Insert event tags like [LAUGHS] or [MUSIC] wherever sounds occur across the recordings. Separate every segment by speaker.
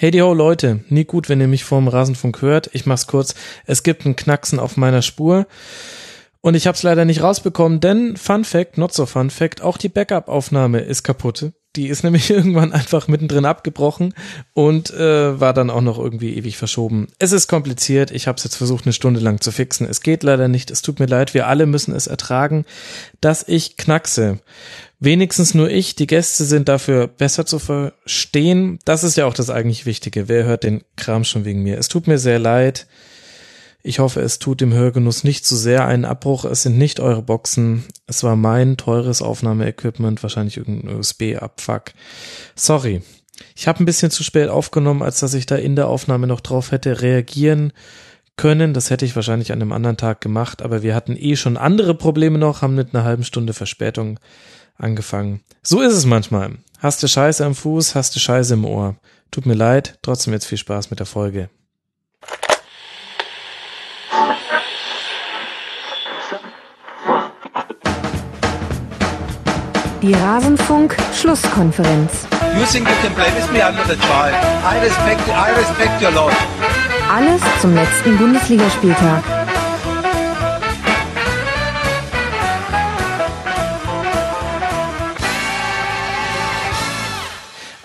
Speaker 1: Hey die ho Leute, nie gut, wenn ihr mich vorm Rasenfunk hört. Ich mach's kurz. Es gibt ein Knacksen auf meiner Spur. Und ich hab's leider nicht rausbekommen, denn Fun Fact, not so Fun Fact, auch die Backup-Aufnahme ist kaputt. Die ist nämlich [LAUGHS] irgendwann einfach mittendrin abgebrochen und äh, war dann auch noch irgendwie ewig verschoben. Es ist kompliziert. Ich habe es jetzt versucht, eine Stunde lang zu fixen. Es geht leider nicht. Es tut mir leid. Wir alle müssen es ertragen, dass ich knackse. Wenigstens nur ich. Die Gäste sind dafür besser zu verstehen. Das ist ja auch das eigentlich Wichtige. Wer hört den Kram schon wegen mir? Es tut mir sehr leid. Ich hoffe, es tut dem Hörgenuss nicht zu sehr einen Abbruch. Es sind nicht eure Boxen. Es war mein teures Aufnahmeequipment, wahrscheinlich irgendein USB-Abfuck. Sorry. Ich habe ein bisschen zu spät aufgenommen, als dass ich da in der Aufnahme noch drauf hätte reagieren können. Das hätte ich wahrscheinlich an einem anderen Tag gemacht, aber wir hatten eh schon andere Probleme noch, haben mit einer halben Stunde Verspätung angefangen. So ist es manchmal. Hast du Scheiße am Fuß, hast du Scheiße im Ohr. Tut mir leid, trotzdem jetzt viel Spaß mit der Folge.
Speaker 2: Die Rasenfunk-Schlusskonferenz.
Speaker 3: You think you can play with me? I'm not a child. I respect, I respect your lot.
Speaker 2: Alles zum letzten Bundesligaspieltag.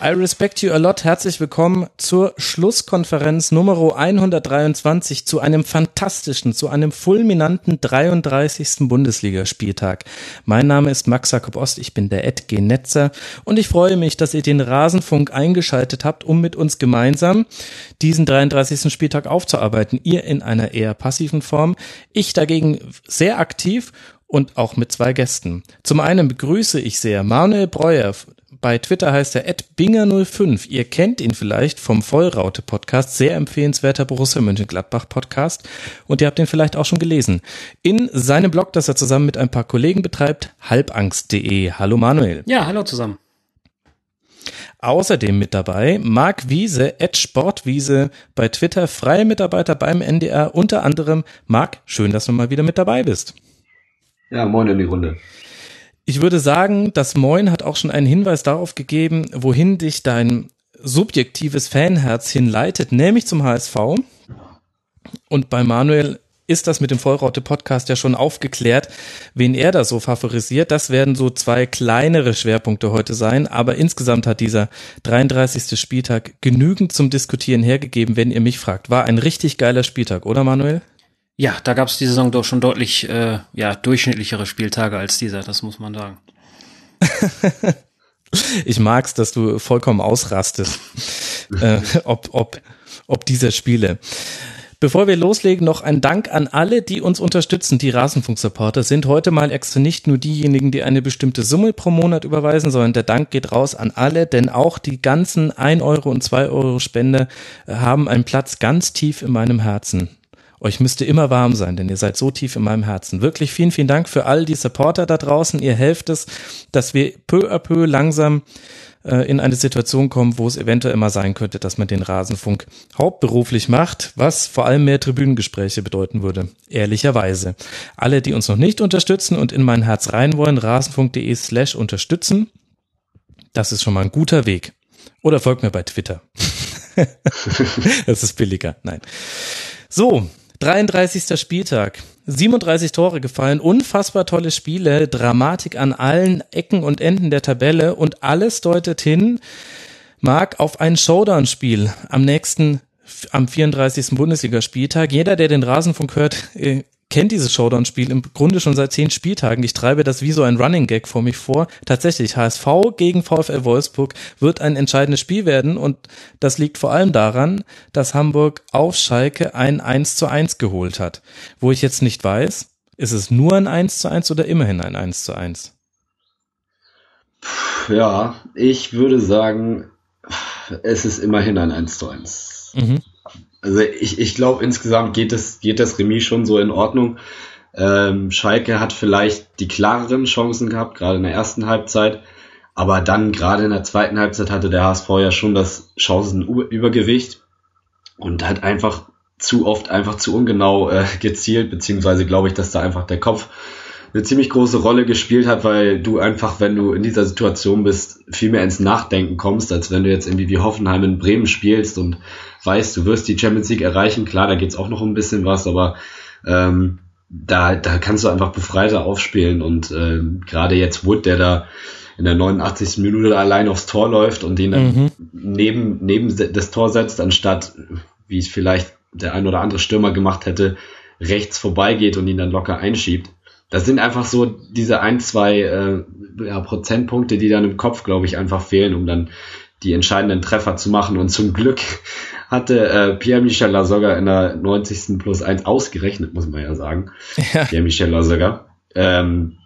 Speaker 1: I respect you a lot. Herzlich willkommen zur Schlusskonferenz Nummer 123 zu einem fantastischen, zu einem fulminanten 33. Bundesligaspieltag. Mein Name ist Max Jakob Ost, ich bin der Ed Netzer und ich freue mich, dass ihr den Rasenfunk eingeschaltet habt, um mit uns gemeinsam diesen 33. Spieltag aufzuarbeiten. Ihr in einer eher passiven Form, ich dagegen sehr aktiv und auch mit zwei Gästen. Zum einen begrüße ich sehr Manuel Breuer, bei Twitter heißt er @binger05. Ihr kennt ihn vielleicht vom Vollraute Podcast, sehr empfehlenswerter Borussia Mönchengladbach Podcast und ihr habt ihn vielleicht auch schon gelesen. In seinem Blog, das er zusammen mit ein paar Kollegen betreibt, halbangst.de. Hallo Manuel.
Speaker 4: Ja, hallo zusammen.
Speaker 1: Außerdem mit dabei Marc Wiese, at Sportwiese bei Twitter, freie Mitarbeiter beim NDR, unter anderem. Marc, schön, dass du mal wieder mit dabei bist.
Speaker 5: Ja, moin in die Runde.
Speaker 1: Ich würde sagen, das Moin hat auch schon einen Hinweis darauf gegeben, wohin dich dein subjektives Fanherz hinleitet, nämlich zum HSV. Und bei Manuel ist das mit dem Vollraute Podcast ja schon aufgeklärt, wen er da so favorisiert. Das werden so zwei kleinere Schwerpunkte heute sein, aber insgesamt hat dieser 33. Spieltag genügend zum Diskutieren hergegeben, wenn ihr mich fragt. War ein richtig geiler Spieltag, oder Manuel?
Speaker 4: Ja, da gab es die Saison doch schon deutlich äh, ja, durchschnittlichere Spieltage als dieser, das muss man sagen. [LAUGHS]
Speaker 1: ich mag's, dass du vollkommen ausrastest, [LAUGHS] äh, ob, ob, ob dieser Spiele. Bevor wir loslegen, noch ein Dank an alle, die uns unterstützen. Die Rasenfunk-Supporter sind heute mal extra nicht nur diejenigen, die eine bestimmte Summe pro Monat überweisen, sondern der Dank geht raus an alle, denn auch die ganzen 1 Euro und 2 Euro Spende haben einen Platz ganz tief in meinem Herzen. Euch müsste immer warm sein, denn ihr seid so tief in meinem Herzen. Wirklich vielen, vielen Dank für all die Supporter da draußen. Ihr helft es, dass wir peu à peu langsam äh, in eine Situation kommen, wo es eventuell immer sein könnte, dass man den Rasenfunk hauptberuflich macht, was vor allem mehr Tribünengespräche bedeuten würde. Ehrlicherweise. Alle, die uns noch nicht unterstützen und in mein Herz rein wollen, rasenfunk.de slash unterstützen. Das ist schon mal ein guter Weg. Oder folgt mir bei Twitter. [LAUGHS] das ist billiger. Nein. So, 33. Spieltag. 37 Tore gefallen, unfassbar tolle Spiele, Dramatik an allen Ecken und Enden der Tabelle und alles deutet hin, mag auf ein Showdown-Spiel am nächsten, am 34. Bundesligaspieltag. Jeder, der den Rasenfunk hört, kennt dieses Showdown-Spiel im Grunde schon seit zehn Spieltagen. Ich treibe das wie so ein Running Gag vor mich vor. Tatsächlich, HSV gegen VfL Wolfsburg wird ein entscheidendes Spiel werden und das liegt vor allem daran, dass Hamburg auf Schalke ein 1 zu 1 geholt hat. Wo ich jetzt nicht weiß, ist es nur ein 1 zu 1 oder immerhin ein 1 zu 1?
Speaker 5: Ja, ich würde sagen, es ist immerhin ein 1 zu 1. Mhm. Also ich, ich glaube, insgesamt geht das, geht das Remis schon so in Ordnung. Ähm, Schalke hat vielleicht die klareren Chancen gehabt, gerade in der ersten Halbzeit. Aber dann gerade in der zweiten Halbzeit hatte der HSV ja schon das Chancenübergewicht und hat einfach zu oft einfach zu ungenau äh, gezielt, beziehungsweise glaube ich, dass da einfach der Kopf eine ziemlich große Rolle gespielt hat, weil du einfach, wenn du in dieser Situation bist, viel mehr ins Nachdenken kommst, als wenn du jetzt irgendwie wie Hoffenheim in Bremen spielst und weißt, du wirst die Champions League erreichen. Klar, da geht's auch noch ein bisschen was, aber ähm, da, da kannst du einfach befreiter aufspielen und ähm, gerade jetzt Wood, der da in der 89. Minute allein aufs Tor läuft und den dann mhm. neben, neben das Tor setzt, anstatt, wie es vielleicht der ein oder andere Stürmer gemacht hätte, rechts vorbeigeht und ihn dann locker einschiebt. Das sind einfach so diese ein, zwei äh, ja, Prozentpunkte, die dann im Kopf, glaube ich, einfach fehlen, um dann die entscheidenden Treffer zu machen. Und zum Glück hatte äh, Pierre-Michel Lasogga in der 90. plus 1 ausgerechnet, muss man ja sagen. Ja. Pierre-Michel Lasogga. Ähm,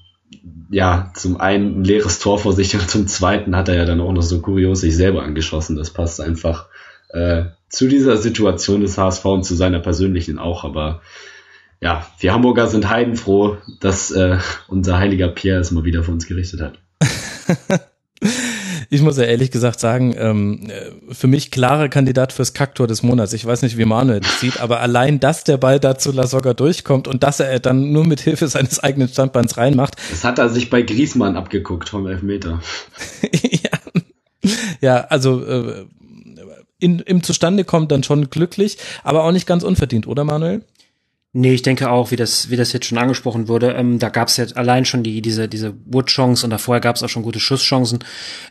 Speaker 5: ja, zum einen ein leeres Tor vor sich [LAUGHS] und zum zweiten hat er ja dann auch noch so kurios sich selber angeschossen. Das passt einfach äh, zu dieser Situation des HSV und zu seiner persönlichen auch. Aber ja, wir Hamburger sind heidenfroh, dass äh, unser heiliger Pierre es mal wieder für uns gerichtet hat. [LAUGHS]
Speaker 1: ich muss ja ehrlich gesagt sagen, ähm, für mich klarer Kandidat fürs Kaktor des Monats. Ich weiß nicht, wie Manuel das sieht, aber allein, dass der Ball da zu Lasogga durchkommt und dass er dann nur mit Hilfe seines eigenen Standbeins reinmacht.
Speaker 5: Das hat er sich bei Griesmann abgeguckt vom Elfmeter. [LAUGHS]
Speaker 1: ja. ja, also äh, in, im Zustande kommt dann schon glücklich, aber auch nicht ganz unverdient, oder Manuel?
Speaker 4: Nee, ich denke auch, wie das, wie das jetzt schon angesprochen wurde, ähm, da gab es ja allein schon die, diese, diese Wood-Chance und davor gab es auch schon gute Schusschancen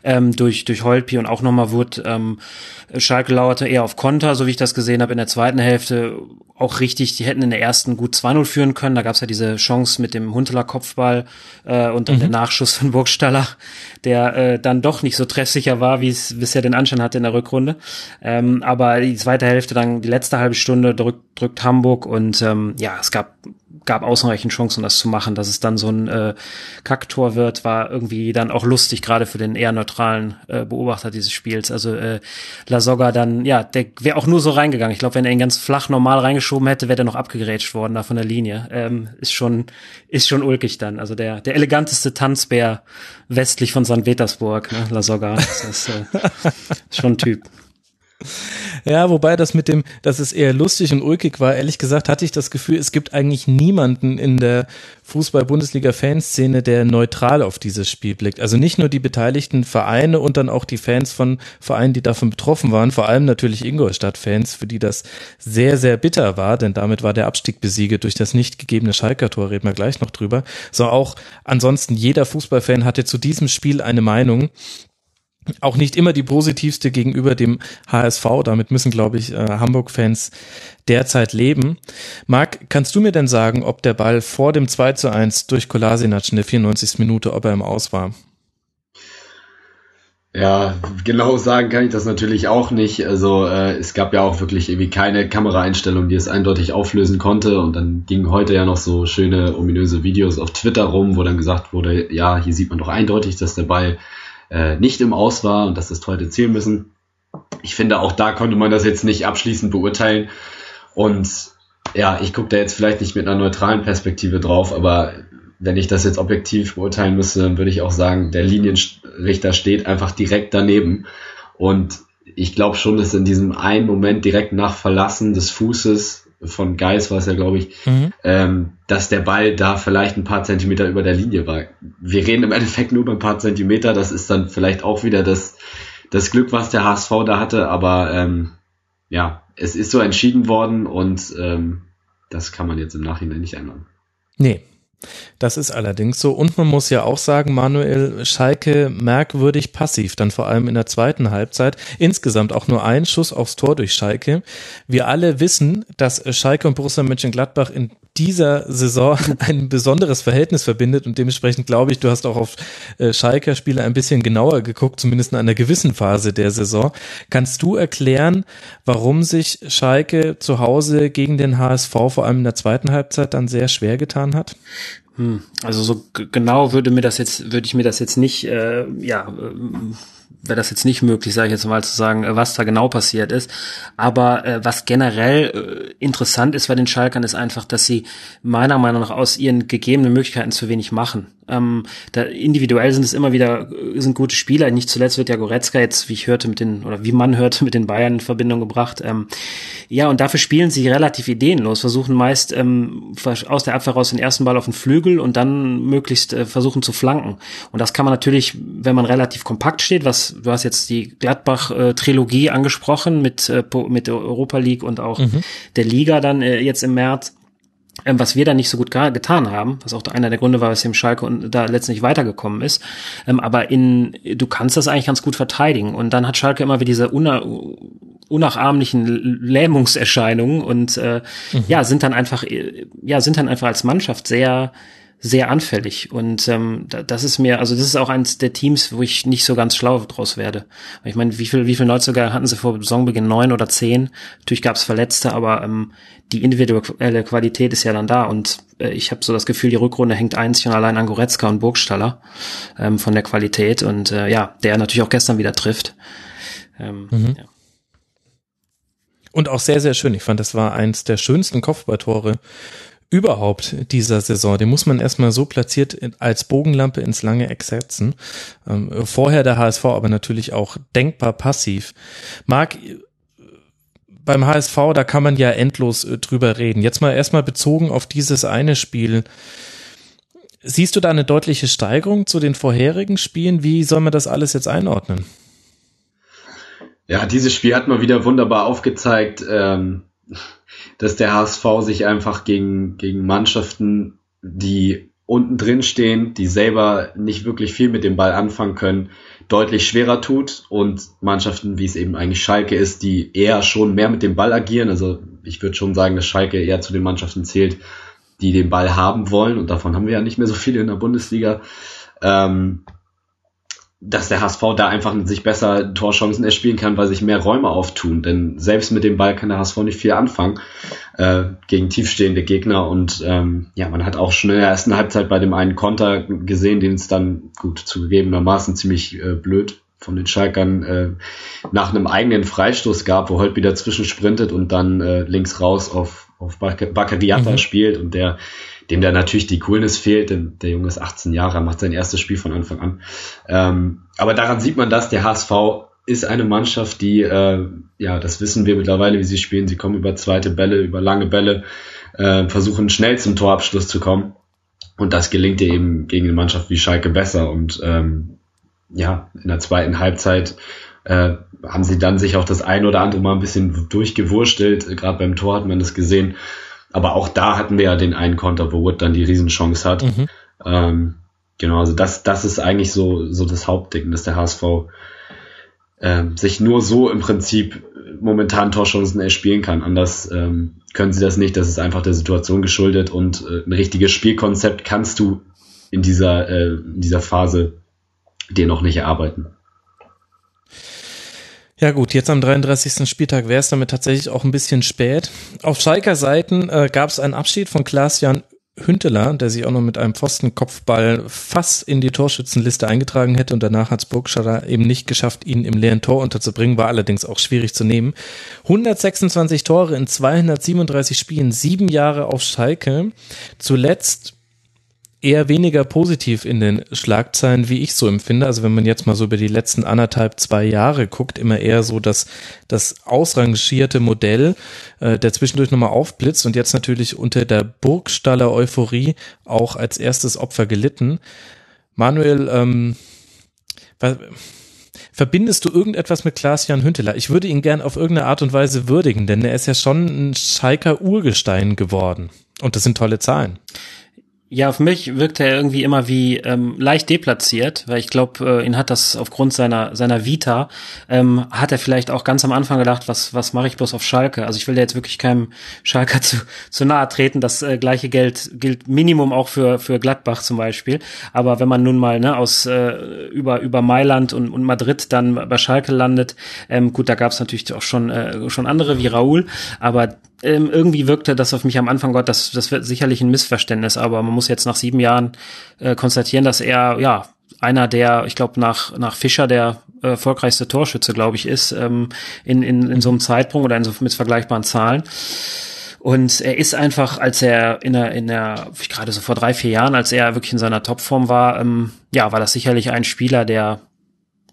Speaker 4: ähm, durch, durch Holpi und auch nochmal Wood. Ähm, Schalke lauerte eher auf Konter, so wie ich das gesehen habe in der zweiten Hälfte. Auch richtig, die hätten in der ersten gut 2-0 führen können. Da gab es ja diese Chance mit dem Hunteler Kopfball äh, und dann mhm. der Nachschuss von Burgstaller, der äh, dann doch nicht so treffsicher war, wie es bisher den Anschein hatte in der Rückrunde. Ähm, aber die zweite Hälfte, dann die letzte halbe Stunde drückt, drückt Hamburg und ähm, ja, es gab gab ausreichend Chancen, das zu machen. Dass es dann so ein äh, Kacktor wird, war irgendwie dann auch lustig, gerade für den eher neutralen äh, Beobachter dieses Spiels. Also äh, Lasogga dann, ja, der wäre auch nur so reingegangen. Ich glaube, wenn er ihn ganz flach normal reingeschoben hätte, wäre der noch abgegrätscht worden da von der Linie. Ähm, ist schon, ist schon ulkig dann. Also der, der eleganteste Tanzbär westlich von St. Petersburg, ne, Lasogga. Das ist äh, [LAUGHS] schon ein Typ.
Speaker 1: Ja, wobei das mit dem, dass es eher lustig und ulkig war, ehrlich gesagt hatte ich das Gefühl, es gibt eigentlich niemanden in der Fußball-Bundesliga-Fanszene, der neutral auf dieses Spiel blickt. Also nicht nur die beteiligten Vereine und dann auch die Fans von Vereinen, die davon betroffen waren, vor allem natürlich Ingolstadt-Fans, für die das sehr, sehr bitter war, denn damit war der Abstieg besiegelt durch das nicht gegebene Schalker-Tor, reden wir gleich noch drüber, sondern auch ansonsten jeder Fußballfan hatte zu diesem Spiel eine Meinung auch nicht immer die positivste gegenüber dem HSV. Damit müssen, glaube ich, äh, Hamburg-Fans derzeit leben. Marc, kannst du mir denn sagen, ob der Ball vor dem 2 zu 1 durch Kolasinac in der 94. Minute, ob er im Aus war?
Speaker 5: Ja, genau sagen kann ich das natürlich auch nicht. Also äh, es gab ja auch wirklich irgendwie keine Kameraeinstellung, die es eindeutig auflösen konnte. Und dann gingen heute ja noch so schöne ominöse Videos auf Twitter rum, wo dann gesagt wurde, ja, hier sieht man doch eindeutig, dass der Ball äh, nicht im Aus war und dass das heute zählen müssen. Ich finde, auch da konnte man das jetzt nicht abschließend beurteilen. Und ja, ich gucke da jetzt vielleicht nicht mit einer neutralen Perspektive drauf, aber wenn ich das jetzt objektiv beurteilen müsste, dann würde ich auch sagen, der Linienrichter steht einfach direkt daneben. Und ich glaube schon, dass in diesem einen Moment direkt nach Verlassen des Fußes von Geis war es ja, glaube ich, mhm. ähm, dass der Ball da vielleicht ein paar Zentimeter über der Linie war. Wir reden im Endeffekt nur über ein paar Zentimeter, das ist dann vielleicht auch wieder das, das Glück, was der HSV da hatte, aber ähm, ja, es ist so entschieden worden und ähm, das kann man jetzt im Nachhinein nicht ändern.
Speaker 1: Nee, das ist allerdings so. Und man muss ja auch sagen, Manuel Schalke merkwürdig passiv, dann vor allem in der zweiten Halbzeit. Insgesamt auch nur ein Schuss aufs Tor durch Schalke. Wir alle wissen, dass Schalke und Borussia Mönchengladbach in dieser Saison [LAUGHS] ein besonderes Verhältnis verbindet und dementsprechend glaube ich, du hast auch auf äh, Schalker Spiele ein bisschen genauer geguckt, zumindest in einer gewissen Phase der Saison. Kannst du erklären, warum sich Schalke zu Hause gegen den HSV vor allem in der zweiten Halbzeit dann sehr schwer getan hat?
Speaker 4: Hm, also so genau würde mir das jetzt, würde ich mir das jetzt nicht, äh, ja, äh, wäre das jetzt nicht möglich, sage ich jetzt mal zu sagen, äh, was da genau passiert ist. Aber äh, was generell äh, interessant ist bei den Schalkern, ist einfach, dass sie meiner Meinung nach aus ihren gegebenen Möglichkeiten zu wenig machen. Ähm, da individuell sind es immer wieder sind gute Spieler. Nicht zuletzt wird ja Goretzka jetzt, wie ich hörte, mit den oder wie man hörte, mit den Bayern in Verbindung gebracht. Ähm, ja, und dafür spielen sie relativ ideenlos, versuchen meist ähm, aus der Abwehr raus den ersten Ball auf den Flügel und dann möglichst äh, versuchen zu flanken. Und das kann man natürlich, wenn man relativ kompakt steht, was du hast jetzt die Gladbach-Trilogie angesprochen mit äh, mit der Europa League und auch mhm. der Liga dann äh, jetzt im März was wir da nicht so gut getan haben, was auch einer der Gründe war, weswegen Schalke und da letztendlich weitergekommen ist. Ähm, aber in, du kannst das eigentlich ganz gut verteidigen. Und dann hat Schalke immer wieder diese una, unnachahmlichen Lähmungserscheinungen und äh, mhm. ja, sind dann einfach, ja, sind dann einfach als Mannschaft sehr, sehr anfällig. Und ähm, das ist mir, also das ist auch eines der Teams, wo ich nicht so ganz schlau draus werde. Ich meine, wie viel, wie viel Neuzugänge hatten sie vor Saisonbeginn? Neun oder zehn? Natürlich gab es Verletzte, aber ähm, die individuelle Qualität ist ja dann da. Und äh, ich habe so das Gefühl, die Rückrunde hängt einzig und allein an Goretzka und Burgstaller ähm, von der Qualität. Und äh, ja, der natürlich auch gestern wieder trifft. Ähm, mhm. ja.
Speaker 1: Und auch sehr, sehr schön. Ich fand, das war eins der schönsten Kopfballtore überhaupt dieser Saison. Den muss man erstmal so platziert als Bogenlampe ins lange Eck setzen. Ähm, vorher der HSV, aber natürlich auch denkbar passiv. Marc, beim HSV, da kann man ja endlos äh, drüber reden. Jetzt mal erstmal bezogen auf dieses eine Spiel. Siehst du da eine deutliche Steigerung zu den vorherigen Spielen? Wie soll man das alles jetzt einordnen?
Speaker 5: Ja, dieses Spiel hat mal wieder wunderbar aufgezeigt, ähm, dass der HSV sich einfach gegen, gegen Mannschaften, die unten drin stehen, die selber nicht wirklich viel mit dem Ball anfangen können, deutlich schwerer tut und Mannschaften, wie es eben eigentlich Schalke ist, die eher schon mehr mit dem Ball agieren. Also ich würde schon sagen, dass Schalke eher zu den Mannschaften zählt, die den Ball haben wollen und davon haben wir ja nicht mehr so viele in der Bundesliga. Ähm, dass der HSV da einfach sich besser Torchancen erspielen kann, weil sich mehr Räume auftun. Denn selbst mit dem Ball kann der HSV nicht viel anfangen äh, gegen tiefstehende Gegner. Und ähm, ja, man hat auch schon in der ersten Halbzeit bei dem einen Konter gesehen, den es dann gut zugegebenermaßen ziemlich äh, blöd von den Schalkern äh, nach einem eigenen Freistoß gab, wo Holt wieder zwischensprintet und dann äh, links raus auf, auf Bakadiata mhm. spielt und der dem da natürlich die Coolness fehlt, denn der Junge ist 18 Jahre, macht sein erstes Spiel von Anfang an. Ähm, aber daran sieht man das, der HSV ist eine Mannschaft, die, äh, ja, das wissen wir mittlerweile, wie sie spielen. Sie kommen über zweite Bälle, über lange Bälle, äh, versuchen schnell zum Torabschluss zu kommen. Und das gelingt dir eben gegen eine Mannschaft wie Schalke besser. Und ähm, ja, in der zweiten Halbzeit äh, haben sie dann sich auch das ein oder andere Mal ein bisschen durchgewurstelt. Gerade beim Tor hat man das gesehen. Aber auch da hatten wir ja den einen Konter, wo Wood dann die Riesenchance hat. Mhm. Ähm, genau, also das, das ist eigentlich so, so das Hauptding, dass der HSV ähm, sich nur so im Prinzip momentan Torchancen erspielen kann. Anders ähm, können sie das nicht. Das ist einfach der Situation geschuldet und äh, ein richtiges Spielkonzept kannst du in dieser, äh, in dieser Phase dir noch nicht erarbeiten.
Speaker 1: Ja gut, jetzt am 33. Spieltag wäre es damit tatsächlich auch ein bisschen spät. Auf Schalker Seiten äh, gab es einen Abschied von Klaas-Jan Hünteler, der sich auch noch mit einem Pfostenkopfball fast in die Torschützenliste eingetragen hätte und danach hat es eben nicht geschafft, ihn im leeren Tor unterzubringen, war allerdings auch schwierig zu nehmen. 126 Tore in 237 Spielen, sieben Jahre auf Schalke. Zuletzt eher weniger positiv in den Schlagzeilen, wie ich so empfinde. Also wenn man jetzt mal so über die letzten anderthalb, zwei Jahre guckt, immer eher so das, das ausrangierte Modell, äh, der zwischendurch nochmal aufblitzt und jetzt natürlich unter der Burgstaller Euphorie auch als erstes Opfer gelitten. Manuel, ähm, was, verbindest du irgendetwas mit Klaas-Jan Hünteler? Ich würde ihn gern auf irgendeine Art und Weise würdigen, denn er ist ja schon ein Schalker Urgestein geworden. Und das sind tolle Zahlen.
Speaker 4: Ja, auf mich wirkt er irgendwie immer wie ähm, leicht deplatziert, weil ich glaube, äh, ihn hat das aufgrund seiner seiner Vita ähm, hat er vielleicht auch ganz am Anfang gedacht, was was mache ich bloß auf Schalke? Also ich will da jetzt wirklich keinem Schalker [LAUGHS] zu, zu nahe treten. Das äh, gleiche Geld gilt Minimum auch für für Gladbach zum Beispiel. Aber wenn man nun mal ne aus äh, über über Mailand und, und Madrid dann bei Schalke landet, ähm, gut, da gab es natürlich auch schon äh, schon andere wie Raúl, aber ähm, irgendwie wirkte das auf mich am Anfang, Gott, das, das wird sicherlich ein Missverständnis, aber man muss jetzt nach sieben Jahren äh, konstatieren, dass er, ja, einer der, ich glaube, nach, nach Fischer der äh, erfolgreichste Torschütze, glaube ich, ist, ähm, in, in, in so einem Zeitpunkt oder in so mit vergleichbaren Zahlen. Und er ist einfach, als er in der, in der, gerade so vor drei, vier Jahren, als er wirklich in seiner Topform war, ähm, ja, war das sicherlich ein Spieler, der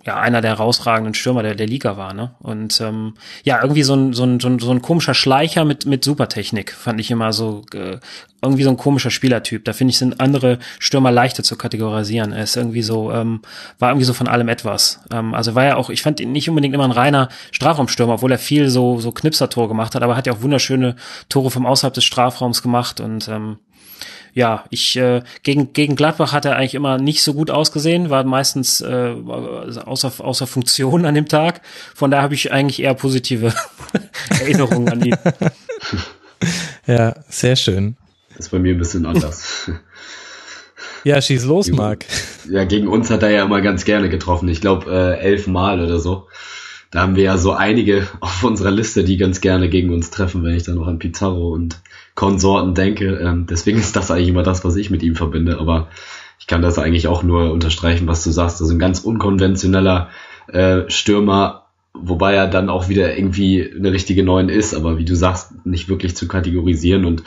Speaker 4: ja einer der herausragenden Stürmer der, der Liga war, ne? Und ähm, ja, irgendwie so ein, so, ein, so, ein, komischer Schleicher mit, mit Supertechnik, fand ich immer so äh, irgendwie so ein komischer Spielertyp. Da finde ich, sind andere Stürmer leichter zu kategorisieren. Er ist irgendwie so, ähm, war irgendwie so von allem etwas. Ähm, also war ja auch, ich fand ihn nicht unbedingt immer ein reiner Strafraumstürmer, obwohl er viel so, so Knipsertor gemacht hat, aber hat ja auch wunderschöne Tore vom außerhalb des Strafraums gemacht und ähm, ja, ich äh, gegen gegen Gladbach hat er eigentlich immer nicht so gut ausgesehen, war meistens äh, außer außer Funktion an dem Tag. Von daher habe ich eigentlich eher positive [LAUGHS] Erinnerungen an ihn. [LAUGHS]
Speaker 1: Ja, sehr schön.
Speaker 5: Das ist bei mir ein bisschen anders. [LAUGHS]
Speaker 1: Ja, schieß los, Marc.
Speaker 5: Ja, gegen uns hat er ja immer ganz gerne getroffen. Ich glaube äh, elf Mal oder so. Da haben wir ja so einige auf unserer Liste, die ganz gerne gegen uns treffen, wenn ich dann noch an Pizarro und Konsorten denke. Ähm, deswegen ist das eigentlich immer das, was ich mit ihm verbinde. Aber ich kann das eigentlich auch nur unterstreichen, was du sagst. Also ein ganz unkonventioneller äh, Stürmer, wobei er dann auch wieder irgendwie eine richtige Neun ist, aber wie du sagst, nicht wirklich zu kategorisieren und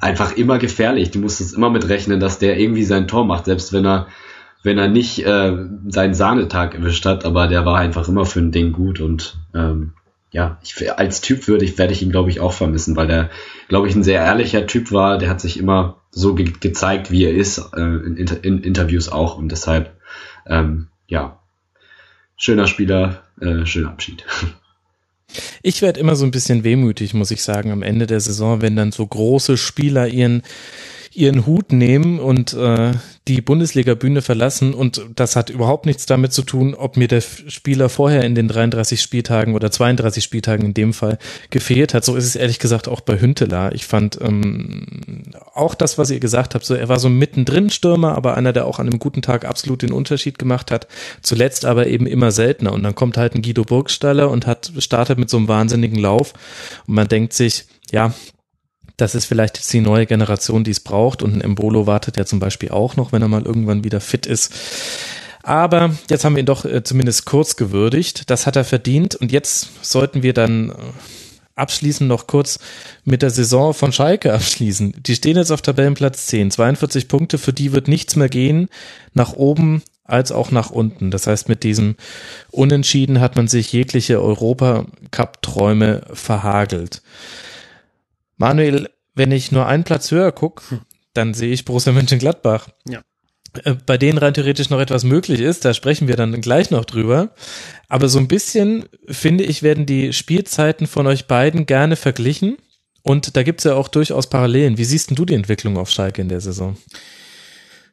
Speaker 5: einfach immer gefährlich. Du musst es immer mit rechnen, dass der irgendwie sein Tor macht, selbst wenn er wenn er nicht äh, seinen Sahnetag erwischt hat, aber der war einfach immer für ein Ding gut und ähm, ja, ich, als Typ würde ich, werde ich ihn, glaube ich, auch vermissen, weil der, glaube ich, ein sehr ehrlicher Typ war. Der hat sich immer so ge gezeigt, wie er ist, äh, in, in, Interviews auch. Und deshalb, ähm, ja, schöner Spieler, äh, schöner Abschied. [LAUGHS]
Speaker 1: Ich werde immer so ein bisschen wehmütig, muss ich sagen, am Ende der Saison, wenn dann so große Spieler ihren ihren Hut nehmen und äh, die Bundesliga-Bühne verlassen. Und das hat überhaupt nichts damit zu tun, ob mir der Spieler vorher in den 33 Spieltagen oder 32 Spieltagen in dem Fall gefehlt hat. So ist es ehrlich gesagt auch bei Hünteler. Ich fand ähm, auch das, was ihr gesagt habt, so er war so mittendrin Stürmer, aber einer, der auch an einem guten Tag absolut den Unterschied gemacht hat. Zuletzt aber eben immer seltener. Und dann kommt halt ein Guido Burgstaller und hat startet mit so einem wahnsinnigen Lauf. Und man denkt sich, ja, das ist vielleicht jetzt die neue Generation, die es braucht. Und ein Embolo wartet ja zum Beispiel auch noch, wenn er mal irgendwann wieder fit ist. Aber jetzt haben wir ihn doch äh, zumindest kurz gewürdigt. Das hat er verdient. Und jetzt sollten wir dann äh, abschließend noch kurz mit der Saison von Schalke abschließen. Die stehen jetzt auf Tabellenplatz 10, 42 Punkte, für die wird nichts mehr gehen, nach oben als auch nach unten. Das heißt, mit diesem Unentschieden hat man sich jegliche Europacup-Träume verhagelt. Manuel, wenn ich nur einen Platz höher gucke, hm. dann sehe ich Borussia Mönchengladbach.
Speaker 4: Ja.
Speaker 1: Äh, bei denen rein theoretisch noch etwas möglich ist, da sprechen wir dann gleich noch drüber. Aber so ein bisschen, finde ich, werden die Spielzeiten von euch beiden gerne verglichen. Und da gibt es ja auch durchaus Parallelen. Wie siehst denn du die Entwicklung auf Schalke in der Saison?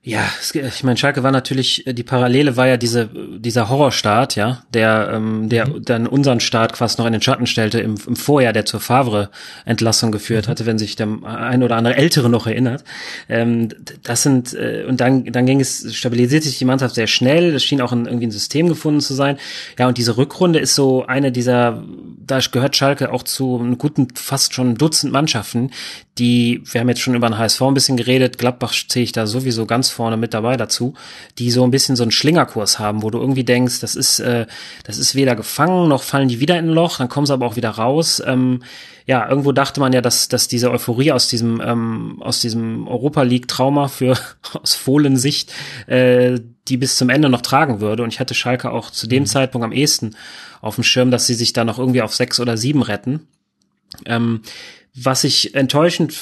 Speaker 4: Ja, ich meine, Schalke war natürlich, äh, die Parallele war ja diese, dieser Horrorstart, ja, der, ähm, der mhm. dann unseren Start quasi noch in den Schatten stellte im, im Vorjahr, der zur Favre-Entlassung geführt mhm. hatte, wenn sich der ein oder andere Ältere noch erinnert. Ähm, das sind, äh, und dann, dann ging es, stabilisiert sich die Mannschaft sehr schnell, es schien auch ein, irgendwie ein System gefunden zu sein. Ja, und diese Rückrunde ist so eine dieser, da gehört Schalke auch zu einem guten, fast schon Dutzend Mannschaften, die, wir haben jetzt schon über den HSV ein bisschen geredet, Gladbach zähle ich da sowieso ganz vorne mit dabei dazu, die so ein bisschen so einen Schlingerkurs haben, wo du irgendwie denkst, das ist, äh, das ist weder gefangen, noch fallen die wieder in ein Loch, dann kommen sie aber auch wieder raus. Ähm, ja, irgendwo dachte man ja, dass, dass diese Euphorie aus diesem, ähm, aus diesem Europa League-Trauma für [LAUGHS] aus Fohlensicht äh, die bis zum Ende noch tragen würde. Und ich hatte Schalke auch zu dem mhm. Zeitpunkt am ehesten auf dem Schirm, dass sie sich da noch irgendwie auf sechs oder sieben retten. Ähm, was ich enttäuschend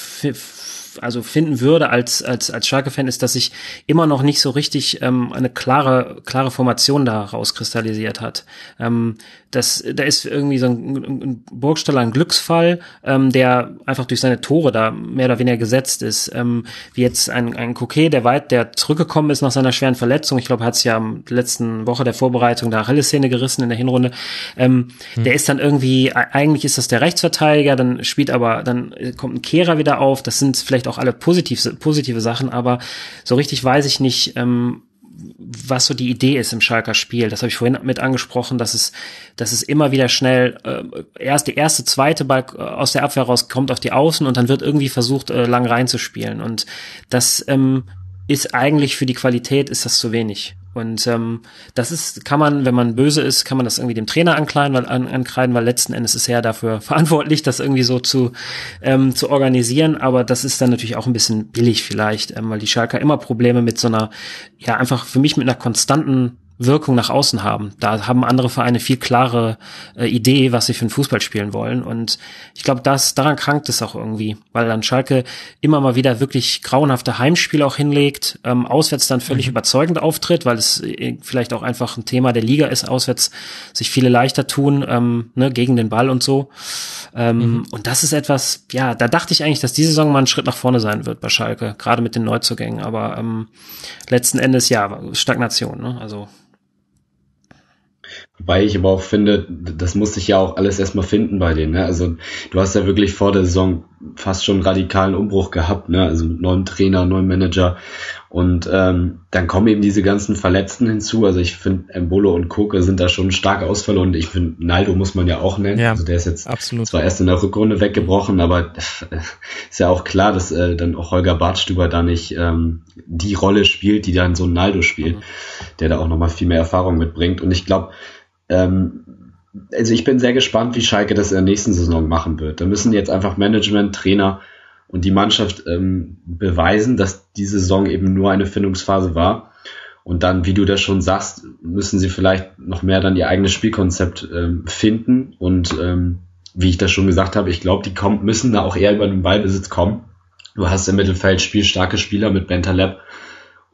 Speaker 4: also finden würde als als als Schalke-Fan ist, dass sich immer noch nicht so richtig ähm, eine klare klare Formation da rauskristallisiert hat. Ähm, das, da ist irgendwie so ein, ein Burgstaller ein Glücksfall, ähm, der einfach durch seine Tore da mehr oder weniger gesetzt ist. Ähm, wie jetzt ein, ein Coquet, der weit, der zurückgekommen ist nach seiner schweren Verletzung. Ich glaube, er hat es ja am letzten Woche der Vorbereitung der Achillessehne gerissen in der Hinrunde. Ähm, hm. Der ist dann irgendwie, eigentlich ist das der Rechtsverteidiger, dann spielt aber, dann kommt ein Kehrer wieder auf. Das sind vielleicht auch alle positiv, positive Sachen, aber so richtig weiß ich nicht, ähm, was so die Idee ist im Schalker Spiel. Das habe ich vorhin mit angesprochen, dass es, dass es immer wieder schnell äh, erst der erste, zweite Ball äh, aus der Abwehr rauskommt auf die Außen und dann wird irgendwie versucht, äh, lang reinzuspielen. Und das ähm, ist eigentlich für die Qualität ist das zu wenig. Und ähm, das ist, kann man, wenn man böse ist, kann man das irgendwie dem Trainer ankreiden, weil, an, ankreiden, weil letzten Endes ist er dafür [LAUGHS] verantwortlich, das irgendwie so zu, ähm, zu organisieren. Aber das ist dann natürlich auch ein bisschen billig vielleicht, ähm, weil die Schalker immer Probleme mit so einer, ja, einfach für mich mit einer konstanten Wirkung nach außen haben. Da haben andere Vereine viel klare äh, Idee, was sie für einen Fußball spielen wollen. Und ich glaube, das daran krankt es auch irgendwie, weil dann Schalke immer mal wieder wirklich grauenhafte Heimspiele auch hinlegt, ähm, auswärts dann völlig mhm. überzeugend auftritt, weil es äh, vielleicht auch einfach ein Thema der Liga ist, auswärts sich viele leichter tun, ähm, ne, gegen den Ball und so. Ähm, mhm. Und das ist etwas, ja, da dachte ich eigentlich, dass diese Saison mal ein Schritt nach vorne sein wird bei Schalke, gerade mit den Neuzugängen. Aber ähm, letzten Endes ja, Stagnation. Ne? Also
Speaker 5: Wobei ich aber auch finde, das muss sich ja auch alles erstmal finden bei denen. Ne? Also du hast ja wirklich vor der Saison fast schon einen radikalen Umbruch gehabt, ne? also mit neuem Trainer, neuem Manager. Und ähm, dann kommen eben diese ganzen Verletzten hinzu. Also ich finde, Embolo und Koke sind da schon stark Ausfälle und ich finde, Naldo muss man ja auch nennen. Ja, also der ist jetzt absolut. zwar erst in der Rückrunde weggebrochen, aber ist ja auch klar, dass äh, dann auch Holger Bartstüber da nicht ähm, die Rolle spielt, die dann so ein Naldo spielt, mhm. der da auch nochmal viel mehr Erfahrung mitbringt. Und ich glaube, ähm, also ich bin sehr gespannt, wie Schalke das in der nächsten Saison machen wird. Da müssen jetzt einfach Management, Trainer und die Mannschaft ähm, beweisen, dass diese Saison eben nur eine Findungsphase war. Und dann, wie du das schon sagst, müssen sie vielleicht noch mehr dann ihr eigenes Spielkonzept ähm, finden. Und ähm, wie ich das schon gesagt habe, ich glaube, die kommen, müssen da auch eher über den Ballbesitz kommen. Du hast im Mittelfeld spielstarke Spieler mit Bentaleb,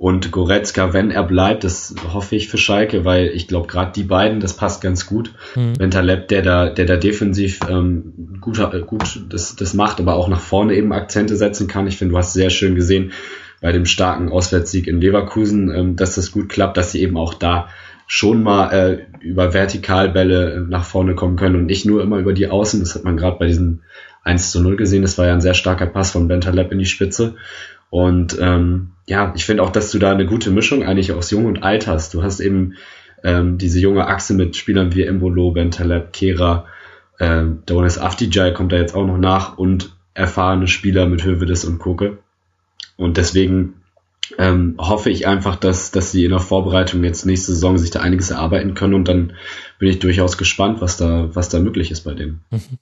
Speaker 5: und Goretzka, wenn er bleibt, das hoffe ich für Schalke, weil ich glaube, gerade die beiden, das passt ganz gut. Mhm. Wenn Taleb, der da, der da defensiv ähm, gut, gut das, das macht, aber auch nach vorne eben Akzente setzen kann. Ich finde, du hast sehr schön gesehen bei dem starken Auswärtssieg in Leverkusen, ähm, dass das gut klappt, dass sie eben auch da schon mal äh, über Vertikalbälle nach vorne kommen können und nicht nur immer über die Außen. Das hat man gerade bei diesem 1 zu 0 gesehen. Das war ja ein sehr starker Pass von Bentaleb in die Spitze. Und ähm, ja, ich finde auch, dass du da eine gute Mischung eigentlich aus Jung und Alt hast. Du hast eben ähm, diese junge Achse mit Spielern wie Embolo, Bentaleb, Kera, äh, Donis Afdijay kommt da jetzt auch noch nach und erfahrene Spieler mit Hövedes und Koke. Und deswegen ähm, hoffe ich einfach, dass, dass sie in der Vorbereitung jetzt nächste Saison sich da einiges erarbeiten können und dann bin ich durchaus gespannt, was da, was da möglich ist bei denen. Mhm.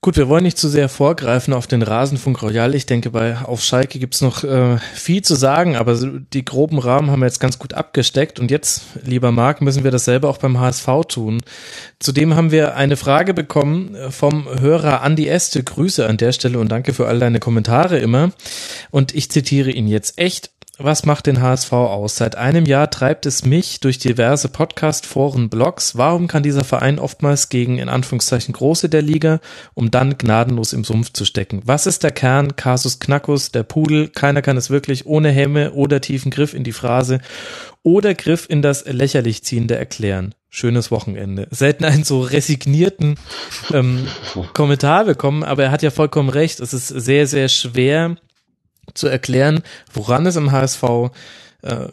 Speaker 1: Gut, wir wollen nicht zu sehr vorgreifen auf den Rasenfunk Royal. Ich denke, bei auf Schalke gibt's noch äh, viel zu sagen, aber die groben Rahmen haben wir jetzt ganz gut abgesteckt. Und jetzt, lieber Marc, müssen wir dasselbe auch beim HSV tun. Zudem haben wir eine Frage bekommen vom Hörer Andi Este. Grüße an der Stelle und danke für all deine Kommentare immer. Und ich zitiere ihn jetzt echt was macht den HSV aus? Seit einem Jahr treibt es mich durch diverse Podcast, Foren, Blogs. Warum kann dieser Verein oftmals gegen in Anführungszeichen große der Liga, um dann gnadenlos im Sumpf zu stecken? Was ist der Kern? Kasus Knackus, der Pudel, keiner kann es wirklich ohne Hemme oder tiefen Griff in die Phrase oder Griff in das lächerlich ziehende erklären. Schönes Wochenende. Selten einen so resignierten ähm, [LAUGHS] Kommentar bekommen, aber er hat ja vollkommen recht. Es ist sehr, sehr schwer, zu erklären, woran es im HSV äh,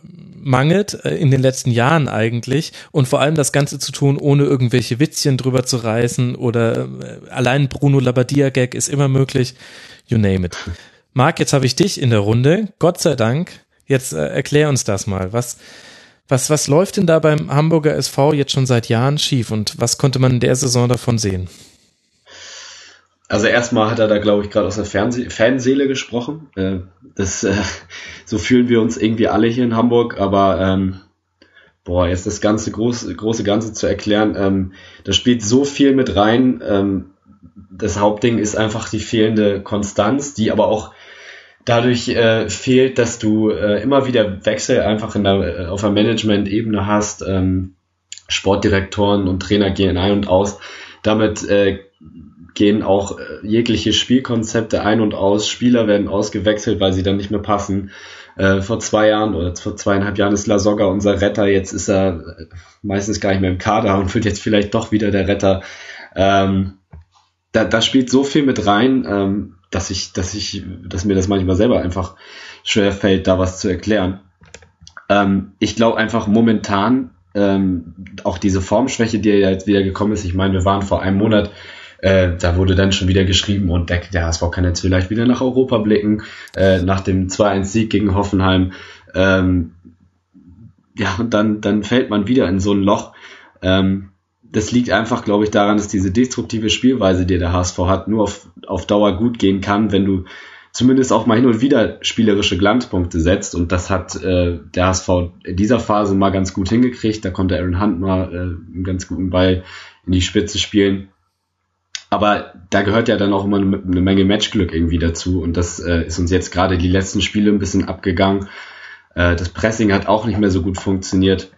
Speaker 1: mangelt, äh, in den letzten Jahren eigentlich, und vor allem das Ganze zu tun, ohne irgendwelche Witzchen drüber zu reißen oder äh, allein Bruno Labbadia-Gag ist immer möglich, you name it. Marc, jetzt habe ich dich in der Runde, Gott sei Dank, jetzt äh, erklär uns das mal, was, was, was läuft denn da beim Hamburger SV jetzt schon seit Jahren schief und was konnte man in der Saison davon sehen?
Speaker 5: Also erstmal hat er da, glaube ich, gerade aus der Fernseh Fanseele gesprochen. Äh, das, äh, [LAUGHS] so fühlen wir uns irgendwie alle hier in Hamburg, aber ähm, boah, jetzt das ganze große, große Ganze zu erklären, ähm, da spielt so viel mit rein. Ähm, das Hauptding ist einfach die fehlende Konstanz, die aber auch dadurch äh, fehlt, dass du äh, immer wieder Wechsel einfach in der, äh, auf der Management-Ebene hast. Ähm, Sportdirektoren und Trainer gehen ein und aus. Damit äh, gehen auch äh, jegliche Spielkonzepte ein und aus. Spieler werden ausgewechselt, weil sie dann nicht mehr passen. Äh, vor zwei Jahren oder vor zweieinhalb Jahren ist Lasogga unser Retter. Jetzt ist er äh, meistens gar nicht mehr im Kader und wird jetzt vielleicht doch wieder der Retter. Ähm, da, da spielt so viel mit rein, ähm, dass ich, dass ich, dass mir das manchmal selber einfach schwer fällt, da was zu erklären. Ähm, ich glaube einfach momentan ähm, auch diese Formschwäche, die ja jetzt wieder gekommen ist. Ich meine, wir waren vor einem Monat äh, da wurde dann schon wieder geschrieben und der, der HSV kann jetzt vielleicht wieder nach Europa blicken, äh, nach dem 2-1-Sieg gegen Hoffenheim. Ähm, ja, und dann, dann fällt man wieder in so ein Loch. Ähm, das liegt einfach, glaube ich, daran, dass diese destruktive Spielweise, die der HSV hat, nur auf, auf Dauer gut gehen kann, wenn du zumindest auch mal hin und wieder spielerische Glanzpunkte setzt. Und das hat äh, der HSV in dieser Phase mal ganz gut hingekriegt. Da konnte Aaron Hunt mal äh, einen ganz guten Ball in die Spitze spielen. Aber da gehört ja dann auch immer eine, Menge Matchglück irgendwie dazu. Und das äh, ist uns jetzt gerade die letzten Spiele ein bisschen abgegangen. Äh, das Pressing hat auch nicht mehr so gut funktioniert.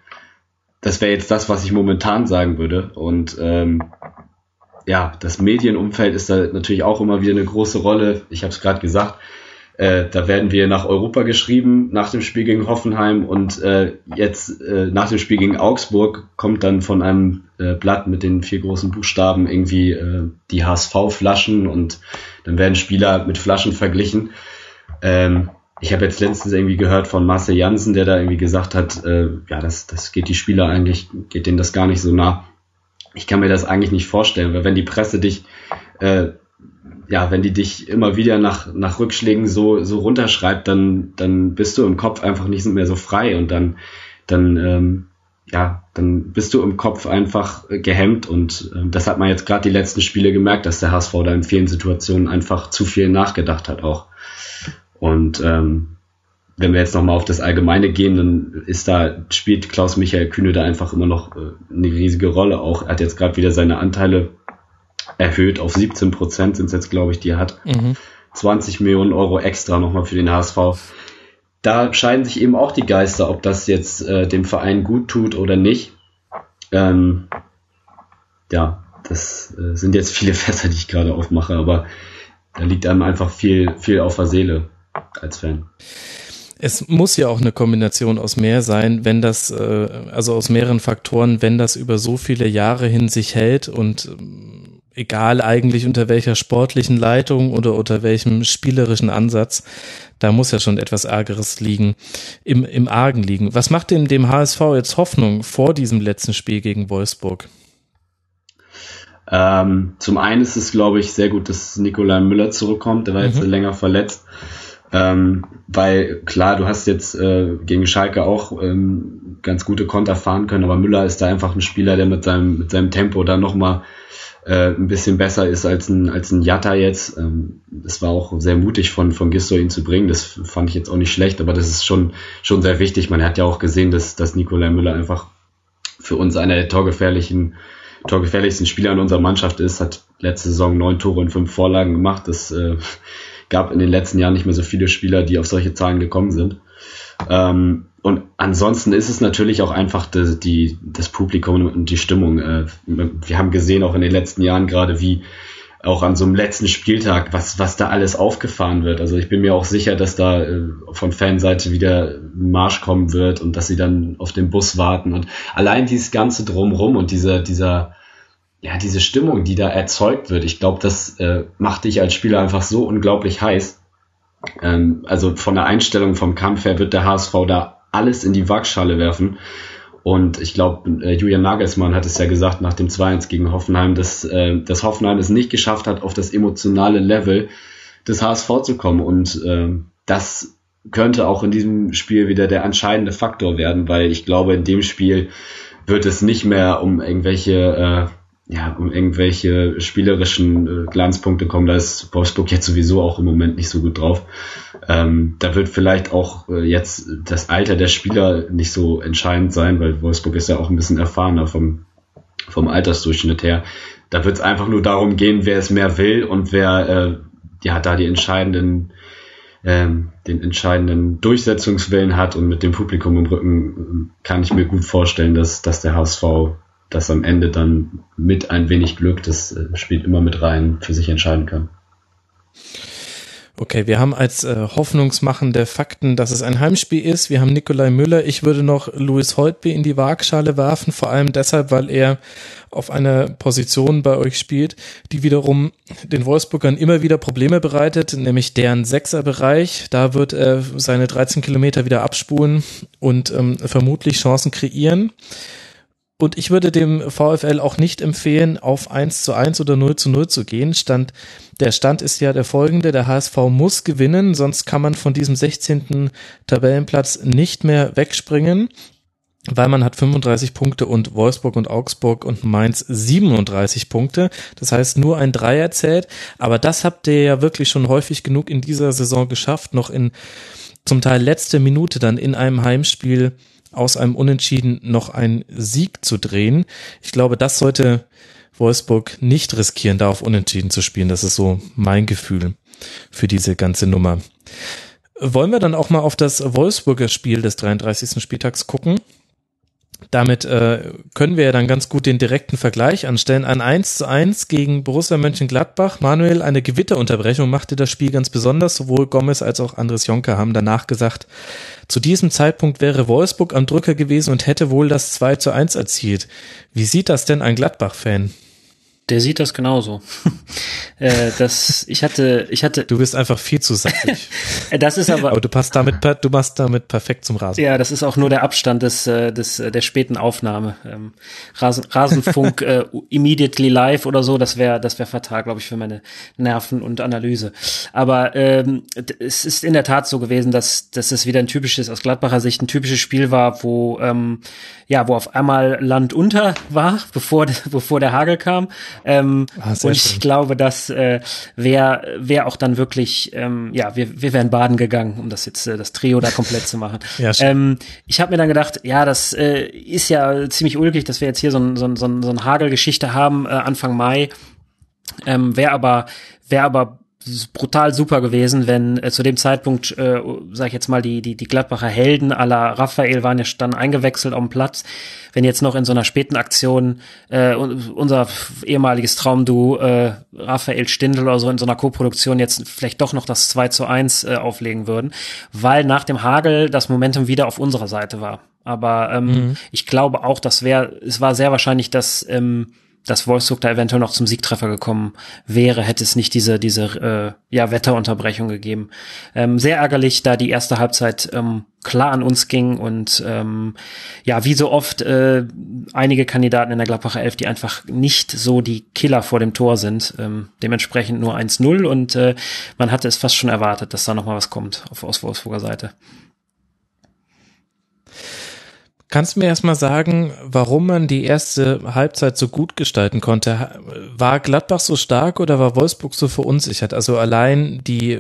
Speaker 5: Das wäre jetzt das, was ich momentan sagen würde. Und ähm, ja, das Medienumfeld ist da natürlich auch immer wieder eine große Rolle. Ich habe es gerade gesagt, äh, da werden wir nach Europa geschrieben, nach dem Spiel gegen Hoffenheim und äh, jetzt äh, nach dem Spiel gegen Augsburg kommt dann von einem äh, Blatt mit den vier großen Buchstaben irgendwie äh, die HSV-Flaschen und dann werden Spieler mit Flaschen verglichen. Ähm, ich habe jetzt letztens irgendwie gehört von Marcel Janssen, der da irgendwie gesagt hat, äh, ja, das, das geht die Spieler eigentlich, geht denen das gar nicht so nah ich kann mir das eigentlich nicht vorstellen, weil wenn die Presse dich, äh, ja, wenn die dich immer wieder nach, nach Rückschlägen so, so runterschreibt, dann, dann bist du im Kopf einfach nicht mehr so frei und dann, dann, ähm, ja, dann bist du im Kopf einfach gehemmt und äh, das hat man jetzt gerade die letzten Spiele gemerkt, dass der HSV da in vielen Situationen einfach zu viel nachgedacht hat auch. Und ähm, wenn wir jetzt nochmal auf das Allgemeine gehen, dann ist da, spielt Klaus Michael Kühne da einfach immer noch äh, eine riesige Rolle auch. Er hat jetzt gerade wieder seine Anteile erhöht auf 17 Prozent sind es jetzt, glaube ich, die er hat. Mhm. 20 Millionen Euro extra nochmal für den HSV. Da scheiden sich eben auch die Geister, ob das jetzt äh, dem Verein gut tut oder nicht. Ähm, ja, das äh, sind jetzt viele [LAUGHS] Fässer, die ich gerade aufmache, aber da liegt einem einfach viel, viel auf der Seele als Fan
Speaker 1: es muss ja auch eine Kombination aus mehr sein, wenn das, äh, also aus mehreren Faktoren, wenn das über so viele Jahre hin sich hält und ähm, egal eigentlich unter welcher sportlichen Leitung oder unter welchem spielerischen Ansatz, da muss ja schon etwas Ärgeres liegen, im, im Argen liegen. Was macht denn dem HSV jetzt Hoffnung vor diesem letzten Spiel gegen Wolfsburg?
Speaker 5: Ähm, zum einen ist es, glaube ich, sehr gut, dass Nikolai Müller zurückkommt. Der war mhm. jetzt länger verletzt. Ähm, weil klar, du hast jetzt äh, gegen Schalke auch ähm, ganz gute Konter fahren können, aber Müller ist da einfach ein Spieler, der mit seinem, mit seinem Tempo da nochmal äh, ein bisschen besser ist als ein, als ein Jatta jetzt. Ähm, das war auch sehr mutig von, von Gisto ihn zu bringen. Das fand ich jetzt auch nicht schlecht, aber das ist schon, schon sehr wichtig. Man hat ja auch gesehen, dass, dass Nikolai Müller einfach für uns einer der torgefährlichen, torgefährlichsten Spieler in unserer Mannschaft ist, hat letzte Saison neun Tore und fünf Vorlagen gemacht. Das äh, gab in den letzten Jahren nicht mehr so viele Spieler, die auf solche Zahlen gekommen sind. Ähm, und ansonsten ist es natürlich auch einfach die, die, das Publikum und die Stimmung. Äh, wir haben gesehen auch in den letzten Jahren gerade, wie auch an so einem letzten Spieltag, was, was da alles aufgefahren wird. Also ich bin mir auch sicher, dass da äh, von Fanseite wieder Marsch kommen wird und dass sie dann auf den Bus warten. Und allein dieses ganze Drumrum und dieser, dieser, ja, diese Stimmung, die da erzeugt wird, ich glaube, das äh, macht dich als Spieler einfach so unglaublich heiß. Ähm, also von der Einstellung vom Kampf her wird der HSV da alles in die Waagschale werfen. Und ich glaube, äh, Julian Nagelsmann hat es ja gesagt nach dem 2-1 gegen Hoffenheim, dass, äh, dass Hoffenheim es nicht geschafft hat, auf das emotionale Level des HSV zu kommen. Und äh, das könnte auch in diesem Spiel wieder der entscheidende Faktor werden, weil ich glaube, in dem Spiel wird es nicht mehr um irgendwelche äh, ja, um irgendwelche spielerischen äh, Glanzpunkte kommen, da ist Wolfsburg jetzt sowieso auch im Moment nicht so gut drauf. Ähm, da wird vielleicht auch äh, jetzt das Alter der Spieler nicht so entscheidend sein, weil Wolfsburg ist ja auch ein bisschen erfahrener vom, vom Altersdurchschnitt her. Da wird es einfach nur darum gehen, wer es mehr will und wer äh, ja da die entscheidenden ähm, den entscheidenden Durchsetzungswillen hat und mit dem Publikum im Rücken äh, kann ich mir gut vorstellen, dass, dass der HSV das am Ende dann mit ein wenig Glück, das äh, spielt immer mit rein, für sich entscheiden kann.
Speaker 1: Okay, wir haben als äh, hoffnungsmachende Fakten, dass es ein Heimspiel ist. Wir haben Nikolai Müller. Ich würde noch Louis Holtby in die Waagschale werfen, vor allem deshalb, weil er auf einer Position bei euch spielt, die wiederum den Wolfsburgern immer wieder Probleme bereitet, nämlich deren Sechserbereich. Da wird er seine 13 Kilometer wieder abspulen und ähm, vermutlich Chancen kreieren. Und ich würde dem VfL auch nicht empfehlen, auf 1 zu 1 oder 0 zu 0 zu gehen. Stand, der Stand ist ja der folgende. Der HSV muss gewinnen, sonst kann man von diesem 16. Tabellenplatz nicht mehr wegspringen. Weilmann hat 35 Punkte und Wolfsburg und Augsburg und Mainz 37 Punkte. Das heißt, nur ein Dreier zählt. Aber das habt ihr ja wirklich schon häufig genug in dieser Saison geschafft, noch in zum Teil letzte Minute dann in einem Heimspiel aus einem Unentschieden noch einen Sieg zu drehen. Ich glaube, das sollte Wolfsburg nicht riskieren, da auf Unentschieden zu spielen. Das ist so mein Gefühl für diese ganze Nummer. Wollen wir dann auch mal auf das Wolfsburger Spiel des 33. Spieltags gucken? Damit äh, können wir ja dann ganz gut den direkten Vergleich anstellen. Ein 1 zu 1 gegen Borussia Mönchengladbach. Manuel, eine Gewitterunterbrechung machte das Spiel ganz besonders. Sowohl Gomez als auch Andres Jonker haben danach gesagt, zu diesem Zeitpunkt wäre Wolfsburg am Drücker gewesen und hätte wohl das 2 zu 1 erzielt. Wie sieht das denn ein Gladbach-Fan?
Speaker 4: Der sieht das genauso. [LAUGHS] äh, das, ich hatte, ich hatte.
Speaker 1: Du bist einfach viel zu sassig. [LAUGHS]
Speaker 4: das ist aber.
Speaker 1: Aber du passt damit, du machst damit perfekt zum Rasen.
Speaker 4: Ja, das ist auch nur der Abstand des, äh, des äh, der späten Aufnahme. Ähm, Rasen, Rasenfunk [LAUGHS] äh, immediately live oder so, das wäre, das wäre fatal, glaube ich, für meine Nerven und Analyse. Aber ähm, es ist in der Tat so gewesen, dass, dass es wieder ein typisches, aus Gladbacher Sicht ein typisches Spiel war, wo ähm, ja, wo auf einmal Land unter war, bevor bevor der Hagel kam ähm, ah, und ich schön. glaube, das äh, wäre wär auch dann wirklich, ähm, ja, wir, wir wären baden gegangen, um das jetzt äh, das Trio da komplett zu machen. [LAUGHS] Ja, ähm, ich habe mir dann gedacht, ja, das äh, ist ja ziemlich ulkig, dass wir jetzt hier so ein, so ein, so ein, so ein Hagelgeschichte haben äh, Anfang Mai. Ähm, wäre aber wäre aber brutal super gewesen, wenn äh, zu dem Zeitpunkt, äh, sag ich jetzt mal, die, die, die Gladbacher Helden aller Raphael waren ja dann eingewechselt auf dem Platz. Wenn jetzt noch in so einer späten Aktion äh, unser ehemaliges Traumduo äh, Raphael Stindl oder so in so einer Co-Produktion jetzt vielleicht doch noch das 2 zu 1 äh, auflegen würden, weil nach dem Hagel das Momentum wieder auf unserer Seite war. Aber ähm, mhm. ich glaube auch, das wäre, es war sehr wahrscheinlich, dass ähm, dass Wolfsburg da eventuell noch zum Siegtreffer gekommen wäre, hätte es nicht diese, diese äh, ja, Wetterunterbrechung gegeben. Ähm, sehr ärgerlich, da die erste Halbzeit ähm, klar an uns ging und ähm, ja, wie so oft äh, einige Kandidaten in der Gladbacher Elf, die einfach nicht so die Killer vor dem Tor sind. Ähm, dementsprechend nur 1-0 und äh, man hatte es fast schon erwartet, dass da nochmal was kommt auf, aus Wolfsburger Seite.
Speaker 1: Kannst du mir erstmal sagen, warum man die erste Halbzeit so gut gestalten konnte? War Gladbach so stark oder war Wolfsburg so verunsichert? Also allein die,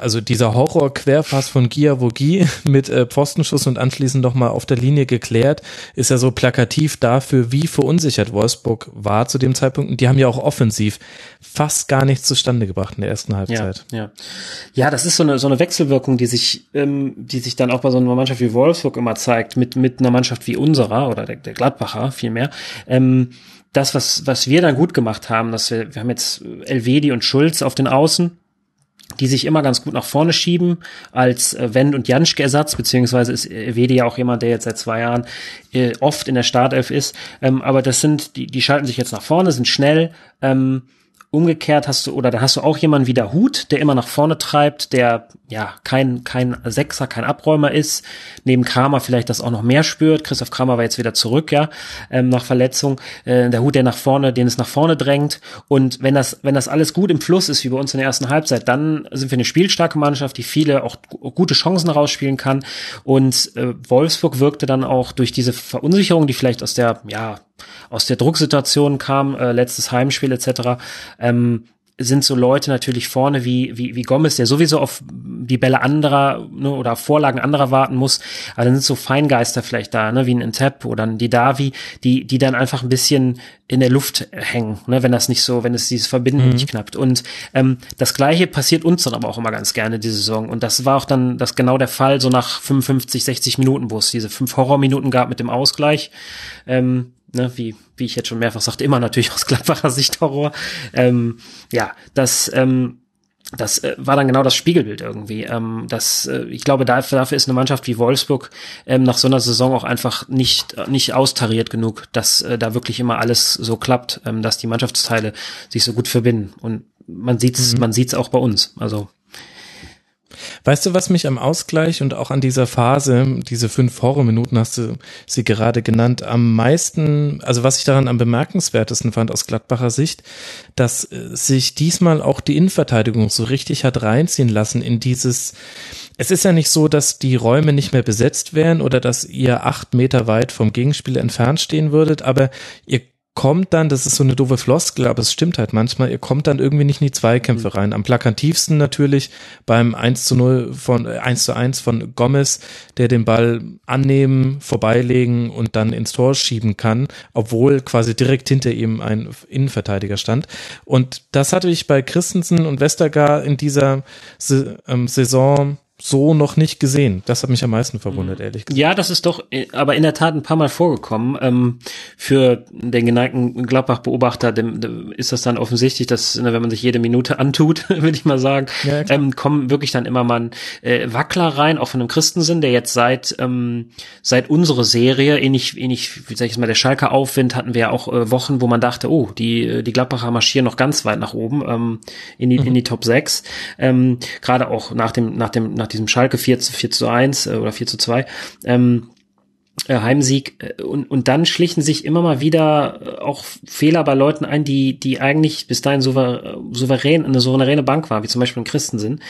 Speaker 1: also dieser Horror-Querpass von Giavogi [LAUGHS] mit äh, Pfostenschuss und anschließend nochmal auf der Linie geklärt, ist ja so plakativ dafür, wie verunsichert Wolfsburg war zu dem Zeitpunkt. Und die haben ja auch offensiv fast gar nichts zustande gebracht in der ersten Halbzeit.
Speaker 4: Ja, ja. ja das ist so eine, so eine Wechselwirkung, die sich, ähm, die sich dann auch bei so einer Mannschaft wie Wolfsburg immer zeigt, mit, mit einer Mannschaft Mannschaft wie unserer oder der, der Gladbacher vielmehr, ähm, das, was, was wir dann gut gemacht haben, dass wir, wir haben jetzt Elvedi und Schulz auf den Außen, die sich immer ganz gut nach vorne schieben als äh, Wendt- und Janschke-Ersatz, beziehungsweise ist Elvedi ja auch jemand, der jetzt seit zwei Jahren äh, oft in der Startelf ist. Ähm, aber das sind, die, die schalten sich jetzt nach vorne, sind schnell, ähm, Umgekehrt hast du, oder da hast du auch jemanden wie der Hut, der immer nach vorne treibt, der ja kein, kein Sechser, kein Abräumer ist, neben Kramer vielleicht das auch noch mehr spürt. Christoph Kramer war jetzt wieder zurück, ja, ähm, nach Verletzung. Äh, der Hut, der nach vorne, den es nach vorne drängt. Und wenn das, wenn das alles gut im Fluss ist, wie bei uns in der ersten Halbzeit, dann sind wir eine spielstarke Mannschaft, die viele auch gute Chancen rausspielen kann. Und äh, Wolfsburg wirkte dann auch durch diese Verunsicherung, die vielleicht aus der, ja, aus der Drucksituation kam, äh, letztes Heimspiel etc., ähm, sind so Leute natürlich vorne wie, wie, wie Gomez, der sowieso auf die Bälle anderer ne, oder auf Vorlagen anderer warten muss. Aber dann sind so Feingeister vielleicht da, ne, wie ein Intep oder ein Didavi, die, die dann einfach ein bisschen in der Luft hängen, ne, wenn das nicht so, wenn es dieses Verbinden mhm. nicht knappt. Und ähm, das Gleiche passiert uns dann aber auch immer ganz gerne diese Saison. Und das war auch dann das genau der Fall, so nach 55, 60 Minuten, wo es diese fünf Horrorminuten gab mit dem Ausgleich. Ähm, ne, wie, wie ich jetzt schon mehrfach sagte, immer natürlich aus Gladbacher Sicht Horror. Ähm, ja, das, ähm, das äh, war dann genau das Spiegelbild irgendwie. Ähm, das, äh, ich glaube, dafür, dafür ist eine Mannschaft wie Wolfsburg ähm, nach so einer Saison auch einfach nicht, nicht austariert genug, dass äh, da wirklich immer alles so klappt, ähm, dass die Mannschaftsteile sich so gut verbinden. Und man sieht's, mhm. man sieht's auch bei uns. Also
Speaker 1: Weißt du, was mich am Ausgleich und auch an dieser Phase, diese fünf Horrorminuten hast du sie gerade genannt, am meisten, also was ich daran am bemerkenswertesten fand aus Gladbacher Sicht, dass äh, sich diesmal auch die Innenverteidigung so richtig hat reinziehen lassen in dieses, es ist ja nicht so, dass die Räume nicht mehr besetzt wären oder dass ihr acht Meter weit vom Gegenspieler entfernt stehen würdet, aber ihr kommt dann, das ist so eine doofe Floskel, aber es stimmt halt manchmal, ihr kommt dann irgendwie nicht in die Zweikämpfe rein. Am plakativsten natürlich beim 1 zu 0 von, äh, 1 zu 1 von Gomez, der den Ball annehmen, vorbeilegen und dann ins Tor schieben kann, obwohl quasi direkt hinter ihm ein Innenverteidiger stand. Und das hatte ich bei Christensen und Westergaard in dieser ähm, Saison so noch nicht gesehen. Das hat mich am meisten verwundert, mhm. ehrlich gesagt.
Speaker 4: Ja, das ist doch äh, aber in der Tat ein paar Mal vorgekommen. Ähm, für den geneigten Gladbach-Beobachter ist das dann offensichtlich, dass, ne, wenn man sich jede Minute antut, [LAUGHS] würde ich mal sagen, ja, ähm, kommen wirklich dann immer mal äh, Wackler rein, auch von einem Christensen, der jetzt seit ähm, seit unsere Serie, ähnlich, ähnlich, wie sag ich mal, der Schalke Aufwind hatten wir ja auch äh, Wochen, wo man dachte, oh, die, die Gladbacher marschieren noch ganz weit nach oben, in die, mhm. in die Top 6. Ähm, Gerade auch nach dem, nach dem, nach diesem Schalke 4 zu, 4 zu 1 äh, oder 4 zu 2, ähm, äh, Heimsieg äh, und, und dann schlichen sich immer mal wieder äh, auch Fehler bei Leuten ein, die, die eigentlich bis dahin souver souverän, eine souveräne Bank war, wie zum Beispiel ein Christensen,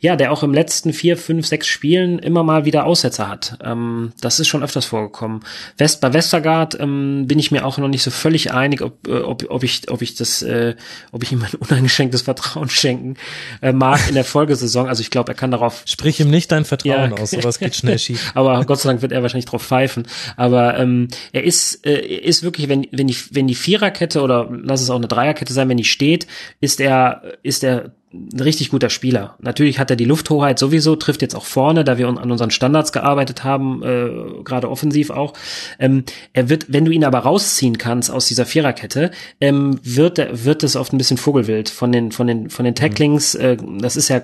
Speaker 4: ja, der auch im letzten vier, fünf, sechs Spielen immer mal wieder Aussetzer hat. Ähm, das ist schon öfters vorgekommen. West, bei Westergaard ähm, bin ich mir auch noch nicht so völlig einig, ob, ob, ob ich, ob ich das, äh, ob ich ihm ein [LAUGHS] uneingeschränktes Vertrauen schenken äh, mag in der Folgesaison. Also ich glaube, er kann darauf.
Speaker 1: Sprich ihm nicht dein Vertrauen ja, aus, sowas geht schnell [LAUGHS] schief.
Speaker 4: Aber Gott sei Dank wird er wahrscheinlich drauf pfeifen helfen. Aber ähm, er ist, äh, ist wirklich, wenn, wenn die, wenn die Viererkette oder lass es auch eine Dreierkette sein, wenn die steht, ist er, ist er ein richtig guter Spieler. Natürlich hat er die Lufthoheit sowieso, trifft jetzt auch vorne, da wir an unseren Standards gearbeitet haben, äh, gerade offensiv auch. Ähm, er wird, wenn du ihn aber rausziehen kannst aus dieser Viererkette, ähm, wird wird es oft ein bisschen Vogelwild von den von den von den Tacklings. Äh, das ist ja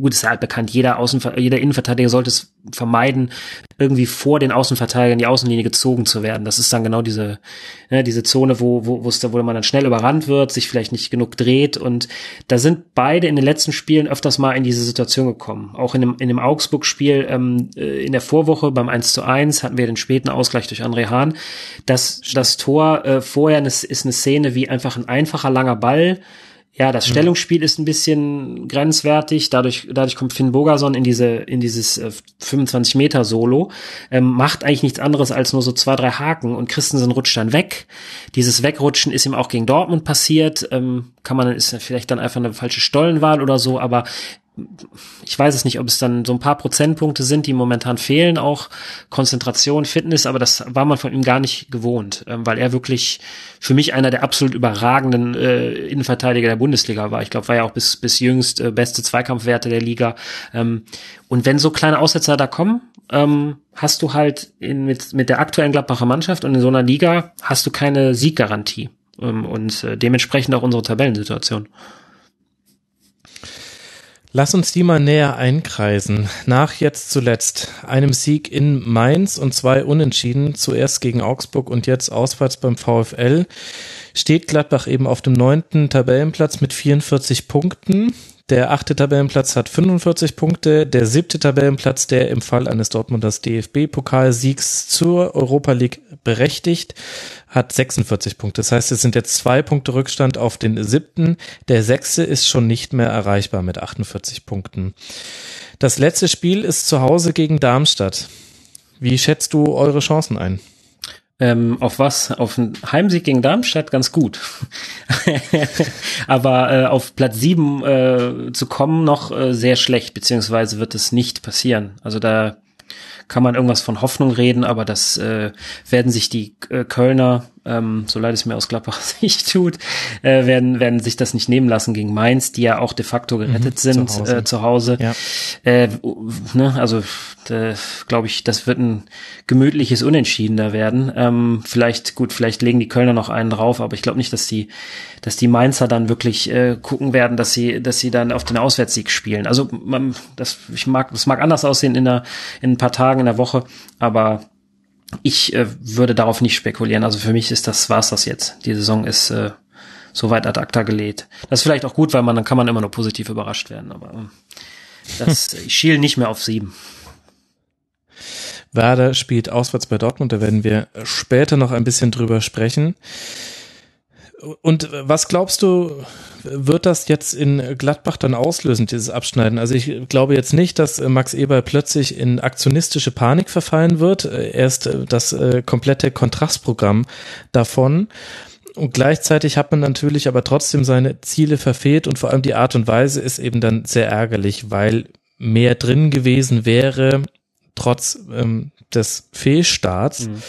Speaker 4: gut, ist ja halt bekannt. Jeder Außen, jeder Innenverteidiger sollte es vermeiden, irgendwie vor den Außenverteidigern die Außenlinie gezogen zu werden. Das ist dann genau diese ne, diese Zone, wo wo wo, es da, wo man dann schnell überrannt wird, sich vielleicht nicht genug dreht und da sind beide beide in den letzten Spielen öfters mal in diese Situation gekommen. Auch in dem, in dem Augsburg-Spiel ähm, äh, in der Vorwoche beim 1 zu 1 hatten wir den späten Ausgleich durch André Hahn. Das, das Tor äh, vorher ist, ist eine Szene wie einfach ein einfacher langer Ball, ja, das mhm. Stellungsspiel ist ein bisschen grenzwertig. Dadurch, dadurch kommt Finn Bogerson in diese, in dieses äh, 25 Meter Solo, ähm, macht eigentlich nichts anderes als nur so zwei, drei Haken und Christensen rutscht dann weg. Dieses Wegrutschen ist ihm auch gegen Dortmund passiert. Ähm, kann man, ist vielleicht dann einfach eine falsche Stollenwahl oder so, aber ich weiß es nicht, ob es dann so ein paar Prozentpunkte sind, die momentan fehlen, auch Konzentration, Fitness, aber das war man von ihm gar nicht gewohnt, ähm, weil er wirklich für mich einer der absolut überragenden äh, Innenverteidiger der Bundesliga war. Ich glaube, war ja auch bis, bis jüngst äh, beste Zweikampfwerte der Liga. Ähm, und wenn so kleine Aussetzer da kommen, ähm, hast du halt in, mit, mit der aktuellen Gladbacher Mannschaft und in so einer Liga hast du keine Sieggarantie. Ähm, und äh, dementsprechend auch unsere Tabellensituation.
Speaker 1: Lass uns die mal näher einkreisen. Nach jetzt zuletzt einem Sieg in Mainz und zwei Unentschieden, zuerst gegen Augsburg und jetzt auswärts beim VfL, steht Gladbach eben auf dem neunten Tabellenplatz mit 44 Punkten. Der achte Tabellenplatz hat 45 Punkte. Der siebte Tabellenplatz, der im Fall eines Dortmunders DFB-Pokalsiegs zur Europa League berechtigt, hat 46 Punkte. Das heißt, es sind jetzt zwei Punkte Rückstand auf den siebten. Der sechste ist schon nicht mehr erreichbar mit 48 Punkten. Das letzte Spiel ist zu Hause gegen Darmstadt. Wie schätzt du eure Chancen ein?
Speaker 4: Ähm, auf was? Auf einen Heimsieg gegen Darmstadt ganz gut. [LAUGHS] Aber äh, auf Platz sieben äh, zu kommen noch äh, sehr schlecht, beziehungsweise wird es nicht passieren. Also da kann man irgendwas von Hoffnung reden, aber das äh, werden sich die äh, Kölner ähm, so leid es mir aus Gladbach [LAUGHS] Sicht tut, äh, werden, werden sich das nicht nehmen lassen gegen Mainz, die ja auch de facto gerettet mhm, sind zu Hause. Äh, zu Hause. Ja. Äh, ne, also glaube ich, das wird ein gemütliches Unentschieden da werden. Ähm, vielleicht, gut, vielleicht legen die Kölner noch einen drauf, aber ich glaube nicht, dass die, dass die Mainzer dann wirklich äh, gucken werden, dass sie, dass sie dann auf den Auswärtssieg spielen. Also man, das, ich mag, das mag anders aussehen in, der, in ein paar Tagen in der Woche, aber ich äh, würde darauf nicht spekulieren. Also für mich ist das, war's das jetzt. Die Saison ist äh, soweit ad acta gelegt. Das ist vielleicht auch gut, weil man dann kann man immer nur positiv überrascht werden, aber äh, das, [LAUGHS] ich schiele nicht mehr auf sieben.
Speaker 1: Werder spielt auswärts bei Dortmund, da werden wir später noch ein bisschen drüber sprechen. Und was glaubst du, wird das jetzt in Gladbach dann auslösen, dieses Abschneiden? Also ich glaube jetzt nicht, dass Max Eber plötzlich in aktionistische Panik verfallen wird. Er ist das äh, komplette Kontrastprogramm davon. Und gleichzeitig hat man natürlich aber trotzdem seine Ziele verfehlt und vor allem die Art und Weise ist eben dann sehr ärgerlich, weil mehr drin gewesen wäre, trotz ähm, des Fehlstarts. Mhm.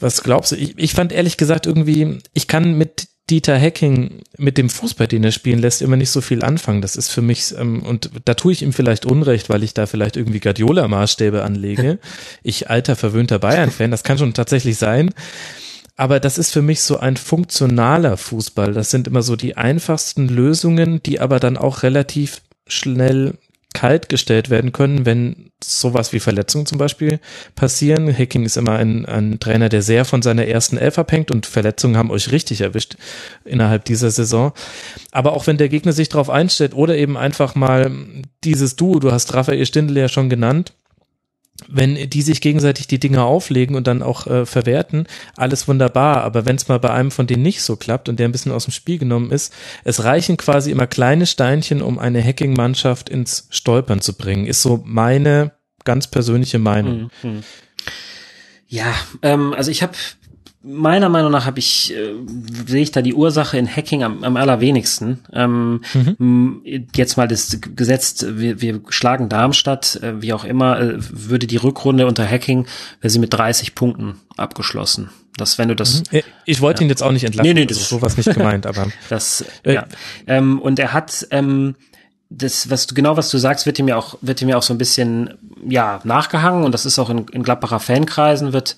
Speaker 1: Was glaubst du? Ich, ich fand ehrlich gesagt irgendwie, ich kann mit Dieter Hacking mit dem Fußball, den er spielen lässt, immer nicht so viel anfangen. Das ist für mich, ähm, und da tue ich ihm vielleicht Unrecht, weil ich da vielleicht irgendwie Guardiola-Maßstäbe anlege. [LAUGHS] Ich alter, verwöhnter Bayern-Fan, das kann schon tatsächlich sein. Aber das ist für mich so ein funktionaler Fußball. Das sind immer so die einfachsten Lösungen, die aber dann auch relativ schnell kalt gestellt werden können, wenn sowas wie Verletzungen zum Beispiel passieren. Hacking ist immer ein, ein Trainer, der sehr von seiner ersten Elf abhängt und Verletzungen haben euch richtig erwischt innerhalb dieser Saison. Aber auch wenn der Gegner sich darauf einstellt oder eben einfach mal dieses Duo, du hast Raphael Stindl ja schon genannt, wenn die sich gegenseitig die Dinge auflegen und dann auch äh, verwerten, alles wunderbar. Aber wenn es mal bei einem von denen nicht so klappt und der ein bisschen aus dem Spiel genommen ist, es reichen quasi immer kleine Steinchen, um eine Hacking-Mannschaft ins Stolpern zu bringen. Ist so meine ganz persönliche Meinung. Mhm.
Speaker 4: Ja, ähm, also ich habe meiner Meinung nach habe ich äh, sehe ich da die Ursache in Hacking am, am allerwenigsten. Ähm, mhm. Jetzt mal das gesetzt, wir, wir schlagen Darmstadt, äh, wie auch immer, äh, würde die Rückrunde unter Hacking, wäre sie mit 30 Punkten abgeschlossen. Das, wenn du das.
Speaker 1: Mhm. Ich wollte ja. ihn jetzt auch nicht entlassen. Nee, nee, das ist sowas nicht gemeint, aber. [LAUGHS]
Speaker 4: das, äh, ja. Ähm, und er hat ähm, das, was du genau was du sagst, wird ihm ja auch, wird ihm ja auch so ein bisschen ja nachgehangen und das ist auch in, in Gladbacher Fankreisen wird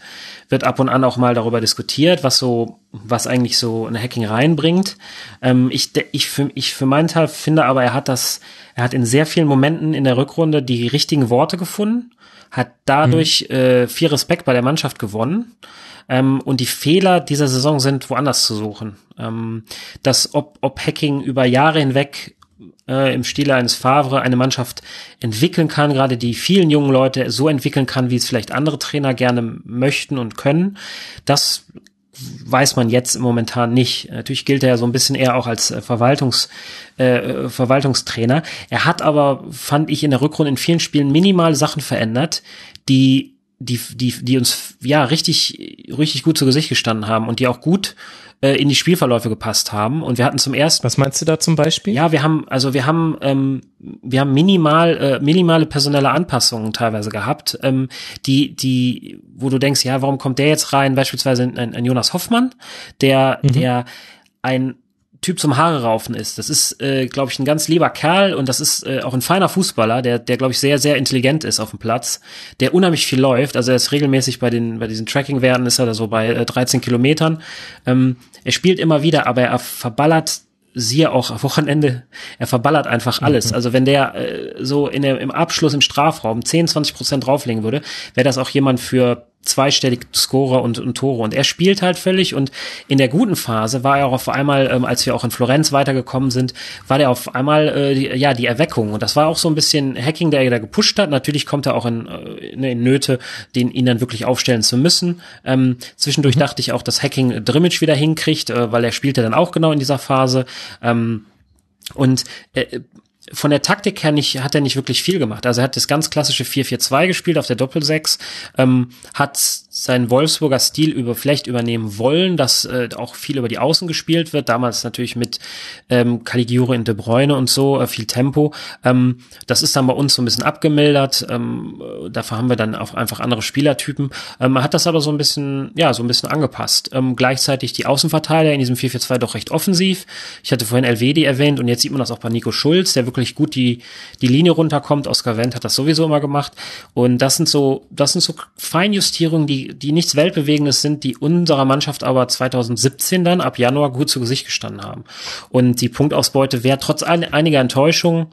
Speaker 4: wird ab und an auch mal darüber diskutiert, was so was eigentlich so eine Hacking reinbringt. Ähm, ich ich für ich für meinen Teil finde aber er hat das er hat in sehr vielen Momenten in der Rückrunde die richtigen Worte gefunden, hat dadurch mhm. äh, viel Respekt bei der Mannschaft gewonnen. Ähm, und die Fehler dieser Saison sind woanders zu suchen. Ähm, dass ob, ob Hacking über Jahre hinweg äh, im Stile eines Favre eine Mannschaft entwickeln kann, gerade die vielen jungen Leute so entwickeln kann, wie es vielleicht andere Trainer gerne möchten und können. Das weiß man jetzt momentan nicht. Natürlich gilt er ja so ein bisschen eher auch als äh, Verwaltungs, äh, Verwaltungstrainer. Er hat aber, fand ich, in der Rückrunde in vielen Spielen minimal Sachen verändert, die die, die, die uns ja richtig, richtig gut zu Gesicht gestanden haben und die auch gut äh, in die Spielverläufe gepasst haben. Und wir hatten zum ersten.
Speaker 1: Was meinst du da zum Beispiel?
Speaker 4: Ja, wir haben, also wir haben, ähm, wir haben minimal, äh, minimale personelle Anpassungen teilweise gehabt, ähm, die, die, wo du denkst, ja, warum kommt der jetzt rein? Beispielsweise ein, ein Jonas Hoffmann, der, mhm. der ein Typ zum Haare raufen ist. Das ist, äh, glaube ich, ein ganz lieber Kerl und das ist äh, auch ein feiner Fußballer, der, der glaube ich sehr, sehr intelligent ist auf dem Platz, der unheimlich viel läuft. Also er ist regelmäßig bei den, bei diesen Tracking-Werten ist er da so bei äh, 13 Kilometern. Ähm, er spielt immer wieder, aber er verballert siehe auch am Wochenende, er verballert einfach alles. Mhm. Also wenn der äh, so in der, im Abschluss im Strafraum 10, 20 Prozent drauflegen würde, wäre das auch jemand für zweistellig Scorer und, und Tore. Und er spielt halt völlig und in der guten Phase war er auch auf einmal, ähm, als wir auch in Florenz weitergekommen sind, war der auf einmal äh, die, ja die Erweckung. Und das war auch so ein bisschen Hacking, der er da gepusht hat. Natürlich kommt er auch in, äh, in Nöte, den ihn dann wirklich aufstellen zu müssen. Ähm, zwischendurch mhm. dachte ich auch, dass Hacking Drimmitsch wieder hinkriegt, äh, weil er spielte dann auch genau in dieser Phase. Ähm, und äh, von der Taktik her nicht, hat er nicht wirklich viel gemacht. Also er hat das ganz klassische 4-4-2 gespielt auf der Doppel-6, ähm, hat seinen Wolfsburger Stil über vielleicht übernehmen wollen, dass äh, auch viel über die Außen gespielt wird. Damals natürlich mit ähm, Caligiuri und De Bruyne und so, äh, viel Tempo. Ähm, das ist dann bei uns so ein bisschen abgemildert. Ähm, dafür haben wir dann auch einfach andere Spielertypen. Ähm, man hat das aber so ein bisschen, ja, so ein bisschen angepasst. Ähm, gleichzeitig die Außenverteidiger in diesem 4-4-2 doch recht offensiv. Ich hatte vorhin Elvedi erwähnt und jetzt sieht man das auch bei Nico Schulz, der wirklich gut die, die Linie runterkommt. Oscar Wendt hat das sowieso immer gemacht. Und das sind so, das sind so Feinjustierungen, die die, nichts Weltbewegendes sind, die unserer Mannschaft aber 2017 dann ab Januar gut zu Gesicht gestanden haben. Und die Punktausbeute wäre trotz einiger Enttäuschungen,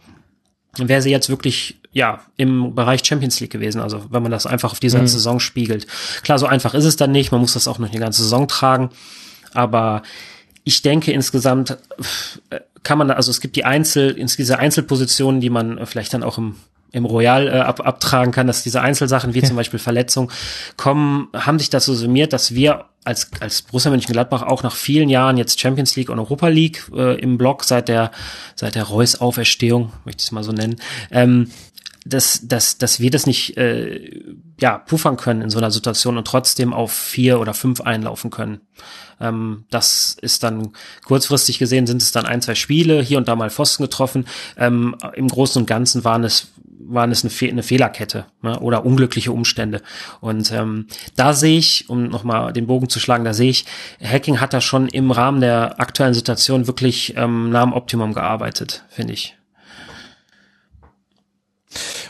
Speaker 4: wäre sie jetzt wirklich ja im Bereich Champions League gewesen. Also wenn man das einfach auf dieser mhm. Saison spiegelt. Klar, so einfach ist es dann nicht. Man muss das auch noch eine ganze Saison tragen. Aber ich denke insgesamt äh, kann man, also es gibt die Einzel, diese Einzelpositionen, die man vielleicht dann auch im im Royal äh, ab, abtragen kann, dass diese Einzelsachen wie ja. zum Beispiel Verletzung kommen, haben sich dazu summiert, dass wir als, als Borussia Mönchengladbach auch nach vielen Jahren jetzt Champions League und Europa League äh, im Block seit der seit der Reus Auferstehung, möchte ich es mal so nennen, ähm, dass, dass, dass wir das nicht äh, ja, puffern können in so einer Situation und trotzdem auf vier oder fünf einlaufen können. Ähm, das ist dann kurzfristig gesehen sind es dann ein, zwei Spiele, hier und da mal Pfosten getroffen. Ähm, Im Großen und Ganzen waren es waren es eine, Fe eine Fehlerkette ne, oder unglückliche Umstände. Und ähm, da sehe ich, um nochmal den Bogen zu schlagen, da sehe ich, Hacking hat da schon im Rahmen der aktuellen Situation wirklich ähm, nah am Optimum gearbeitet, finde ich.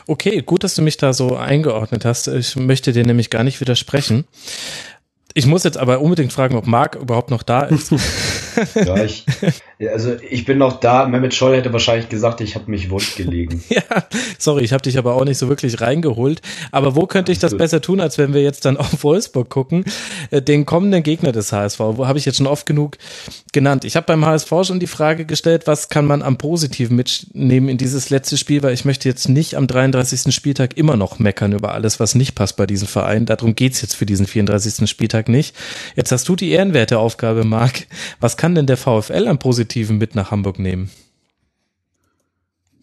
Speaker 1: Okay, gut, dass du mich da so eingeordnet hast. Ich möchte dir nämlich gar nicht widersprechen. Ich muss jetzt aber unbedingt fragen, ob Marc überhaupt noch da ist. [LAUGHS]
Speaker 5: ja, ich, also ich bin noch da. Mehmet Scholl hätte wahrscheinlich gesagt, ich habe mich wund gelegen. [LAUGHS]
Speaker 1: ja, sorry, ich habe dich aber auch nicht so wirklich reingeholt. Aber wo könnte ich das besser tun, als wenn wir jetzt dann [LAUGHS] auf Wolfsburg gucken? Äh, den kommenden Gegner des HSV, wo habe ich jetzt schon oft genug genannt. Ich habe beim HSV schon die Frage gestellt, was kann man am Positiven mitnehmen in dieses letzte Spiel, weil ich möchte jetzt nicht am 33. Spieltag immer noch meckern über alles, was nicht passt bei diesem Verein. Darum geht's jetzt für diesen 34. Spieltag nicht. Jetzt hast du die ehrenwerte Aufgabe, Marc. Was kann denn der VfL am Positiven mit nach Hamburg nehmen?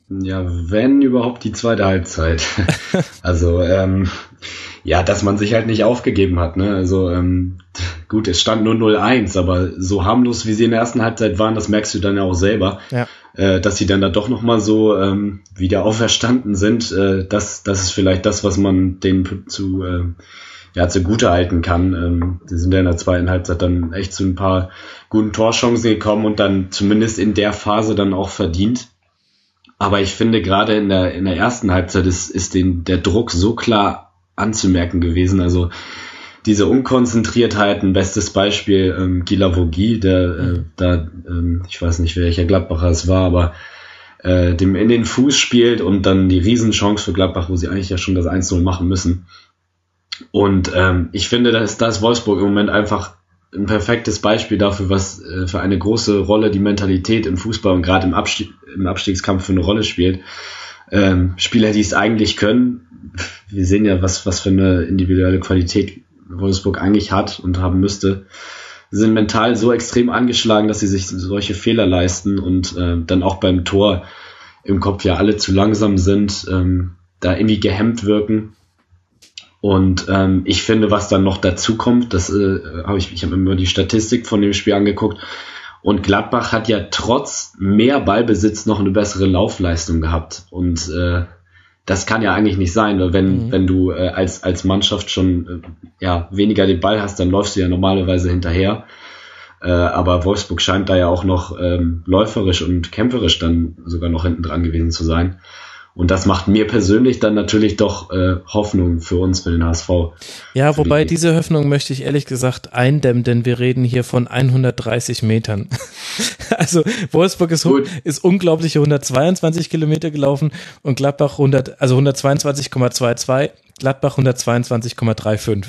Speaker 5: Ja, wenn überhaupt die zweite Halbzeit. [LAUGHS] also, ähm, ja, dass man sich halt nicht aufgegeben hat. Ne? Also ähm, gut, es stand nur 0-1, aber so harmlos, wie sie in der ersten Halbzeit waren, das merkst du dann ja auch selber, ja. äh, dass sie dann da doch nochmal so ähm, wieder auferstanden sind. Äh, das, das ist vielleicht das, was man denen zu, äh, ja, zugute halten kann. Ähm, die sind ja in der zweiten Halbzeit dann echt zu ein paar guten Torchancen gekommen und dann zumindest in der Phase dann auch verdient. Aber ich finde gerade in der, in der ersten Halbzeit ist, ist den, der Druck so klar anzumerken gewesen. Also diese Unkonzentriertheit, ein bestes Beispiel, ähm, Gila Vogie, der äh, da, ähm, ich weiß nicht, welcher Gladbacher es war, aber äh, dem in den Fuß spielt und dann die Riesenchance für Gladbach, wo sie eigentlich ja schon das 1-0 machen müssen. Und ähm, ich finde, da ist das Wolfsburg im Moment einfach ein perfektes Beispiel dafür, was äh, für eine große Rolle die Mentalität im Fußball und gerade im, Abstieg, im Abstiegskampf für eine Rolle spielt. Ähm, Spieler, die es eigentlich können, wir sehen ja, was, was für eine individuelle Qualität Wolfsburg eigentlich hat und haben müsste, sind mental so extrem angeschlagen, dass sie sich solche Fehler leisten und äh, dann auch beim Tor im Kopf ja alle zu langsam sind, ähm, da irgendwie gehemmt wirken. Und ähm, ich finde, was dann noch dazu kommt, das äh, habe ich, ich habe mir die Statistik von dem Spiel angeguckt. Und Gladbach hat ja trotz mehr Ballbesitz noch eine bessere Laufleistung gehabt. Und äh, das kann ja eigentlich nicht sein, weil wenn, mhm. wenn du äh, als, als Mannschaft schon äh, ja, weniger den Ball hast, dann läufst du ja normalerweise hinterher. Äh, aber Wolfsburg scheint da ja auch noch ähm, läuferisch und kämpferisch dann sogar noch hinten dran gewesen zu sein. Und das macht mir persönlich dann natürlich doch äh, Hoffnung für uns, für den HSV.
Speaker 1: Ja, wobei die diese Hoffnung möchte ich ehrlich gesagt eindämmen, denn wir reden hier von 130 Metern. [LAUGHS] also Wolfsburg ist, ist unglaubliche 122 Kilometer gelaufen und Gladbach 100, also 122,22 Gladbach 122,35.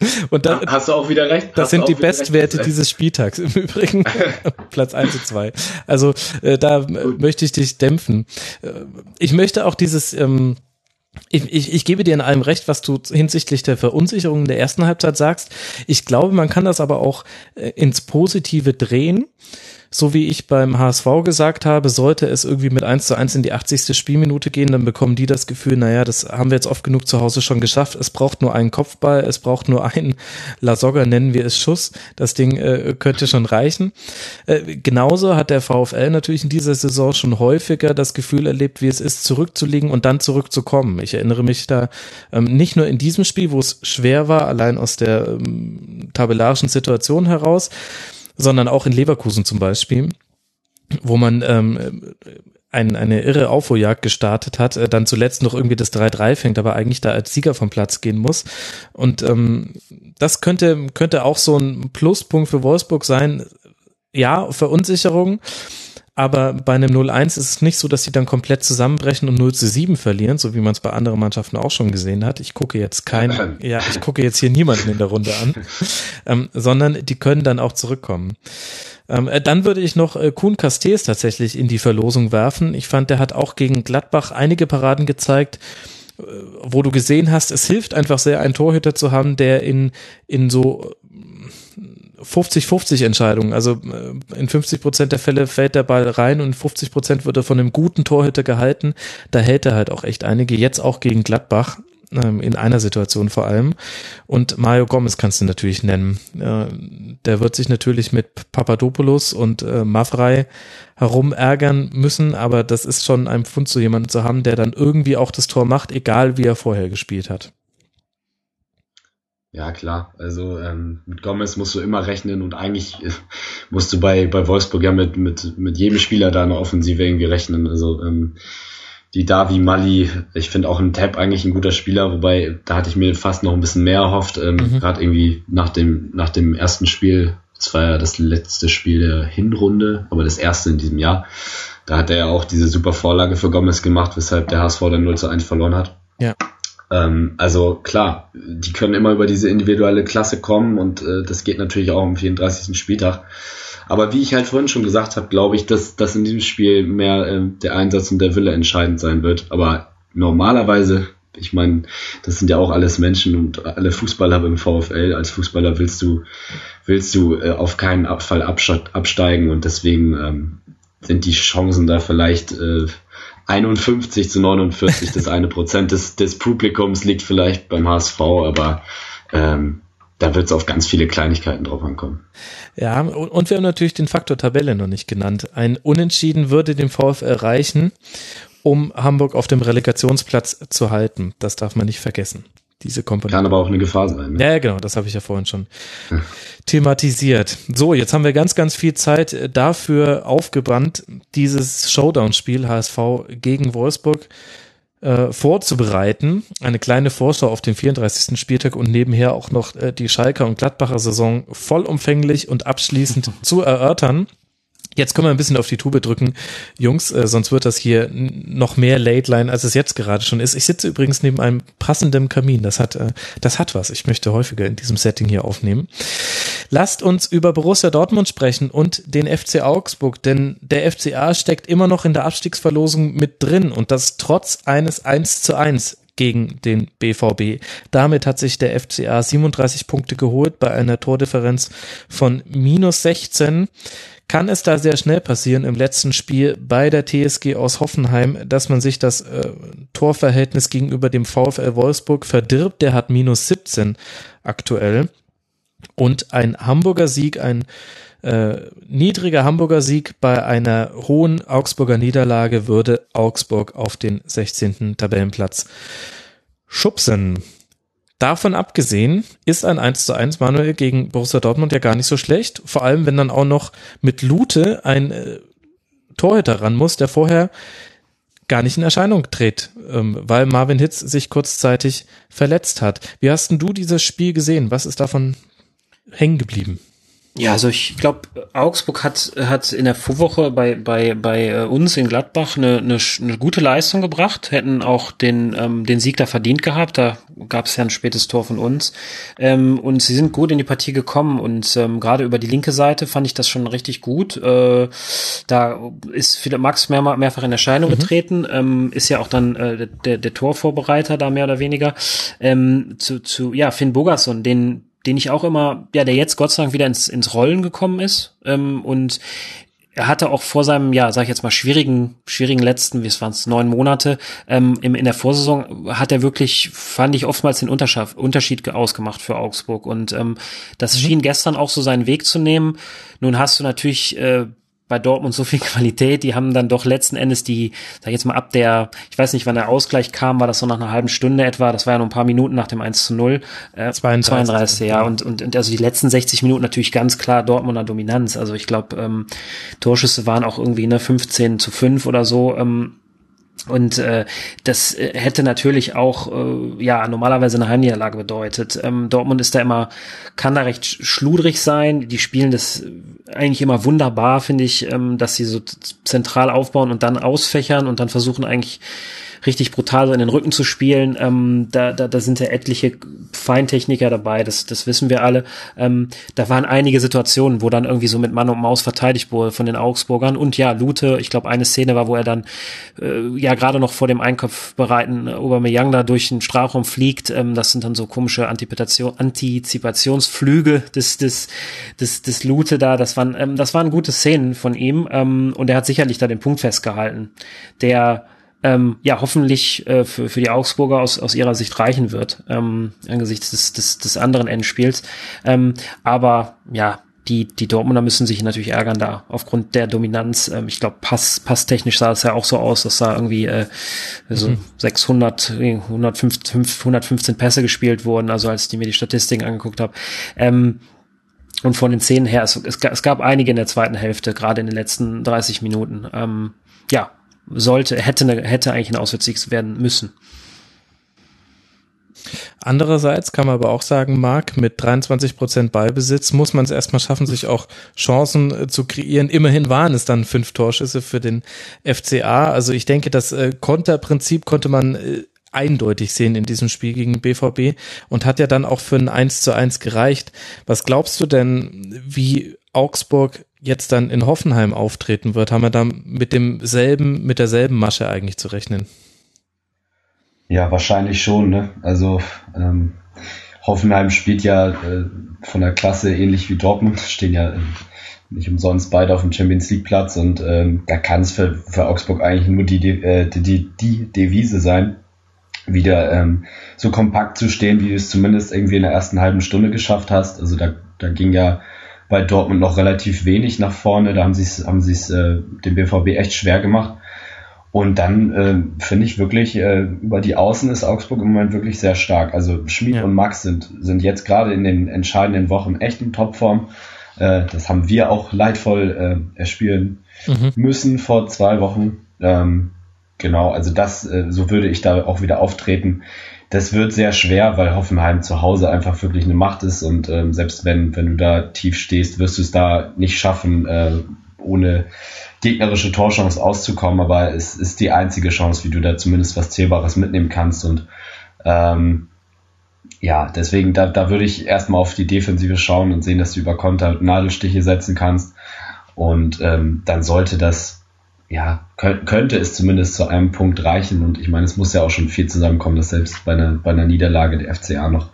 Speaker 1: [LAUGHS]
Speaker 5: und da, hast du auch wieder recht.
Speaker 1: Das sind die Bestwerte recht. dieses Spieltags im [LAUGHS] Übrigen. [LAUGHS] Platz 1 und 2. Also äh, da Gut. möchte ich dich dämpfen. Äh, ich möchte auch dieses ähm, ich, ich, ich gebe dir in allem recht, was du hinsichtlich der Verunsicherung der ersten Halbzeit sagst. Ich glaube, man kann das aber auch äh, ins Positive drehen so wie ich beim HSV gesagt habe, sollte es irgendwie mit 1 zu 1 in die 80. Spielminute gehen, dann bekommen die das Gefühl, naja, das haben wir jetzt oft genug zu Hause schon geschafft. Es braucht nur einen Kopfball, es braucht nur einen [LAUGHS] Lasogga, nennen wir es Schuss. Das Ding äh, könnte schon reichen. Äh, genauso hat der VfL natürlich in dieser Saison schon häufiger das Gefühl erlebt, wie es ist, zurückzulegen und dann zurückzukommen. Ich erinnere mich da ähm, nicht nur in diesem Spiel, wo es schwer war, allein aus der ähm, tabellarischen Situation heraus, sondern auch in Leverkusen zum Beispiel, wo man ähm, ein, eine irre Aufholjagd gestartet hat, äh, dann zuletzt noch irgendwie das 3-3 fängt, aber eigentlich da als Sieger vom Platz gehen muss. Und ähm, das könnte, könnte auch so ein Pluspunkt für Wolfsburg sein. Ja, Verunsicherung, aber bei einem 0-1 ist es nicht so, dass sie dann komplett zusammenbrechen und 0 zu 7 verlieren, so wie man es bei anderen Mannschaften auch schon gesehen hat. Ich gucke jetzt kein, [LAUGHS] ja, ich gucke jetzt hier niemanden in der Runde an, ähm, sondern die können dann auch zurückkommen. Ähm, äh, dann würde ich noch äh, Kuhn Castells tatsächlich in die Verlosung werfen. Ich fand, der hat auch gegen Gladbach einige Paraden gezeigt, äh, wo du gesehen hast, es hilft einfach sehr, einen Torhüter zu haben, der in, in so 50-50 Entscheidungen. Also äh, in 50 Prozent der Fälle fällt der Ball rein und 50 Prozent wird er von einem guten Torhüter gehalten. Da hält er halt auch echt einige. Jetzt auch gegen Gladbach ähm, in einer Situation vor allem. Und Mario Gomez kannst du natürlich nennen. Äh, der wird sich natürlich mit Papadopoulos und äh, Mavrei herumärgern müssen, aber das ist schon ein Pfund zu jemandem zu haben, der dann irgendwie auch das Tor macht, egal wie er vorher gespielt hat.
Speaker 5: Ja, klar. Also ähm, mit Gomez musst du immer rechnen und eigentlich äh, [LAUGHS] musst du bei, bei Wolfsburg ja mit, mit, mit jedem Spieler da in der Offensive irgendwie rechnen. Also ähm, die Davi Mali, ich finde auch ein Tab eigentlich ein guter Spieler, wobei da hatte ich mir fast noch ein bisschen mehr erhofft. Ähm, mhm. Gerade irgendwie nach dem, nach dem ersten Spiel, das war ja das letzte Spiel der Hinrunde, aber das erste in diesem Jahr. Da hat er ja auch diese super Vorlage für Gomez gemacht, weshalb der HSV dann 0 zu 1 verloren hat.
Speaker 1: Ja.
Speaker 5: Ähm, also klar, die können immer über diese individuelle Klasse kommen und äh, das geht natürlich auch am 34. Spieltag. Aber wie ich halt vorhin schon gesagt habe, glaube ich, dass, dass in diesem Spiel mehr äh, der Einsatz und der Wille entscheidend sein wird. Aber normalerweise, ich meine, das sind ja auch alles Menschen und alle Fußballer im VfL. Als Fußballer willst du, willst du äh, auf keinen Fall absteigen und deswegen ähm, sind die Chancen da vielleicht äh, 51 zu 49, das eine Prozent des, des Publikums liegt vielleicht beim HSV, aber ähm, da wird es auf ganz viele Kleinigkeiten drauf ankommen.
Speaker 1: Ja, und, und wir haben natürlich den Faktor Tabelle noch nicht genannt. Ein Unentschieden würde dem VfL reichen, um Hamburg auf dem Relegationsplatz zu halten. Das darf man nicht vergessen diese Komponente.
Speaker 5: Kann aber auch eine Gefahr sein.
Speaker 1: Ne? Ja, genau, das habe ich ja vorhin schon thematisiert. So, jetzt haben wir ganz, ganz viel Zeit äh, dafür aufgebrannt, dieses Showdown-Spiel HSV gegen Wolfsburg äh, vorzubereiten. Eine kleine Vorschau auf den 34. Spieltag und nebenher auch noch äh, die Schalker und Gladbacher Saison vollumfänglich und abschließend [LAUGHS] zu erörtern. Jetzt können wir ein bisschen auf die Tube drücken, Jungs, äh, sonst wird das hier noch mehr Late Line, als es jetzt gerade schon ist. Ich sitze übrigens neben einem passenden Kamin. Das hat, äh, das hat was. Ich möchte häufiger in diesem Setting hier aufnehmen. Lasst uns über Borussia Dortmund sprechen und den FC Augsburg, denn der FCA steckt immer noch in der Abstiegsverlosung mit drin und das trotz eines 1 zu 1 gegen den BVB. Damit hat sich der FCA 37 Punkte geholt bei einer Tordifferenz von minus 16 kann es da sehr schnell passieren im letzten Spiel bei der TSG aus Hoffenheim, dass man sich das äh, Torverhältnis gegenüber dem VfL Wolfsburg verdirbt. Der hat minus 17 aktuell. Und ein Hamburger Sieg, ein äh, niedriger Hamburger Sieg bei einer hohen Augsburger Niederlage würde Augsburg auf den 16. Tabellenplatz schubsen. Davon abgesehen ist ein 1 zu 1 Manuel gegen Borussia Dortmund ja gar nicht so schlecht. Vor allem, wenn dann auch noch mit Lute ein äh, Torhüter ran muss, der vorher gar nicht in Erscheinung tritt, ähm, weil Marvin Hitz sich kurzzeitig verletzt hat. Wie hast denn du dieses Spiel gesehen? Was ist davon hängen geblieben?
Speaker 4: Ja, also ich glaube, Augsburg hat hat in der Vorwoche bei bei bei äh, uns in Gladbach eine, eine, eine gute Leistung gebracht, hätten auch den ähm, den Sieg da verdient gehabt. Da gab es ja ein spätes Tor von uns ähm, und sie sind gut in die Partie gekommen und ähm, gerade über die linke Seite fand ich das schon richtig gut. Äh, da ist Philipp Max mehr, mehrfach in Erscheinung mhm. getreten, ähm, ist ja auch dann äh, der, der Torvorbereiter da mehr oder weniger ähm, zu zu ja Finn Bogerson, den den ich auch immer, ja, der jetzt Gott sei Dank wieder ins, ins Rollen gekommen ist. Ähm, und er hatte auch vor seinem, ja, sag ich jetzt mal, schwierigen, schwierigen letzten, wie es waren neun Monate, ähm, im, in der Vorsaison hat er wirklich, fand ich, oftmals den Unterschied ausgemacht für Augsburg. Und ähm, das mhm. schien gestern auch so seinen Weg zu nehmen. Nun hast du natürlich äh, bei Dortmund so viel [LAUGHS] Qualität, die haben dann doch letzten Endes die, sag ich jetzt mal ab der, ich weiß nicht, wann der Ausgleich kam, war das so nach einer halben Stunde etwa, das war ja nur ein paar Minuten nach dem 1 zu 0. Äh, 32, 32 ja, und, und, und also die letzten 60 Minuten natürlich ganz klar Dortmunder Dominanz. Also ich glaube, ähm, Torschüsse waren auch irgendwie ne 15 zu 5 oder so. Ähm, Und äh, das äh, hätte natürlich auch äh, ja normalerweise eine Heimniederlage bedeutet. Ähm, Dortmund ist da immer, kann da recht schludrig sein. Die spielen das eigentlich immer wunderbar, finde ich, ähm, dass sie so zentral aufbauen und dann ausfächern und dann versuchen eigentlich richtig brutal so in den Rücken zu spielen. Ähm, da, da, da sind ja etliche Feintechniker dabei, das, das wissen wir alle. Ähm, da waren einige Situationen, wo dann irgendwie so mit Mann und Maus verteidigt wurde von den Augsburgern. Und ja, Lute, ich glaube, eine Szene war, wo er dann äh, ja gerade noch vor dem Einkopf bereiten Aubameyang da durch den Strafraum fliegt. Ähm, das sind dann so komische Antizipation, Antizipationsflüge des, des, des, des Lute da. Das waren, ähm, das waren gute Szenen von ihm. Ähm, und er hat sicherlich da den Punkt festgehalten, der ähm, ja hoffentlich äh, für, für die Augsburger aus, aus ihrer Sicht reichen wird, ähm, angesichts des, des, des anderen Endspiels. Ähm, aber ja, die, die Dortmunder müssen sich natürlich ärgern da aufgrund der Dominanz. Ähm, ich glaube, pass, passtechnisch sah es ja auch so aus, dass da irgendwie äh, so mhm. 600, 115, 115 Pässe gespielt wurden, also als ich mir die Statistiken angeguckt habe. Ähm, und von den Szenen her, es, es, es gab einige in der zweiten Hälfte, gerade in den letzten 30 Minuten. Ähm, ja, sollte, hätte, hätte eigentlich ein Auswärtssieg werden müssen.
Speaker 1: Andererseits kann man aber auch sagen, Marc, mit 23 Prozent Ballbesitz muss man es erstmal schaffen, sich auch Chancen äh, zu kreieren. Immerhin waren es dann fünf Torschüsse für den FCA. Also ich denke, das äh, Konterprinzip konnte man äh, eindeutig sehen in diesem Spiel gegen BVB und hat ja dann auch für ein 1 zu 1 gereicht. Was glaubst du denn, wie Augsburg jetzt dann in Hoffenheim auftreten wird, haben wir da mit demselben, mit derselben Masche eigentlich zu rechnen?
Speaker 5: Ja, wahrscheinlich schon, ne? Also ähm, Hoffenheim spielt ja äh, von der Klasse ähnlich wie Dortmund, [LAUGHS] stehen ja äh, nicht umsonst beide auf dem Champions League Platz und ähm, da kann es für, für Augsburg eigentlich nur die, äh, die, die, die Devise sein, wieder ähm, so kompakt zu stehen, wie du es zumindest irgendwie in der ersten halben Stunde geschafft hast. Also da, da ging ja bei Dortmund noch relativ wenig nach vorne. Da haben sie es haben sie's, äh, dem BVB echt schwer gemacht. Und dann äh, finde ich wirklich, äh, über die Außen ist Augsburg im Moment wirklich sehr stark. Also Schmid ja. und Max sind, sind jetzt gerade in den entscheidenden Wochen echt in Topform. Äh, das haben wir auch leidvoll äh, erspielen mhm. müssen vor zwei Wochen. Ähm, genau, also das, äh, so würde ich da auch wieder auftreten das wird sehr schwer, weil Hoffenheim zu Hause einfach wirklich eine Macht ist und ähm, selbst wenn, wenn du da tief stehst, wirst du es da nicht schaffen, äh, ohne gegnerische Torchance auszukommen, aber es ist die einzige Chance, wie du da zumindest was Zählbares mitnehmen kannst. Und ähm, ja, deswegen, da, da würde ich erstmal auf die Defensive schauen und sehen, dass du über Konter Nadelstiche setzen kannst. Und ähm, dann sollte das ja, könnte es zumindest zu einem Punkt reichen. Und ich meine, es muss ja auch schon viel zusammenkommen, dass selbst bei einer, bei einer Niederlage der FCA noch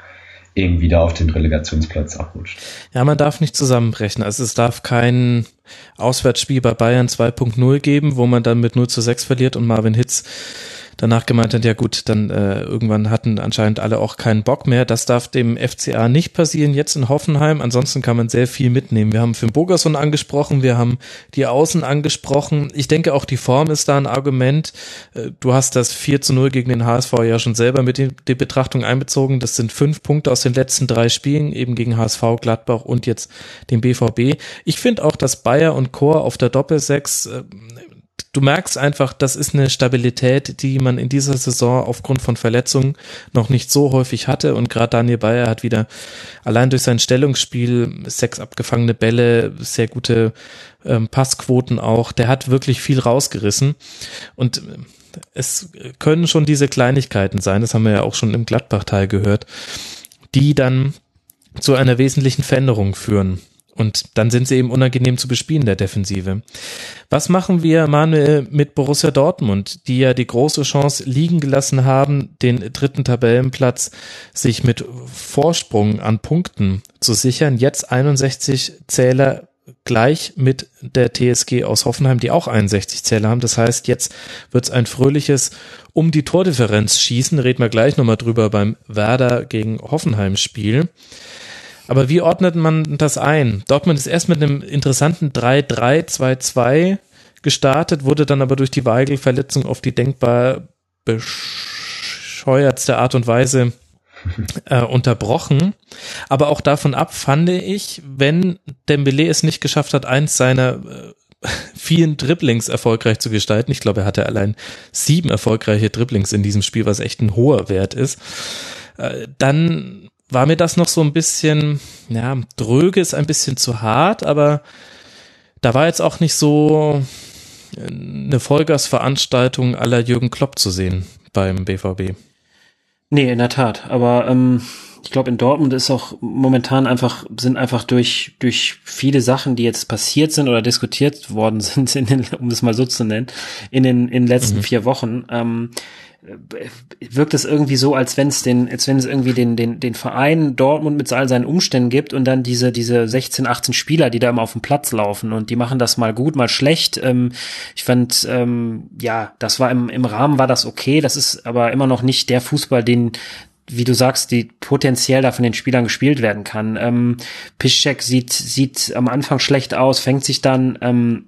Speaker 5: irgendwie da auf den Relegationsplatz abrutscht.
Speaker 1: Ja, man darf nicht zusammenbrechen. Also es darf kein Auswärtsspiel bei Bayern 2.0 geben, wo man dann mit 0 zu 6 verliert und Marvin Hitz danach gemeint hat, ja gut, dann äh, irgendwann hatten anscheinend alle auch keinen Bock mehr. Das darf dem FCA nicht passieren jetzt in Hoffenheim. Ansonsten kann man sehr viel mitnehmen. Wir haben Finn Bogerson angesprochen, wir haben die Außen angesprochen. Ich denke auch die Form ist da ein Argument. Äh, du hast das 4 zu 0 gegen den HSV ja schon selber mit in die Betrachtung einbezogen. Das sind fünf Punkte aus den letzten drei Spielen, eben gegen HSV, Gladbach und jetzt den BVB. Ich finde auch, dass Bayer und Chor auf der Doppelsechs äh, du merkst einfach, das ist eine Stabilität, die man in dieser Saison aufgrund von Verletzungen noch nicht so häufig hatte. Und gerade Daniel Bayer hat wieder allein durch sein Stellungsspiel sechs abgefangene Bälle, sehr gute ähm, Passquoten auch. Der hat wirklich viel rausgerissen. Und es können schon diese Kleinigkeiten sein, das haben wir ja auch schon im Gladbach-Teil gehört, die dann zu einer wesentlichen Veränderung führen. Und dann sind sie eben unangenehm zu bespielen, der Defensive. Was machen wir, Manuel, mit Borussia Dortmund, die ja die große Chance liegen gelassen haben, den dritten Tabellenplatz sich mit Vorsprung an Punkten zu sichern? Jetzt 61 Zähler gleich mit der TSG aus Hoffenheim, die auch 61 Zähler haben. Das heißt, jetzt wird's ein fröhliches um die Tordifferenz schießen. Reden wir gleich nochmal drüber beim Werder gegen Hoffenheim Spiel. Aber wie ordnet man das ein? Dortmund ist erst mit einem interessanten 3-3-2-2 gestartet, wurde dann aber durch die Weigel-Verletzung auf die denkbar bescheuertste Art und Weise äh, unterbrochen. Aber auch davon ab fand ich, wenn Dembele es nicht geschafft hat, eins seiner äh, [LAUGHS] vielen Dribblings erfolgreich zu gestalten. Ich glaube, er hatte allein sieben erfolgreiche Dribblings in diesem Spiel, was echt ein hoher Wert ist. Äh, dann war mir das noch so ein bisschen, ja, dröge ist ein bisschen zu hart, aber da war jetzt auch nicht so eine Vollgasveranstaltung aller Jürgen Klopp zu sehen beim BVB.
Speaker 4: Nee, in der Tat. Aber ähm, ich glaube, in Dortmund ist auch momentan einfach, sind einfach durch, durch viele Sachen, die jetzt passiert sind oder diskutiert worden [LAUGHS] sind, den, um es mal so zu nennen, in den, in den letzten mhm. vier Wochen, ähm, wirkt es irgendwie so, als wenn es den, als wenn es irgendwie den, den, den Verein Dortmund mit all seinen Umständen gibt und dann diese, diese 16, 18 Spieler, die da immer auf dem Platz laufen und die machen das mal gut, mal schlecht. Ähm, ich fand, ähm, ja, das war im, im Rahmen war das okay. Das ist aber immer noch nicht der Fußball, den, wie du sagst, die potenziell da von den Spielern gespielt werden kann. Ähm, Piszczek sieht, sieht am Anfang schlecht aus, fängt sich dann, ähm,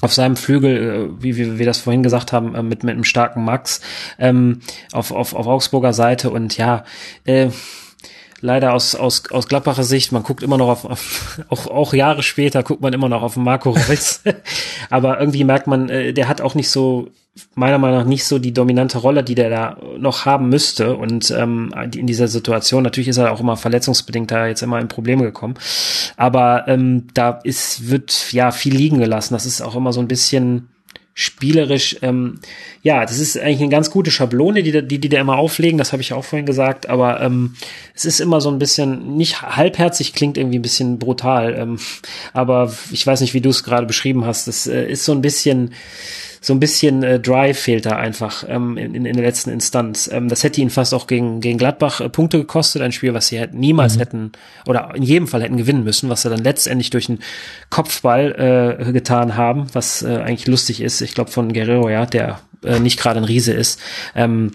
Speaker 4: auf seinem Flügel, äh, wie, wie wir das vorhin gesagt haben, äh, mit, mit einem starken Max ähm, auf, auf, auf Augsburger Seite und ja, äh, leider aus, aus, aus Gladbacher Sicht, man guckt immer noch auf, auf [LAUGHS] auch, auch Jahre später guckt man immer noch auf Marco Reus. [LAUGHS] Aber irgendwie merkt man, äh, der hat auch nicht so, meiner Meinung nach nicht so die dominante Rolle, die der da noch haben müsste. Und ähm, in dieser Situation, natürlich ist er auch immer verletzungsbedingt da jetzt immer in Probleme gekommen. Aber ähm, da ist, wird ja viel liegen gelassen. Das ist auch immer so ein bisschen spielerisch, ähm, ja, das ist eigentlich eine ganz gute Schablone, die die, die da immer auflegen, das habe ich auch vorhin gesagt, aber ähm, es ist immer so ein bisschen, nicht halbherzig, klingt irgendwie ein bisschen brutal, ähm, aber ich weiß nicht, wie du es gerade beschrieben hast, das äh, ist so ein bisschen, so ein bisschen äh, Drive fehlt da einfach ähm, in, in, der letzten Instanz. Ähm, das hätte ihn fast auch gegen, gegen Gladbach äh, Punkte gekostet, ein Spiel, was sie hätten, niemals mhm. hätten oder in jedem Fall hätten gewinnen müssen, was sie dann letztendlich durch einen Kopfball äh, getan haben, was äh, eigentlich lustig ist. Ich glaube von Guerrero, ja, der äh, nicht gerade ein Riese ist. Ähm,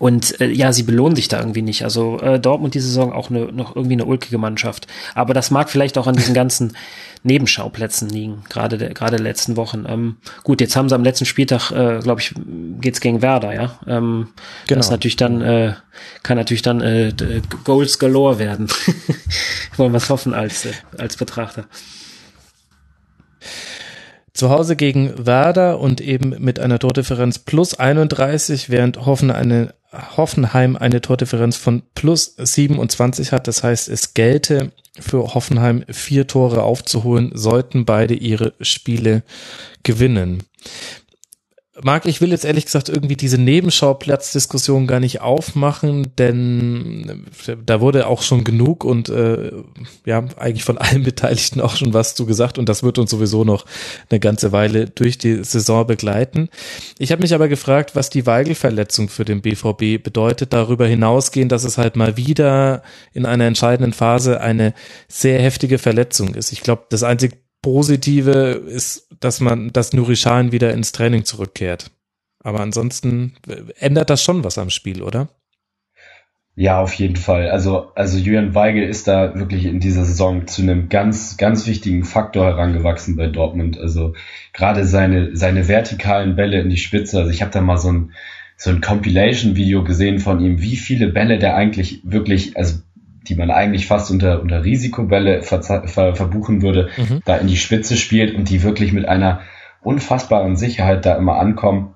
Speaker 4: und äh, ja, sie belohnen sich da irgendwie nicht. Also äh, Dortmund diese Saison auch ne, noch irgendwie eine ulkige Mannschaft. Aber das mag vielleicht auch an diesen ganzen [LAUGHS] Nebenschauplätzen liegen, gerade gerade letzten Wochen. Ähm, gut, jetzt haben sie am letzten Spieltag, äh, glaube ich, geht's gegen Werder, ja. Ähm, genau. Das natürlich dann äh, kann natürlich dann äh, Goals galore werden. [LAUGHS] Wollen wir es hoffen als äh, als Betrachter.
Speaker 1: Zu Hause gegen Werder und eben mit einer Tordifferenz plus 31, während Hoffen eine, Hoffenheim eine Tordifferenz von plus 27 hat. Das heißt, es gelte für Hoffenheim vier Tore aufzuholen, sollten beide ihre Spiele gewinnen. Marc, ich will jetzt ehrlich gesagt irgendwie diese Nebenschauplatzdiskussion gar nicht aufmachen, denn äh, da wurde auch schon genug und äh, ja, eigentlich von allen [LAUGHS] Beteiligten auch schon was zu gesagt und das wird uns sowieso noch eine ganze Weile durch die Saison begleiten. Ich habe mich aber gefragt, was die Weigel-Verletzung für den BVB bedeutet, darüber hinausgehend, dass es halt mal wieder in einer entscheidenden Phase eine sehr heftige Verletzung ist. Ich glaube, das einzige Positive ist, dass man, dass Nuri Sahin wieder ins Training zurückkehrt. Aber ansonsten ändert das schon was am Spiel, oder?
Speaker 5: Ja, auf jeden Fall. Also, also Julian Weigel ist da wirklich in dieser Saison zu einem ganz, ganz wichtigen Faktor herangewachsen bei Dortmund. Also gerade seine, seine vertikalen Bälle in die Spitze. Also ich habe da mal so ein, so ein Compilation-Video gesehen von ihm, wie viele Bälle der eigentlich wirklich, also die man eigentlich fast unter, unter Risikobälle ver, ver, verbuchen würde, mhm. da in die Spitze spielt und die wirklich mit einer unfassbaren Sicherheit da immer ankommen.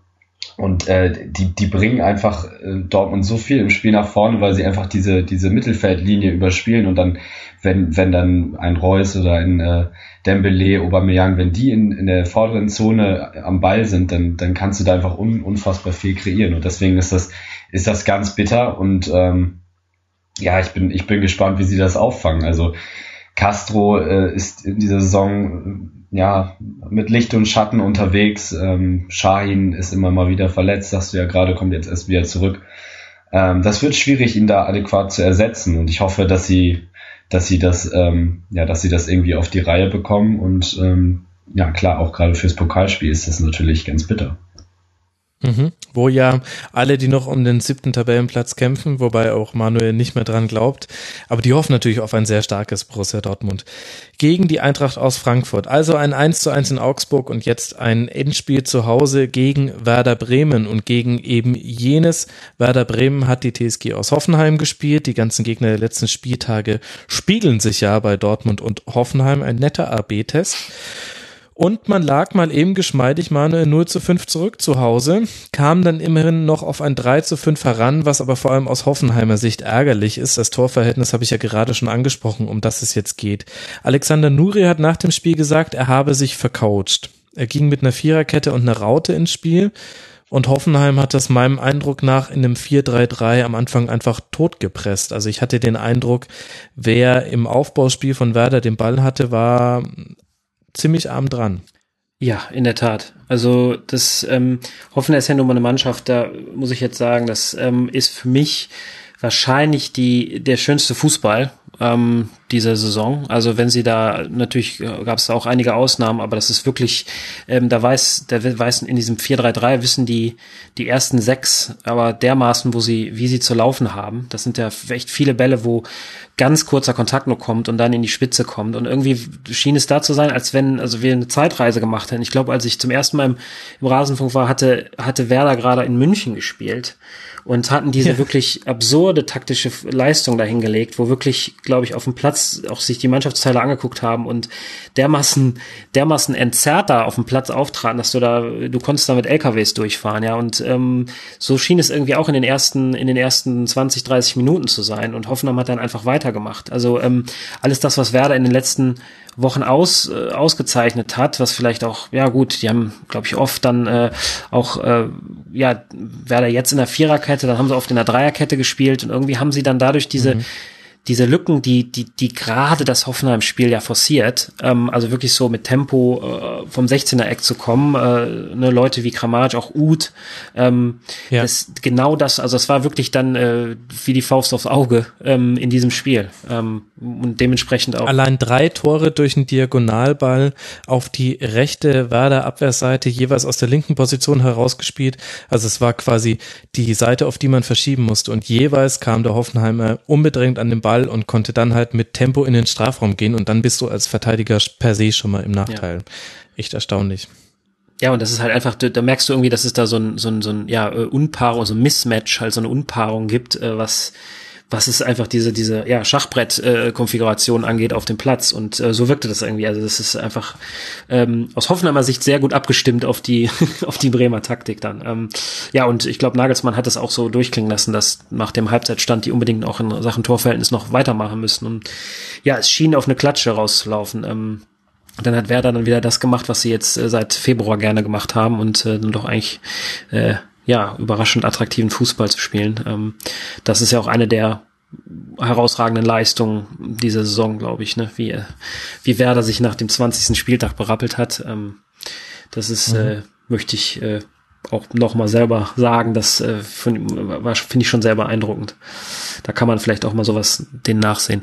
Speaker 5: Und äh, die, die bringen einfach äh, Dortmund so viel im Spiel nach vorne, weil sie einfach diese, diese Mittelfeldlinie überspielen und dann, wenn, wenn dann ein Reus oder ein äh, Dembele, Aubameyang, wenn die in, in der vorderen Zone am Ball sind, dann, dann kannst du da einfach un, unfassbar viel kreieren. Und deswegen ist das, ist das ganz bitter und ähm, ja, ich bin, ich bin gespannt, wie sie das auffangen. Also Castro äh, ist in dieser Saison äh, ja mit Licht und Schatten unterwegs. Ähm, Shahin ist immer mal wieder verletzt, sagst du ja gerade, kommt jetzt erst wieder zurück. Ähm, das wird schwierig, ihn da adäquat zu ersetzen. Und ich hoffe, dass sie, dass sie das, ähm, ja, dass sie das irgendwie auf die Reihe bekommen. Und ähm, ja, klar, auch gerade fürs Pokalspiel ist das natürlich ganz bitter.
Speaker 1: Mhm. Wo ja alle, die noch um den siebten Tabellenplatz kämpfen, wobei auch Manuel nicht mehr dran glaubt, aber die hoffen natürlich auf ein sehr starkes Borussia Dortmund gegen die Eintracht aus Frankfurt. Also ein 1 zu 1 in Augsburg und jetzt ein Endspiel zu Hause gegen Werder Bremen und gegen eben jenes Werder Bremen hat die TSG aus Hoffenheim gespielt. Die ganzen Gegner der letzten Spieltage spiegeln sich ja bei Dortmund und Hoffenheim. Ein netter AB-Test. Und man lag mal eben geschmeidig eine 0 zu 5 zurück zu Hause, kam dann immerhin noch auf ein 3 zu 5 heran, was aber vor allem aus Hoffenheimer Sicht ärgerlich ist. Das Torverhältnis habe ich ja gerade schon angesprochen, um das es jetzt geht. Alexander Nuri hat nach dem Spiel gesagt, er habe sich vercoacht. Er ging mit einer Viererkette und einer Raute ins Spiel. Und Hoffenheim hat das meinem Eindruck nach in einem 4-3-3 am Anfang einfach totgepresst. Also ich hatte den Eindruck, wer im Aufbauspiel von Werder den Ball hatte, war ziemlich arm dran.
Speaker 4: Ja, in der Tat. Also das ähm, Hoffenheim ist ja nun mal eine Mannschaft, da muss ich jetzt sagen, das ähm, ist für mich wahrscheinlich die der schönste Fußball, ähm, dieser Saison. Also wenn sie da, natürlich äh, gab es auch einige Ausnahmen, aber das ist wirklich, ähm, da weiß, da weiß in diesem 4-3-3 wissen die, die ersten sechs, aber dermaßen, wo sie, wie sie zu laufen haben. Das sind ja echt viele Bälle, wo ganz kurzer Kontakt nur kommt und dann in die Spitze kommt. Und irgendwie schien es da zu sein, als wenn, also wir eine Zeitreise gemacht hätten. Ich glaube, als ich zum ersten Mal im, im Rasenfunk war, hatte, hatte Werder gerade in München gespielt und hatten diese ja. wirklich absurde taktische Leistung dahingelegt, wo wirklich, glaube ich, auf dem Platz auch sich die Mannschaftsteile angeguckt haben und dermaßen, dermaßen entzerrt da auf dem Platz auftraten, dass du da, du konntest da mit LKWs durchfahren, ja, und ähm, so schien es irgendwie auch in den ersten, in den ersten 20, 30 Minuten zu sein und Hoffenheim hat dann einfach weitergemacht. Also ähm, alles das, was Werder in den letzten Wochen aus, äh, ausgezeichnet hat, was vielleicht auch, ja gut, die haben, glaube ich, oft dann äh, auch, äh, ja, Werder jetzt in der Viererkette, dann haben sie oft in der Dreierkette gespielt und irgendwie haben sie dann dadurch diese, mhm diese Lücken, die, die, die gerade das Hoffenheim-Spiel ja forciert, ähm, also wirklich so mit Tempo äh, vom 16er-Eck zu kommen, äh, ne, Leute wie Kramaric, auch Uth, ähm, ja. das, genau das, also es war wirklich dann äh, wie die Faust aufs Auge ähm, in diesem Spiel ähm, und dementsprechend auch.
Speaker 1: Allein drei Tore durch einen Diagonalball auf die rechte Werder-Abwehrseite, jeweils aus der linken Position herausgespielt, also es war quasi die Seite, auf die man verschieben musste und jeweils kam der Hoffenheimer unbedingt an den Ball Ball und konnte dann halt mit Tempo in den Strafraum gehen und dann bist du als Verteidiger per se schon mal im Nachteil. Ja. Echt erstaunlich.
Speaker 4: Ja, und das ist halt einfach, da merkst du irgendwie, dass es da so ein, so ein, so ein ja, äh, Unpaarung, so ein Mismatch, halt so eine Unpaarung gibt, äh, was was es einfach diese, diese ja, Schachbrett-Konfiguration äh, angeht auf dem Platz. Und äh, so wirkte das irgendwie. Also das ist einfach ähm, aus Hoffenheimer Sicht sehr gut abgestimmt auf die, [LAUGHS] auf die Bremer Taktik dann. Ähm, ja, und ich glaube, Nagelsmann hat es auch so durchklingen lassen, dass nach dem Halbzeitstand die unbedingt auch in Sachen Torverhältnis noch weitermachen müssen. Und ja, es schien auf eine Klatsche rauszulaufen. Ähm, dann hat Werder dann wieder das gemacht, was sie jetzt äh, seit Februar gerne gemacht haben und äh, dann doch eigentlich äh, ja, überraschend attraktiven Fußball zu spielen. Ähm, das ist ja auch eine der herausragenden Leistungen dieser Saison, glaube ich, ne? wie, wie Werder sich nach dem 20. Spieltag berappelt hat. Ähm, das ist, mhm. äh, möchte ich äh, auch noch mal selber sagen, das äh, finde ich schon sehr beeindruckend. Da kann man vielleicht auch mal sowas den nachsehen.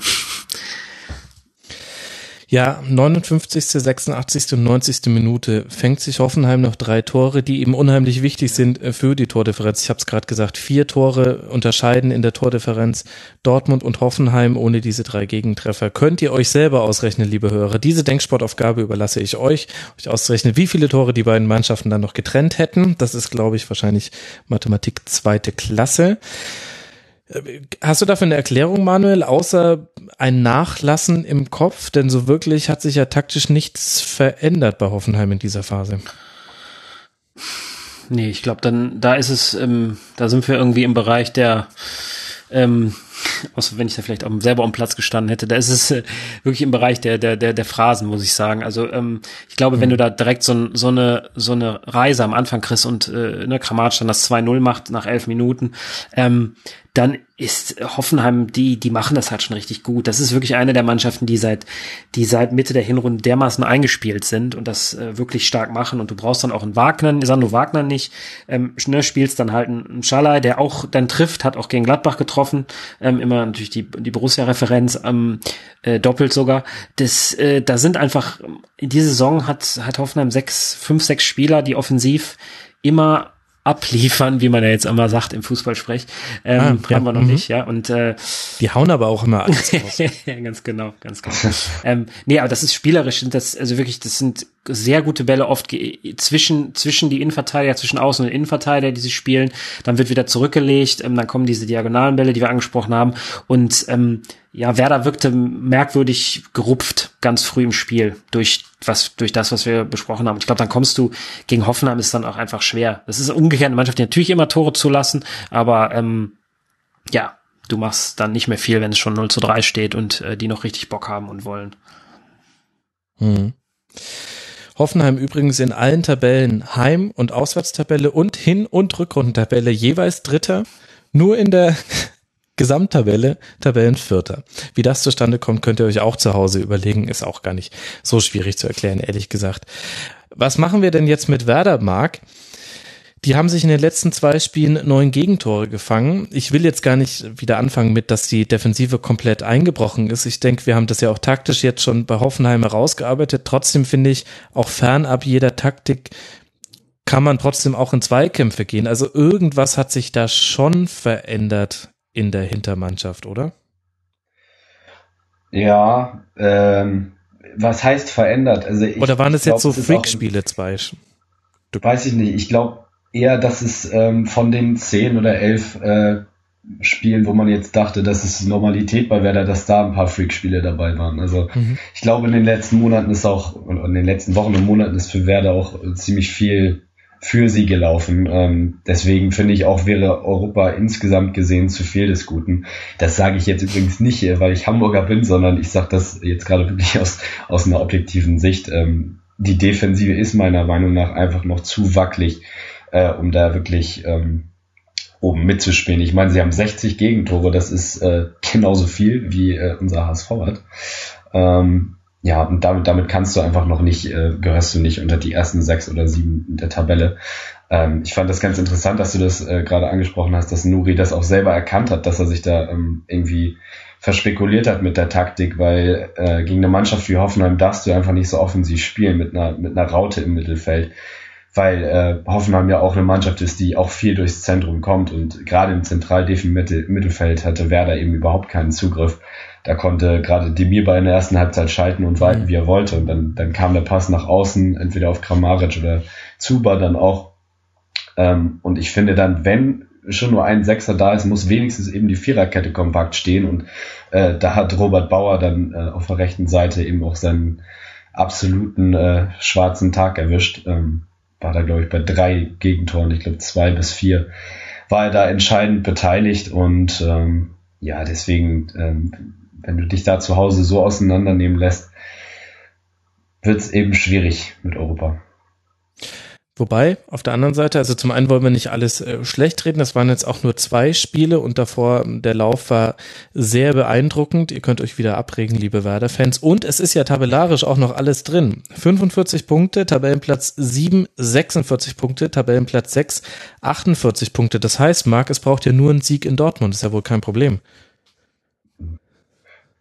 Speaker 1: Ja, 59., 86. und 90. Minute fängt sich Hoffenheim noch drei Tore, die eben unheimlich wichtig sind äh, für die Tordifferenz. Ich habe es gerade gesagt, vier Tore unterscheiden in der Tordifferenz Dortmund und Hoffenheim ohne diese drei Gegentreffer. Könnt ihr euch selber ausrechnen, liebe Hörer. Diese Denksportaufgabe überlasse ich euch, euch auszurechnen, wie viele Tore die beiden Mannschaften dann noch getrennt hätten. Das ist, glaube ich, wahrscheinlich Mathematik zweite Klasse. Hast du dafür eine Erklärung, Manuel, außer ein Nachlassen im Kopf? Denn so wirklich hat sich ja taktisch nichts verändert bei Hoffenheim in dieser Phase.
Speaker 4: Nee, ich glaube, dann da ist es, ähm, da sind wir irgendwie im Bereich der ähm, [LAUGHS] außer wenn ich da vielleicht auch selber am Platz gestanden hätte, da ist es äh, wirklich im Bereich der, der, der, der Phrasen, muss ich sagen. Also ähm, ich glaube, mhm. wenn du da direkt so, so, eine, so eine Reise am Anfang kriegst und äh, ne, Kramatsch dann das 2-0 macht nach elf Minuten, ähm, dann ist Hoffenheim, die, die machen das halt schon richtig gut. Das ist wirklich eine der Mannschaften, die seit, die seit Mitte der Hinrunde dermaßen eingespielt sind und das äh, wirklich stark machen. Und du brauchst dann auch einen Wagner, Sandro Wagner nicht, ähm, ne, spielst dann halt einen Schalai, der auch dann trifft, hat auch gegen Gladbach getroffen, ähm, immer natürlich die, die Borussia-Referenz, ähm, äh, doppelt sogar. Das, äh, da sind einfach, in dieser Saison hat, hat Hoffenheim sechs, fünf, sechs Spieler, die offensiv immer abliefern, wie man ja jetzt immer sagt im Fußballsprech. Ähm, ah. Haben wir noch mhm. nicht, ja. Und äh,
Speaker 1: die hauen aber auch immer alles [LAUGHS]
Speaker 4: raus. ganz genau, ganz genau. [LAUGHS] ähm, nee, aber das ist spielerisch, das also wirklich, das sind sehr gute Bälle oft zwischen zwischen die Innenverteidiger, zwischen Außen- und Innenverteidiger, die sie spielen. Dann wird wieder zurückgelegt, ähm, dann kommen diese diagonalen Bälle, die wir angesprochen haben. Und ähm, ja, Werder wirkte merkwürdig gerupft ganz früh im Spiel durch was durch das, was wir besprochen haben. Ich glaube, dann kommst du gegen Hoffenheim ist dann auch einfach schwer. Das ist umgekehrt eine Mannschaft, die natürlich immer Tore zulassen, aber ähm, ja, du machst dann nicht mehr viel, wenn es schon 0 zu 3 steht und äh, die noch richtig Bock haben und wollen.
Speaker 1: Hm. Hoffenheim übrigens in allen Tabellen Heim- und Auswärtstabelle und Hin- und Rückrundentabelle jeweils Dritter. Nur in der Gesamttabelle Tabellenvierter. Wie das zustande kommt, könnt ihr euch auch zu Hause überlegen. Ist auch gar nicht so schwierig zu erklären, ehrlich gesagt. Was machen wir denn jetzt mit Werder, Marc? Die haben sich in den letzten zwei Spielen neun Gegentore gefangen. Ich will jetzt gar nicht wieder anfangen mit, dass die Defensive komplett eingebrochen ist. Ich denke, wir haben das ja auch taktisch jetzt schon bei Hoffenheim herausgearbeitet. Trotzdem finde ich, auch fernab jeder Taktik kann man trotzdem auch in Zweikämpfe gehen. Also irgendwas hat sich da schon verändert in der Hintermannschaft, oder?
Speaker 5: Ja, ähm, was heißt verändert? Also ich,
Speaker 1: oder waren es jetzt so Freak-Spiele zwei?
Speaker 5: Weiß ich nicht. Ich glaube eher, dass es ähm, von den zehn oder elf äh, Spielen, wo man jetzt dachte, das ist Normalität bei Werder, dass da ein paar Freak-Spiele dabei waren. Also mhm. ich glaube, in den letzten Monaten ist auch, und in den letzten Wochen und Monaten ist für Werder auch ziemlich viel für sie gelaufen. Ähm, deswegen finde ich auch, wäre Europa insgesamt gesehen zu viel des Guten. Das sage ich jetzt übrigens nicht, weil ich Hamburger bin, sondern ich sage das jetzt gerade wirklich aus, aus einer objektiven Sicht. Ähm, die Defensive ist meiner Meinung nach einfach noch zu wackelig, äh, um da wirklich ähm, oben mitzuspielen. Ich meine, sie haben 60 Gegentore, das ist äh, genauso viel wie äh, unser HSV hat. Ähm, ja, und damit, damit kannst du einfach noch nicht, äh, gehörst du nicht unter die ersten sechs oder sieben der Tabelle. Ähm, ich fand das ganz interessant, dass du das äh, gerade angesprochen hast, dass Nuri das auch selber erkannt hat, dass er sich da ähm, irgendwie verspekuliert hat mit der Taktik, weil äh, gegen eine Mannschaft wie Hoffenheim darfst du einfach nicht so offensiv spielen mit einer, mit einer Raute im Mittelfeld, weil äh, Hoffenheim ja auch eine Mannschaft ist, die auch viel durchs Zentrum kommt und gerade im zentral Mittelfeld hatte Werder eben überhaupt keinen Zugriff da konnte gerade Demir bei in der ersten Halbzeit schalten und walten, mhm. wie er wollte. Und dann, dann kam der Pass nach außen, entweder auf Kramaric oder Zuba dann auch. Ähm, und ich finde dann, wenn schon nur ein Sechser da ist, muss wenigstens eben die Viererkette kompakt stehen. Und äh, da hat Robert Bauer dann äh, auf der rechten Seite eben auch seinen absoluten äh, schwarzen Tag erwischt. Ähm, war da, glaube ich, bei drei Gegentoren, ich glaube zwei bis vier, war er da entscheidend beteiligt und ähm, ja, deswegen ähm, wenn du dich da zu Hause so auseinandernehmen lässt, wird es eben schwierig mit Europa.
Speaker 1: Wobei, auf der anderen Seite, also zum einen wollen wir nicht alles äh, schlecht reden, das waren jetzt auch nur zwei Spiele und davor, der Lauf war sehr beeindruckend. Ihr könnt euch wieder abregen, liebe Werder-Fans. Und es ist ja tabellarisch auch noch alles drin. 45 Punkte, Tabellenplatz 7, 46 Punkte, Tabellenplatz 6, 48 Punkte. Das heißt, Marc, es braucht ja nur einen Sieg in Dortmund, ist ja wohl kein Problem.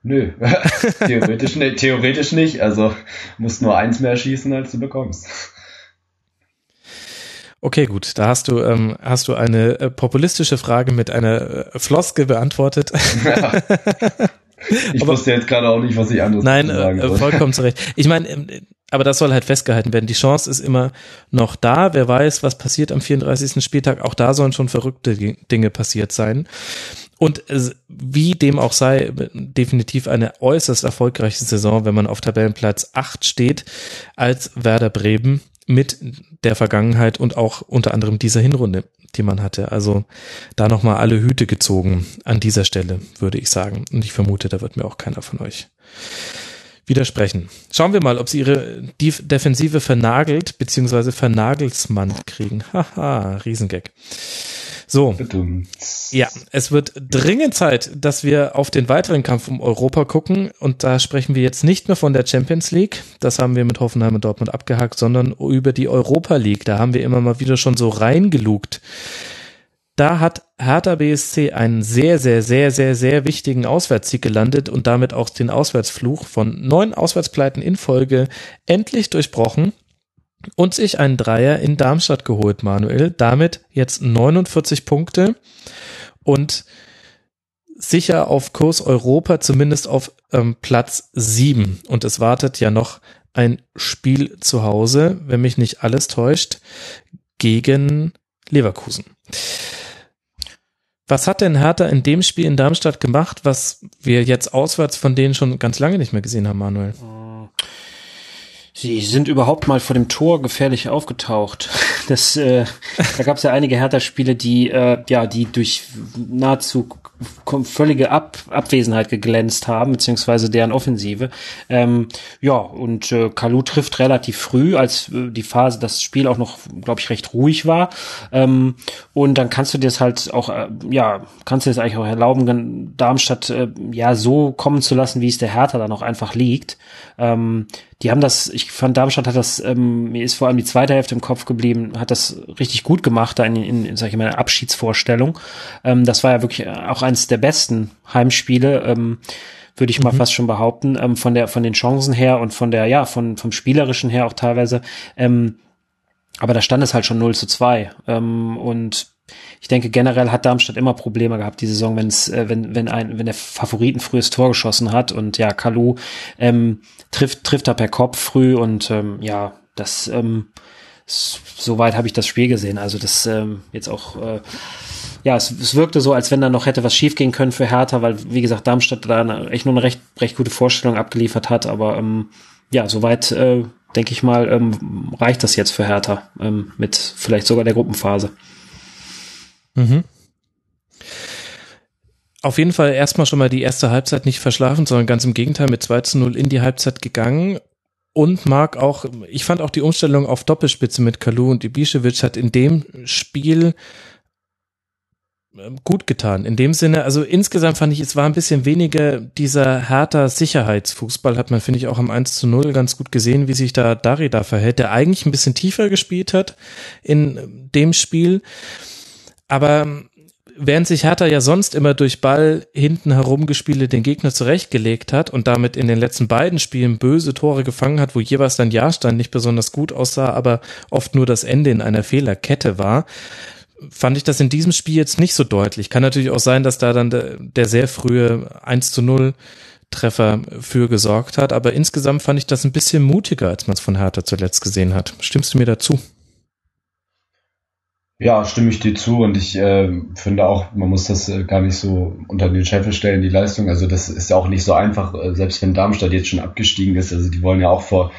Speaker 5: Nö, [LAUGHS] theoretisch, nicht, theoretisch nicht. Also musst nur eins mehr schießen, als du bekommst.
Speaker 1: Okay, gut, da hast du ähm, hast du eine äh, populistische Frage mit einer äh, Floske beantwortet. Ja. [LAUGHS]
Speaker 5: Ich aber, wusste jetzt gerade auch nicht, was ich anderes
Speaker 1: nein, sagen Nein, äh, vollkommen zurecht. Ich meine, ähm, aber das soll halt festgehalten werden. Die Chance ist immer noch da. Wer weiß, was passiert am 34. Spieltag. Auch da sollen schon verrückte Dinge passiert sein. Und wie dem auch sei, definitiv eine äußerst erfolgreiche Saison, wenn man auf Tabellenplatz 8 steht, als Werder Bremen mit der Vergangenheit und auch unter anderem dieser Hinrunde, die man hatte. Also da nochmal alle Hüte gezogen an dieser Stelle, würde ich sagen. Und ich vermute, da wird mir auch keiner von euch widersprechen. Schauen wir mal, ob sie ihre Defensive vernagelt bzw. vernagelsmann kriegen. [LAUGHS] Haha, Riesengag. So. Ja, es wird dringend Zeit, dass wir auf den weiteren Kampf um Europa gucken. Und da sprechen wir jetzt nicht mehr von der Champions League. Das haben wir mit Hoffenheim und Dortmund abgehakt, sondern über die Europa League. Da haben wir immer mal wieder schon so reingelugt. Da hat Hertha BSC einen sehr, sehr, sehr, sehr, sehr wichtigen Auswärtssieg gelandet und damit auch den Auswärtsfluch von neun Auswärtspleiten in Folge endlich durchbrochen und sich einen Dreier in Darmstadt geholt, Manuel. Damit jetzt 49 Punkte und sicher auf Kurs Europa, zumindest auf ähm, Platz 7. Und es wartet ja noch ein Spiel zu Hause, wenn mich nicht alles täuscht, gegen Leverkusen. Was hat denn Hertha in dem Spiel in Darmstadt gemacht, was wir jetzt auswärts von denen schon ganz lange nicht mehr gesehen haben, Manuel?
Speaker 4: Sie sind überhaupt mal vor dem Tor gefährlich aufgetaucht. [LAUGHS] Das, äh, da gab es ja einige Hertha-Spiele, die äh, ja, die durch nahezu völlige Ab Abwesenheit geglänzt haben, beziehungsweise deren Offensive. Ähm, ja, und äh, Kalu trifft relativ früh, als äh, die Phase, das Spiel auch noch, glaube ich, recht ruhig war. Ähm, und dann kannst du dir das halt auch, äh, ja, kannst du dir das eigentlich auch erlauben, Darmstadt äh, ja so kommen zu lassen, wie es der Hertha dann auch einfach liegt. Ähm, die haben das, ich fand Darmstadt hat das, ähm, mir ist vor allem die zweite Hälfte im Kopf geblieben, hat das richtig gut gemacht, da in, in, in sag ich mal, Abschiedsvorstellung. Ähm, das war ja wirklich auch eines der besten Heimspiele, ähm, würde ich mal mhm. fast schon behaupten, ähm, von der, von den Chancen her und von der, ja, von, vom Spielerischen her auch teilweise. Ähm, aber da stand es halt schon 0 zu 2. Ähm, und ich denke, generell hat Darmstadt immer Probleme gehabt, die Saison, wenn's, äh, wenn, wenn ein, wenn der Favoriten frühes Tor geschossen hat und ja, Kalu ähm, trifft, trifft er per Kopf früh und ähm, ja, das ähm, soweit habe ich das Spiel gesehen. Also das ähm, jetzt auch äh, ja, es, es wirkte so, als wenn da noch hätte was schiefgehen können für Hertha, weil, wie gesagt, Darmstadt da eine, echt nur eine recht, recht gute Vorstellung abgeliefert hat. Aber ähm, ja, soweit, äh, denke ich mal, ähm, reicht das jetzt für Hertha ähm, mit vielleicht sogar der Gruppenphase.
Speaker 1: Mhm. Auf jeden Fall erstmal schon mal die erste Halbzeit nicht verschlafen, sondern ganz im Gegenteil mit 2 zu 0 in die Halbzeit gegangen. Und mag auch, ich fand auch die Umstellung auf Doppelspitze mit Kalu und Ibišević hat in dem Spiel ähm, gut getan. In dem Sinne, also insgesamt fand ich, es war ein bisschen weniger dieser härter Sicherheitsfußball, hat man, finde ich, auch am 1 zu 0 ganz gut gesehen, wie sich da Darida verhält, der eigentlich ein bisschen tiefer gespielt hat in dem Spiel. Aber während sich Hertha ja sonst immer durch Ball hinten herumgespiele den Gegner zurechtgelegt hat und damit in den letzten beiden Spielen böse Tore gefangen hat, wo jeweils dann Jahrstein nicht besonders gut aussah, aber oft nur das Ende in einer Fehlerkette war, fand ich das in diesem Spiel jetzt nicht so deutlich. Kann natürlich auch sein, dass da dann der, der sehr frühe 1 zu 0 Treffer für gesorgt hat, aber insgesamt fand ich das ein bisschen mutiger, als man es von Hertha zuletzt gesehen hat. Stimmst du mir dazu?
Speaker 5: Ja, stimme ich dir zu und ich äh, finde auch, man muss das äh, gar nicht so unter den Scheffel stellen, die Leistung. Also das ist ja auch nicht so einfach, äh, selbst wenn Darmstadt jetzt schon abgestiegen ist. Also die wollen ja auch vor,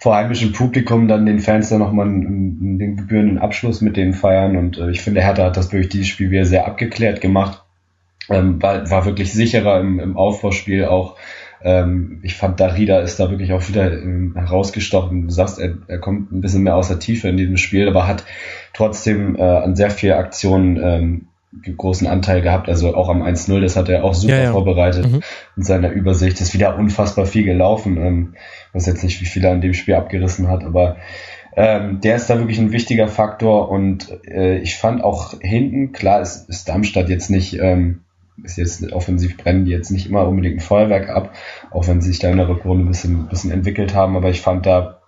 Speaker 5: vor heimischem Publikum dann den Fans dann nochmal einen, den gebührenden Abschluss mit denen feiern. Und äh, ich finde, Hertha hat das durch dieses Spiel wieder sehr abgeklärt gemacht. Ähm, war, war wirklich sicherer im, im Aufbauspiel auch ähm, ich fand, Darida ist da wirklich auch wieder herausgestochen. Du sagst, er, er kommt ein bisschen mehr aus der Tiefe in diesem Spiel, aber hat trotzdem äh, an sehr vielen Aktionen ähm, großen Anteil gehabt, also auch am 1-0, das hat er auch super ja, ja. vorbereitet mhm. in seiner Übersicht. Ist wieder unfassbar viel gelaufen. Ähm, weiß jetzt nicht, wie viel er in dem Spiel abgerissen hat, aber ähm, der ist da wirklich ein wichtiger Faktor und äh, ich fand auch hinten, klar ist, ist Darmstadt jetzt nicht ähm, ist jetzt offensiv brennen die jetzt nicht immer unbedingt ein Feuerwerk ab, auch wenn sie sich da in der Rückrunde ein bisschen, ein bisschen entwickelt haben, aber ich fand da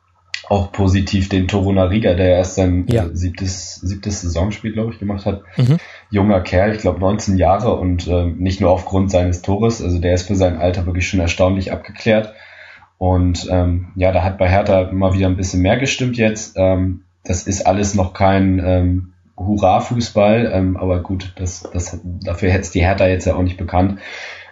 Speaker 5: auch positiv den Toruna Riga, der erst sein ja. siebtes, siebtes Saisonspiel, glaube ich, gemacht hat. Mhm. Junger Kerl, ich glaube 19 Jahre und äh, nicht nur aufgrund seines Tores, also der ist für sein Alter wirklich schon erstaunlich abgeklärt. Und ähm, ja, da hat bei Hertha mal wieder ein bisschen mehr gestimmt jetzt. Ähm, das ist alles noch kein ähm, Hurra-Fußball, ähm, aber gut, das, das, dafür hätte es die Hertha jetzt ja auch nicht bekannt.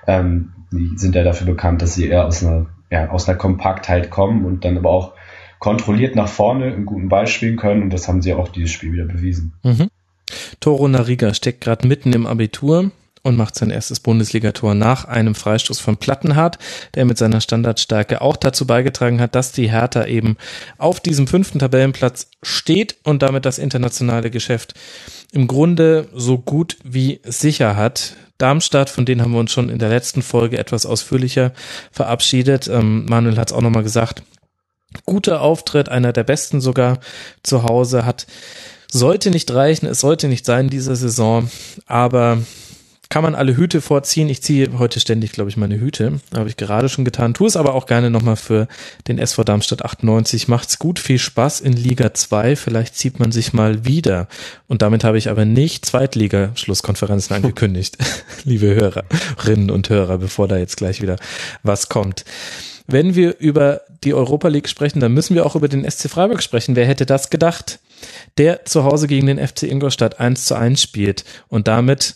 Speaker 5: Ähm, die sind ja dafür bekannt, dass sie eher aus einer, ja, aus einer Kompaktheit kommen und dann aber auch kontrolliert nach vorne einen guten Ball spielen können und das haben sie auch dieses Spiel wieder bewiesen.
Speaker 1: Mhm. Toro Nariga steckt gerade mitten im Abitur und macht sein erstes Bundesligator nach einem Freistoß von Plattenhardt, der mit seiner Standardstärke auch dazu beigetragen hat, dass die Hertha eben auf diesem fünften Tabellenplatz steht und damit das internationale Geschäft im Grunde so gut wie sicher hat. Darmstadt, von denen haben wir uns schon in der letzten Folge etwas ausführlicher verabschiedet. Ähm, Manuel hat es auch nochmal gesagt. Guter Auftritt, einer der besten sogar zu Hause, hat sollte nicht reichen, es sollte nicht sein diese Saison, aber kann man alle Hüte vorziehen. Ich ziehe heute ständig, glaube ich, meine Hüte. Habe ich gerade schon getan. Tu es aber auch gerne nochmal für den SV Darmstadt 98. Macht's gut, viel Spaß in Liga 2. Vielleicht zieht man sich mal wieder. Und damit habe ich aber nicht Zweitliga-Schlusskonferenzen [LAUGHS] angekündigt, [LAUGHS] liebe Hörerinnen und Hörer, bevor da jetzt gleich wieder was kommt. Wenn wir über die Europa League sprechen, dann müssen wir auch über den SC Freiburg sprechen. Wer hätte das gedacht? Der zu Hause gegen den FC Ingolstadt 1 zu 1 spielt und damit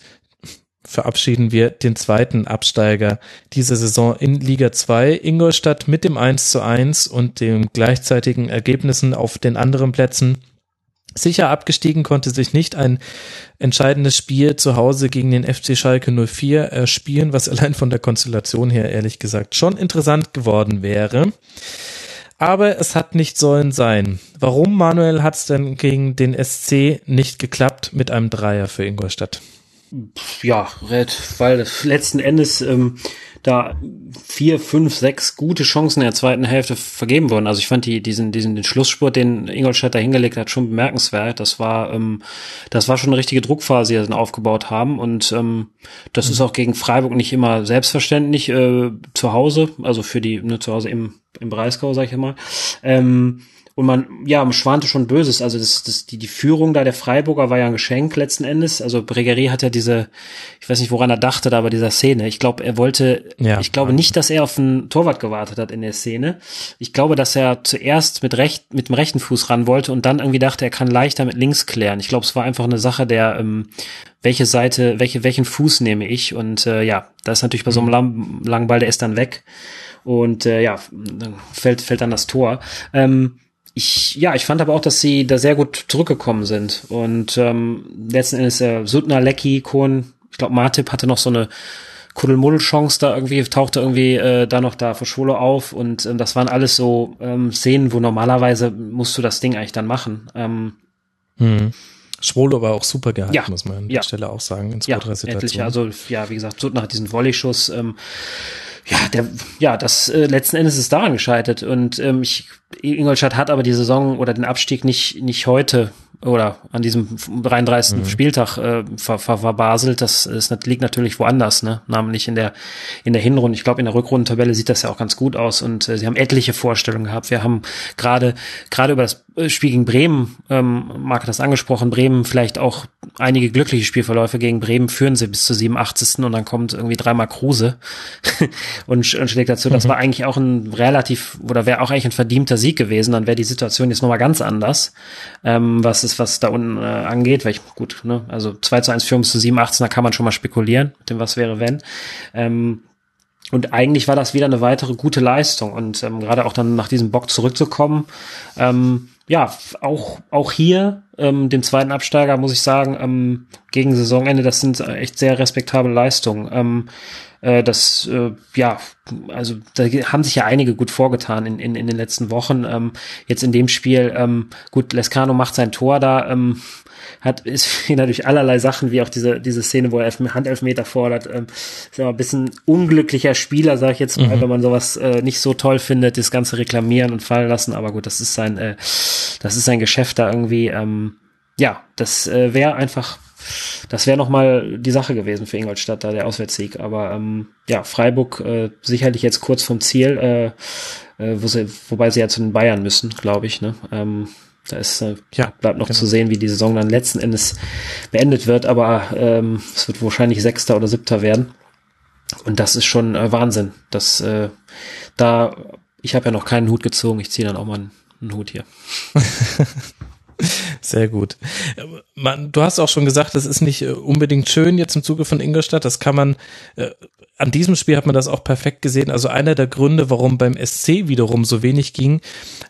Speaker 1: verabschieden wir den zweiten Absteiger dieser Saison in Liga 2. Ingolstadt mit dem 1 zu 1 und den gleichzeitigen Ergebnissen auf den anderen Plätzen. Sicher abgestiegen konnte sich nicht ein entscheidendes Spiel zu Hause gegen den FC Schalke 04 erspielen, was allein von der Konstellation her ehrlich gesagt schon interessant geworden wäre. Aber es hat nicht sollen sein. Warum, Manuel, hat es denn gegen den SC nicht geklappt mit einem Dreier für Ingolstadt?
Speaker 4: Ja, Red, weil letzten Endes ähm, da vier, fünf, sechs gute Chancen in der zweiten Hälfte vergeben wurden. Also ich fand die, diesen, diesen den Schlussspurt, den Ingolstadt da hingelegt hat, schon bemerkenswert. Das war, ähm, das war schon eine richtige Druckphase, die sie dann aufgebaut haben. Und ähm, das mhm. ist auch gegen Freiburg nicht immer selbstverständlich äh, zu Hause, also für die, ne, zu Hause im, im Breisgau, sag ich mal. Ähm, und man, ja, schwante schon Böses. Also das, das, die, die Führung da der Freiburger war ja ein Geschenk letzten Endes. Also Bregerie hat ja diese, ich weiß nicht, woran er dachte, da bei dieser Szene. Ich glaube, er wollte, ja, ich glaube nicht, dass er auf einen Torwart gewartet hat in der Szene. Ich glaube, dass er zuerst mit recht, mit dem rechten Fuß ran wollte und dann irgendwie dachte, er kann leichter mit links klären. Ich glaube, es war einfach eine Sache der, ähm, welche Seite, welche, welchen Fuß nehme ich? Und äh, ja, da ist natürlich bei so einem mhm. langen Ball, der ist dann weg. Und äh, ja, dann fällt, fällt dann das Tor. Ähm, ich, ja, ich fand aber auch, dass sie da sehr gut zurückgekommen sind. Und ähm, letzten Endes äh, Sutner, Lecky, Kohn, ich glaube, Martip hatte noch so eine Kuddelmuddel-Chance da irgendwie, tauchte irgendwie äh, da noch da für Schwolo auf und ähm, das waren alles so ähm, Szenen, wo normalerweise musst du das Ding eigentlich dann machen. Ähm,
Speaker 1: hm. Schwolo war auch super gehalten, ja, muss man an der ja. Stelle auch sagen, in
Speaker 4: zwei, ja, drei Situationen. also ja, wie gesagt, Sutner hat diesen Volley-Schuss, ähm, ja, der, ja, das äh, letzten Endes ist daran gescheitert und ähm, ich, Ingolstadt hat aber die Saison oder den Abstieg nicht nicht heute oder an diesem 33. Mhm. Spieltag äh, ver, ver, verbaselt. Das, das liegt natürlich woanders, ne? Namentlich in der in der Hinrunde. Ich glaube, in der Rückrundentabelle sieht das ja auch ganz gut aus und äh, sie haben etliche Vorstellungen gehabt. Wir haben gerade gerade über das Spiel gegen Bremen, ähm, Marc hat das angesprochen, Bremen vielleicht auch einige glückliche Spielverläufe gegen Bremen führen sie bis zur 87. und dann kommt irgendwie dreimal Kruse [LAUGHS] und, und schlägt dazu. Das mhm. war eigentlich auch ein relativ oder wäre auch eigentlich ein verdienter Sieg gewesen. Dann wäre die Situation jetzt nochmal ganz anders, ähm, was ist, was da unten äh, angeht. Weil ich, gut, ne, also 2 zu 1 Führung zu 87, da kann man schon mal spekulieren, mit dem was wäre, wenn. Ähm, und eigentlich war das wieder eine weitere gute Leistung. Und ähm, gerade auch dann nach diesem Bock zurückzukommen, ähm, ja, auch, auch hier, ähm, dem zweiten Absteiger, muss ich sagen, ähm, gegen Saisonende, das sind echt sehr respektable Leistungen. Ähm, äh, das, äh, ja, also da haben sich ja einige gut vorgetan in, in, in den letzten Wochen. Ähm, jetzt in dem Spiel, ähm, gut, Lescano macht sein Tor da, ähm, hat ist [LAUGHS] natürlich allerlei Sachen, wie auch diese diese Szene, wo er Handelfmeter fordert. Ähm, ist immer ein bisschen unglücklicher Spieler, sage ich jetzt mal, mhm. wenn man sowas äh, nicht so toll findet, das ganze reklamieren und fallen lassen. Aber gut, das ist sein äh, das ist sein Geschäft da irgendwie. Ähm, ja, das äh, wäre einfach das wäre nochmal die Sache gewesen für Ingolstadt, da der Auswärtssieg. Aber ähm, ja, Freiburg äh, sicherlich jetzt kurz vom Ziel, äh, äh, wo sie, wobei sie ja zu den Bayern müssen, glaube ich. Ne? Ähm, da ist, äh, ja, bleibt noch genau. zu sehen, wie die Saison dann letzten Endes beendet wird, aber ähm, es wird wahrscheinlich Sechster oder Siebter werden. Und das ist schon äh, Wahnsinn. Das, äh, da, ich habe ja noch keinen Hut gezogen, ich ziehe dann auch mal einen, einen Hut hier. [LAUGHS]
Speaker 1: Sehr gut. Man, du hast auch schon gesagt, das ist nicht äh, unbedingt schön jetzt im Zuge von Ingolstadt. Das kann man, äh, an diesem Spiel hat man das auch perfekt gesehen. Also einer der Gründe, warum beim SC wiederum so wenig ging,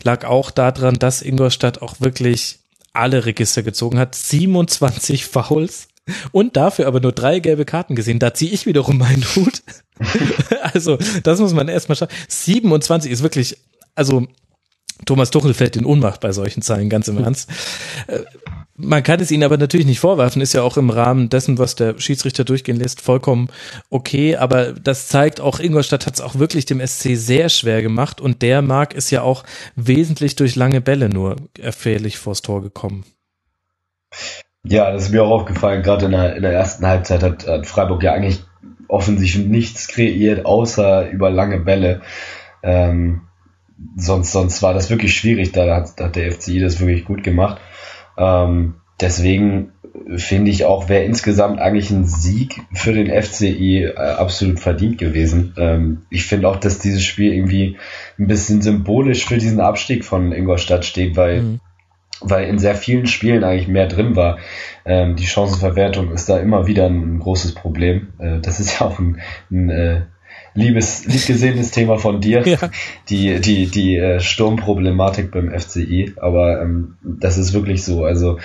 Speaker 1: lag auch daran, dass Ingolstadt auch wirklich alle Register gezogen hat. 27 [LAUGHS] Fouls und dafür aber nur drei gelbe Karten gesehen. Da ziehe ich wiederum meinen Hut. [LAUGHS] also, das muss man erstmal schauen. 27 ist wirklich, also Thomas Tuchel fällt in Ohnmacht bei solchen Zahlen, ganz im Ernst. Äh, man kann es ihnen aber natürlich nicht vorwerfen, ist ja auch im Rahmen dessen, was der Schiedsrichter durchgehen lässt, vollkommen okay. Aber das zeigt auch, Ingolstadt hat es auch wirklich dem SC sehr schwer gemacht und der Mark ist ja auch wesentlich durch lange Bälle nur erfährlich vors Tor gekommen.
Speaker 5: Ja, das ist mir auch aufgefallen, gerade in der, in der ersten Halbzeit hat, hat Freiburg ja eigentlich offensichtlich nichts kreiert, außer über lange Bälle. Ähm, sonst, sonst war das wirklich schwierig. Da hat, hat der FCI das wirklich gut gemacht. Ähm, deswegen finde ich auch, wäre insgesamt eigentlich ein Sieg für den FCI äh, absolut verdient gewesen. Ähm, ich finde auch, dass dieses Spiel irgendwie ein bisschen symbolisch für diesen Abstieg von Ingolstadt steht, weil mhm. weil in sehr vielen Spielen eigentlich mehr drin war. Ähm, die Chancenverwertung ist da immer wieder ein großes Problem. Äh, das ist ja auch ein, ein äh, liebes, liebgesehenes Thema von dir, ja. die, die, die äh, Sturmproblematik beim FCI. Aber ähm, das ist wirklich so. Also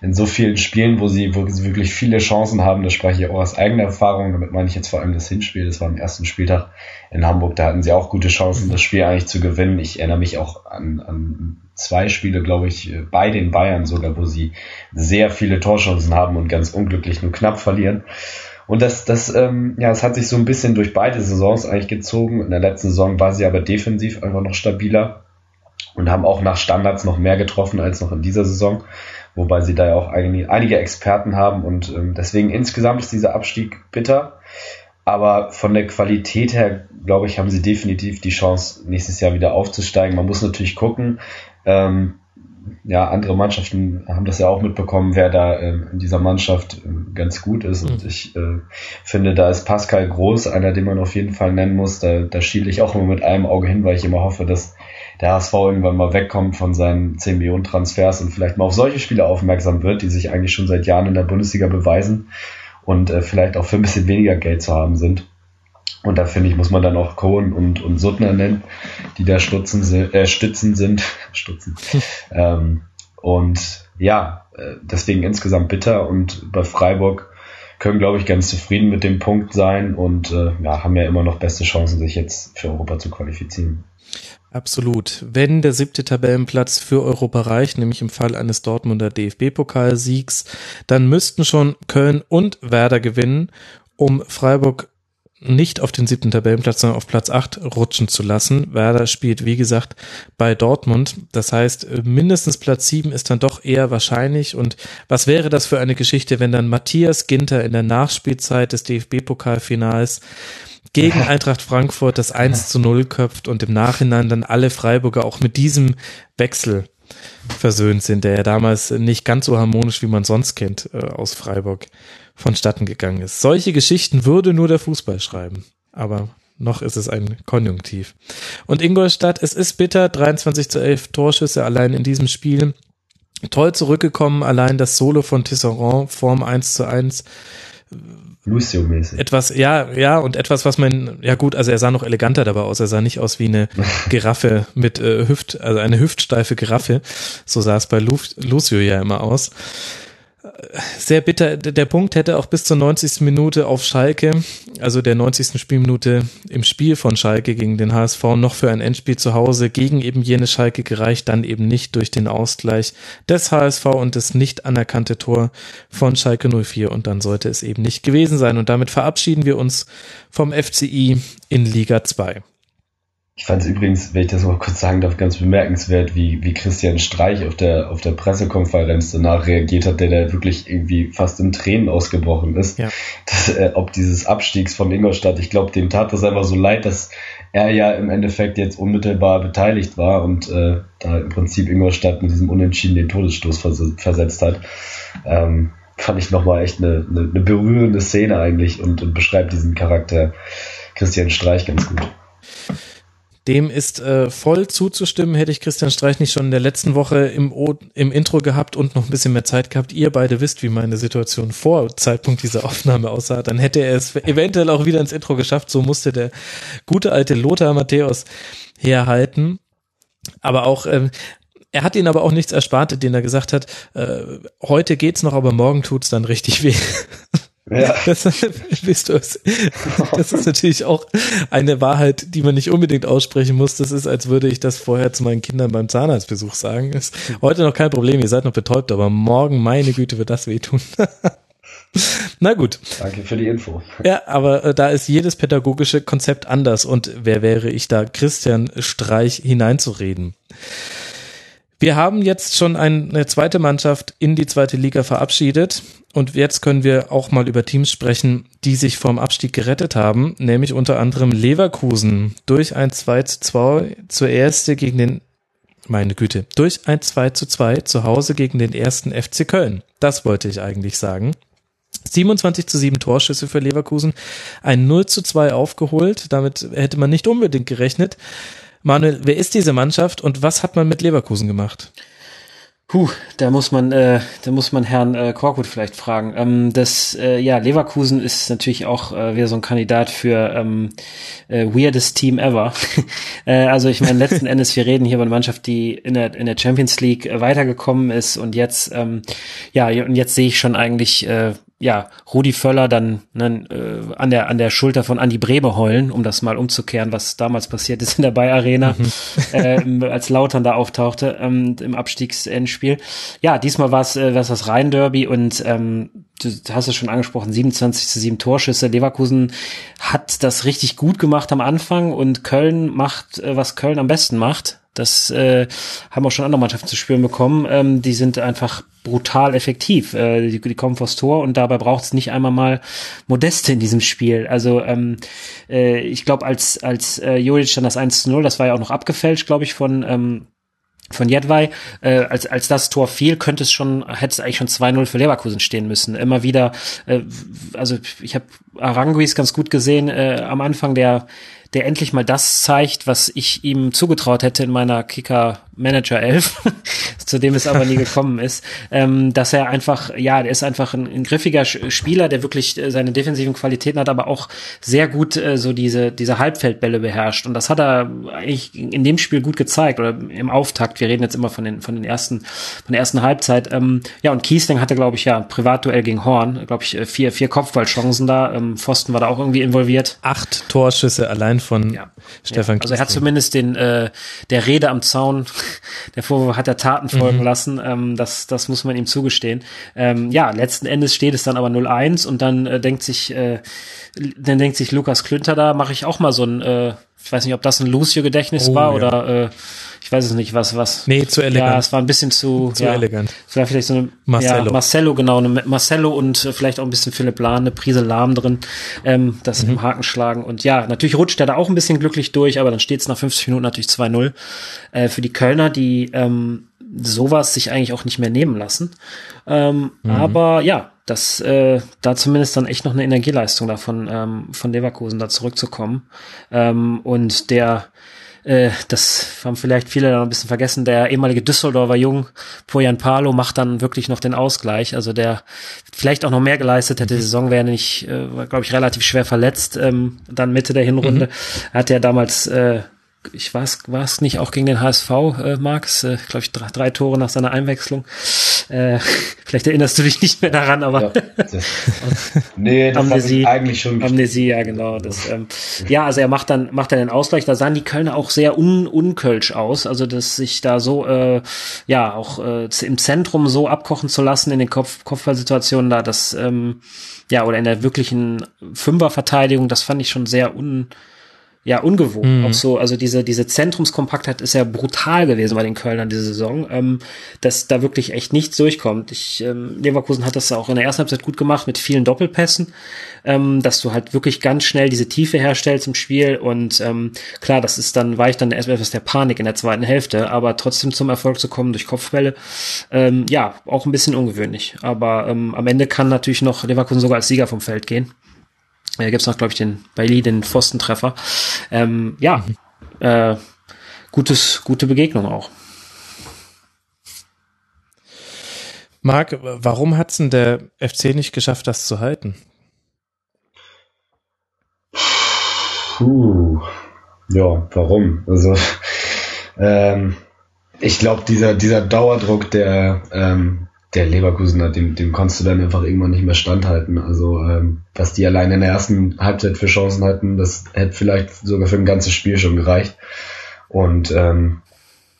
Speaker 5: in so vielen Spielen, wo sie, wo sie wirklich viele Chancen haben, das spreche ich auch aus eigener Erfahrung, damit meine ich jetzt vor allem das Hinspiel, das war am ersten Spieltag in Hamburg, da hatten sie auch gute Chancen, das Spiel eigentlich zu gewinnen. Ich erinnere mich auch an, an zwei Spiele, glaube ich, bei den Bayern sogar, wo sie sehr viele Torchancen haben und ganz unglücklich nur knapp verlieren. Und das, das, ähm, ja, es hat sich so ein bisschen durch beide Saisons eigentlich gezogen. In der letzten Saison war sie aber defensiv einfach noch stabiler und haben auch nach Standards noch mehr getroffen als noch in dieser Saison, wobei sie da ja auch einige, einige Experten haben und ähm, deswegen insgesamt ist dieser Abstieg bitter. Aber von der Qualität her, glaube ich, haben sie definitiv die Chance, nächstes Jahr wieder aufzusteigen. Man muss natürlich gucken, ähm, ja, andere Mannschaften haben das ja auch mitbekommen, wer da ähm, in dieser Mannschaft äh, ganz gut ist. Und mhm. ich äh, finde, da ist Pascal Groß einer, den man auf jeden Fall nennen muss. Da, da schiele ich auch immer mit einem Auge hin, weil ich immer hoffe, dass der HSV irgendwann mal wegkommt von seinen 10 Millionen Transfers und vielleicht mal auf solche Spiele aufmerksam wird, die sich eigentlich schon seit Jahren in der Bundesliga beweisen und äh, vielleicht auch für ein bisschen weniger Geld zu haben sind. Und da finde ich, muss man dann auch Cohen und, und Suttner nennen, die da Stutzen, äh, Stützen sind. [LAUGHS] Stutzen. [LAUGHS] ähm, und ja, äh, deswegen insgesamt bitter. Und bei Freiburg können, glaube ich, ganz zufrieden mit dem Punkt sein und äh, ja, haben ja immer noch beste Chancen, sich jetzt für Europa zu qualifizieren.
Speaker 1: Absolut. Wenn der siebte Tabellenplatz für Europa reicht, nämlich im Fall eines Dortmunder DFB-Pokalsiegs, dann müssten schon Köln und Werder gewinnen, um Freiburg nicht auf den siebten Tabellenplatz, sondern auf Platz acht rutschen zu lassen. Werder spielt, wie gesagt, bei Dortmund. Das heißt, mindestens Platz sieben ist dann doch eher wahrscheinlich. Und was wäre das für eine Geschichte, wenn dann Matthias Ginter in der Nachspielzeit des DFB-Pokalfinals gegen Eintracht Frankfurt das 1 zu 0 köpft und im Nachhinein dann alle Freiburger auch mit diesem Wechsel versöhnt sind, der ja damals nicht ganz so harmonisch, wie man sonst kennt, äh, aus Freiburg vonstatten gegangen ist. Solche Geschichten würde nur der Fußball schreiben. Aber noch ist es ein Konjunktiv. Und Ingolstadt, es ist bitter, 23 zu 11 Torschüsse allein in diesem Spiel. Toll zurückgekommen, allein das Solo von Tisserand, Form 1 zu 1.
Speaker 5: Lucio-mäßig.
Speaker 1: Etwas, ja, ja, und etwas, was man, ja gut, also er sah noch eleganter dabei aus. Er sah nicht aus wie eine [LAUGHS] Giraffe mit äh, Hüft, also eine hüftsteife Giraffe. So sah es bei Lu Lucio ja immer aus sehr bitter. Der Punkt hätte auch bis zur 90. Minute auf Schalke, also der 90. Spielminute im Spiel von Schalke gegen den HSV, noch für ein Endspiel zu Hause gegen eben jene Schalke gereicht, dann eben nicht durch den Ausgleich des HSV und das nicht anerkannte Tor von Schalke 04 und dann sollte es eben nicht gewesen sein. Und damit verabschieden wir uns vom FCI in Liga 2.
Speaker 5: Ich fand es übrigens, wenn ich das mal kurz sagen darf, ganz bemerkenswert, wie, wie Christian Streich auf der, auf der Pressekonferenz danach reagiert hat, der da wirklich irgendwie fast in Tränen ausgebrochen ist. Ja. Das, äh, ob dieses Abstiegs von Ingolstadt, ich glaube, dem tat das einfach so leid, dass er ja im Endeffekt jetzt unmittelbar beteiligt war und äh, da im Prinzip Ingolstadt mit diesem Unentschieden den Todesstoß vers versetzt hat. Ähm, fand ich nochmal echt eine, eine, eine berührende Szene eigentlich und, und beschreibt diesen Charakter Christian Streich ganz gut.
Speaker 1: Dem ist äh, voll zuzustimmen. Hätte ich Christian Streich nicht schon in der letzten Woche im, o im Intro gehabt und noch ein bisschen mehr Zeit gehabt, ihr beide wisst, wie meine Situation vor Zeitpunkt dieser Aufnahme aussah, dann hätte er es eventuell auch wieder ins Intro geschafft. So musste der gute alte Lothar Matthäus herhalten. Aber auch, ähm, er hat ihn aber auch nichts erspart, den er gesagt hat, äh, heute geht's noch, aber morgen tut's dann richtig weh. [LAUGHS] Ja. [LAUGHS] Das, bist du es. das ist natürlich auch eine Wahrheit, die man nicht unbedingt aussprechen muss. Das ist, als würde ich das vorher zu meinen Kindern beim Zahnarztbesuch sagen. Ist heute noch kein Problem, ihr seid noch betäubt, aber morgen, meine Güte, wird das wehtun. [LAUGHS] Na gut.
Speaker 5: Danke für die Info.
Speaker 1: Ja, aber äh, da ist jedes pädagogische Konzept anders und wer wäre ich da, Christian Streich hineinzureden? Wir haben jetzt schon eine zweite Mannschaft in die zweite Liga verabschiedet und jetzt können wir auch mal über Teams sprechen, die sich vom Abstieg gerettet haben, nämlich unter anderem Leverkusen durch ein 2 zu 2 zur erste gegen den meine Güte, durch ein 2 zu 2 zu Hause gegen den ersten FC Köln. Das wollte ich eigentlich sagen. 27 zu 7 Torschüsse für Leverkusen, ein 0 zu 2 aufgeholt, damit hätte man nicht unbedingt gerechnet. Manuel, wer ist diese Mannschaft und was hat man mit Leverkusen gemacht?
Speaker 4: Puh, da muss man, äh, da muss man Herrn äh, Korkut vielleicht fragen. Ähm, das, äh, ja, Leverkusen ist natürlich auch äh, wieder so ein Kandidat für ähm, äh, weirdest Team ever. [LAUGHS] äh, also ich meine, letzten [LAUGHS] Endes, wir reden hier über eine Mannschaft, die in der in der Champions League äh, weitergekommen ist und jetzt, ähm, ja, und jetzt sehe ich schon eigentlich äh, ja, Rudi Völler dann ne, äh, an der an der Schulter von Andy Brebe heulen, um das mal umzukehren, was damals passiert ist in der Bayer Arena, mhm. [LAUGHS] äh, als Lautern da auftauchte ähm, im Abstiegsendspiel. Ja, diesmal war es äh, war's das Rhein-Derby und ähm, du hast es schon angesprochen, 27 zu 7 Torschüsse. Leverkusen hat das richtig gut gemacht am Anfang und Köln macht, äh, was Köln am besten macht. Das äh, haben auch schon andere Mannschaften zu spüren bekommen. Ähm, die sind einfach brutal effektiv. Äh, die, die kommen vors Tor und dabei braucht es nicht einmal mal Modeste in diesem Spiel. Also ähm, äh, ich glaube, als, als äh, Juric dann das 1 zu 0, das war ja auch noch abgefälscht, glaube ich, von ähm, von Jedwai, äh, als, als das Tor fiel, könnte es schon, hätte es eigentlich schon 2-0 für Leverkusen stehen müssen. Immer wieder, äh, also ich habe Aranguis ganz gut gesehen äh, am Anfang, der der endlich mal das zeigt, was ich ihm zugetraut hätte in meiner Kicker Manager 11, [LAUGHS] zu dem es aber nie [LAUGHS] gekommen ist, ähm, dass er einfach, ja, der ist einfach ein, ein griffiger Spieler, der wirklich äh, seine defensiven Qualitäten hat, aber auch sehr gut äh, so diese, diese Halbfeldbälle beherrscht. Und das hat er eigentlich in dem Spiel gut gezeigt oder im Auftakt. Wir reden jetzt immer von den, von den ersten, von der ersten Halbzeit. Ähm, ja, und Kiesling hatte, glaube ich, ja, Privatduell gegen Horn, glaube ich, äh, vier, vier Kopfballchancen da. Ähm, Pfosten war da auch irgendwie involviert.
Speaker 1: Acht Torschüsse allein von ja. Stefan ja.
Speaker 4: Also er hat zumindest den, äh, der Rede am Zaun [LAUGHS] der Vorwurf hat der Taten folgen mhm. lassen. Ähm, das, das muss man ihm zugestehen. Ähm, ja, letzten Endes steht es dann aber 0-1 und dann äh, denkt sich, äh, dann denkt sich Lukas Klünter da, mache ich auch mal so ein, äh, ich weiß nicht, ob das ein Lucio-Gedächtnis oh, war ja. oder äh, ich weiß es nicht, was, was.
Speaker 1: Nee, zu elegant.
Speaker 4: Ja, es war ein bisschen zu,
Speaker 1: zu
Speaker 4: ja,
Speaker 1: elegant.
Speaker 4: Vielleicht so eine Marcello. Ja, Marcello, genau, eine Marcello und äh, vielleicht auch ein bisschen Philipp Lahn, eine Prise Lahm drin, ähm, das mhm. im Haken schlagen. Und ja, natürlich rutscht er da auch ein bisschen glücklich durch, aber dann steht es nach 50 Minuten natürlich 2-0 äh, für die Kölner, die ähm, sowas sich eigentlich auch nicht mehr nehmen lassen. Ähm, mhm. Aber ja, das äh, da zumindest dann echt noch eine Energieleistung davon ähm, von Leverkusen da zurückzukommen. Ähm, und der äh, das haben vielleicht viele da ein bisschen vergessen, der ehemalige Düsseldorfer Jung, Poyan Palo, macht dann wirklich noch den Ausgleich. Also der vielleicht auch noch mehr geleistet hätte. Die Saison wäre nicht, äh, glaube ich, relativ schwer verletzt, ähm, dann Mitte der Hinrunde. Mhm. Hat er damals äh, ich weiß, war es nicht auch gegen den HSV, äh, Marx, äh, glaube ich, drei, drei Tore nach seiner Einwechslung. Äh, [LAUGHS] vielleicht erinnerst du dich nicht mehr daran, aber ja, das, [LAUGHS] nee, das Amnesie, eigentlich schon Amnesie, ja genau. Das, ähm, ja, also er macht dann macht dann den Ausgleich. Da sahen die Kölner auch sehr un unkölsch aus, also dass sich da so äh, ja auch äh, im Zentrum so abkochen zu lassen in den Kopf Kopfballsituationen da, das ähm, ja oder in der wirklichen Fünferverteidigung, das fand ich schon sehr un ja ungewohnt. Mhm. Auch so, also diese, diese Zentrumskompaktheit ist ja brutal gewesen bei den Kölnern diese Saison, ähm, dass da wirklich echt nichts durchkommt. Ich, ähm, Leverkusen hat das auch in der ersten Halbzeit gut gemacht mit vielen Doppelpässen, ähm, dass du halt wirklich ganz schnell diese Tiefe herstellst im Spiel und ähm, klar, das ist dann, war ich dann etwas der Panik in der zweiten Hälfte, aber trotzdem zum Erfolg zu kommen durch Kopfbälle, ähm, ja, auch ein bisschen ungewöhnlich. Aber ähm, am Ende kann natürlich noch Leverkusen sogar als Sieger vom Feld gehen. Da gibt's noch, glaube ich, den Bailey, den Pfostentreffer. Ähm, ja, äh, gutes, gute Begegnung auch.
Speaker 1: Marc, warum hat's denn der FC nicht geschafft, das zu halten?
Speaker 5: Puh. Ja, warum? Also [LAUGHS] ähm, ich glaube, dieser, dieser Dauerdruck, der ähm, der Leverkusener, dem, dem konntest du dann einfach irgendwann nicht mehr standhalten. Also ähm, was die allein in der ersten Halbzeit für Chancen hatten, das hätte vielleicht sogar für ein ganzes Spiel schon gereicht. Und ähm,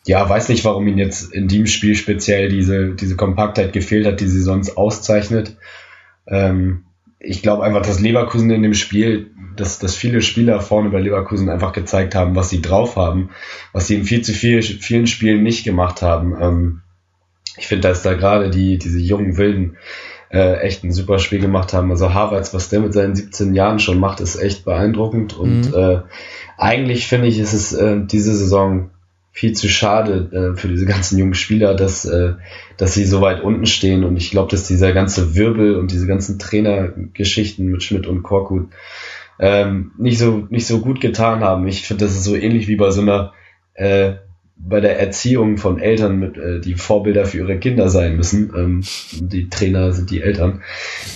Speaker 5: ja, weiß nicht, warum ihn jetzt in dem Spiel speziell diese, diese Kompaktheit gefehlt hat, die sie sonst auszeichnet. Ähm, ich glaube einfach, dass Leverkusen in dem Spiel, dass, dass viele Spieler vorne bei Leverkusen einfach gezeigt haben, was sie drauf haben, was sie in viel zu viel, vielen Spielen nicht gemacht haben. Ähm, ich finde, dass da gerade die, diese jungen Wilden äh, echt ein super Spiel gemacht haben. Also Harvards, was der mit seinen 17 Jahren schon macht, ist echt beeindruckend. Und mhm. äh, eigentlich finde ich, ist es äh, diese Saison viel zu schade äh, für diese ganzen jungen Spieler, dass, äh, dass sie so weit unten stehen. Und ich glaube, dass dieser ganze Wirbel und diese ganzen Trainergeschichten mit Schmidt und Korkut ähm, nicht so nicht so gut getan haben. Ich finde, das ist so ähnlich wie bei so einer äh, bei der Erziehung von Eltern, mit, äh, die Vorbilder für ihre Kinder sein müssen. Ähm, die Trainer sind die Eltern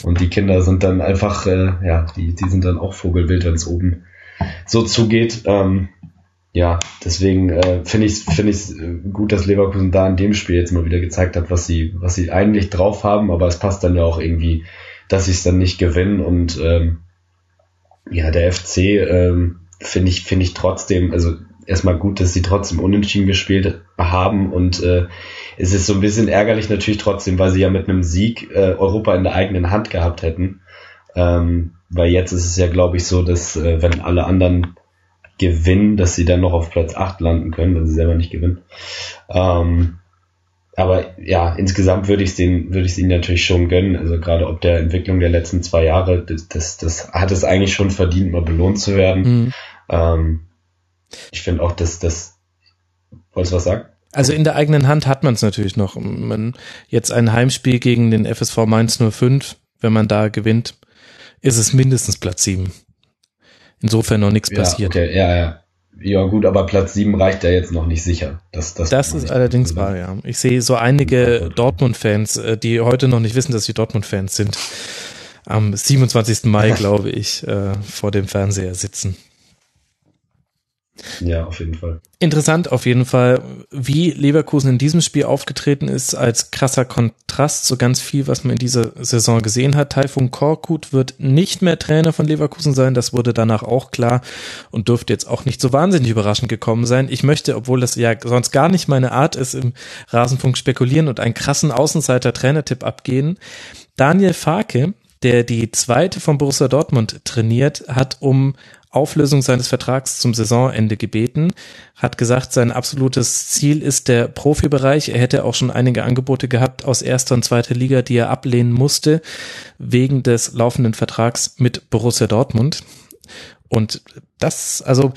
Speaker 5: und die Kinder sind dann einfach, äh, ja, die, die sind dann auch Vogelwild, wenn es oben so zugeht. Ähm, ja, deswegen äh, finde ich es find ich's äh, gut, dass Leverkusen da in dem Spiel jetzt mal wieder gezeigt hat, was sie, was sie eigentlich drauf haben, aber es passt dann ja auch irgendwie, dass sie es dann nicht gewinnen und ähm, ja, der FC ähm, finde ich, finde ich trotzdem, also erstmal gut, dass sie trotzdem unentschieden gespielt haben und äh, es ist so ein bisschen ärgerlich natürlich trotzdem, weil sie ja mit einem Sieg äh, Europa in der eigenen Hand gehabt hätten. Ähm, weil jetzt ist es ja, glaube ich, so, dass äh, wenn alle anderen gewinnen, dass sie dann noch auf Platz 8 landen können, wenn sie selber nicht gewinnen. Ähm, aber ja, insgesamt würde ich es würde ich es ihnen natürlich schon gönnen. Also gerade ob der Entwicklung der letzten zwei Jahre, das, das, das hat es eigentlich schon verdient, mal belohnt zu werden. Mhm. Ähm, ich finde auch, dass das, wolltest du was sagen?
Speaker 1: Also in der eigenen Hand hat man es natürlich noch. Man jetzt ein Heimspiel gegen den FSV Mainz 05, wenn man da gewinnt, ist es mindestens Platz 7. Insofern noch nichts
Speaker 5: ja,
Speaker 1: passiert.
Speaker 5: Okay, ja, ja. Ja, gut, aber Platz 7 reicht ja jetzt noch nicht sicher. Das, das,
Speaker 1: das ist allerdings wahr, ja. Ich sehe so einige Dortmund-Fans, äh, die heute noch nicht wissen, dass sie Dortmund-Fans sind, am 27. Mai, [LAUGHS] glaube ich, äh, vor dem Fernseher sitzen.
Speaker 5: Ja, auf jeden Fall.
Speaker 1: Interessant auf jeden Fall, wie Leverkusen in diesem Spiel aufgetreten ist, als krasser Kontrast zu ganz viel, was man in dieser Saison gesehen hat. Taifun Korkut wird nicht mehr Trainer von Leverkusen sein, das wurde danach auch klar und dürfte jetzt auch nicht so wahnsinnig überraschend gekommen sein. Ich möchte, obwohl das ja sonst gar nicht meine Art ist, im Rasenfunk spekulieren und einen krassen Außenseiter-Trainertipp abgehen. Daniel Farke, der die zweite von Borussia Dortmund trainiert, hat um Auflösung seines Vertrags zum Saisonende gebeten, hat gesagt, sein absolutes Ziel ist der Profibereich. Er hätte auch schon einige Angebote gehabt aus erster und zweiter Liga, die er ablehnen musste, wegen des laufenden Vertrags mit Borussia Dortmund. Und das, also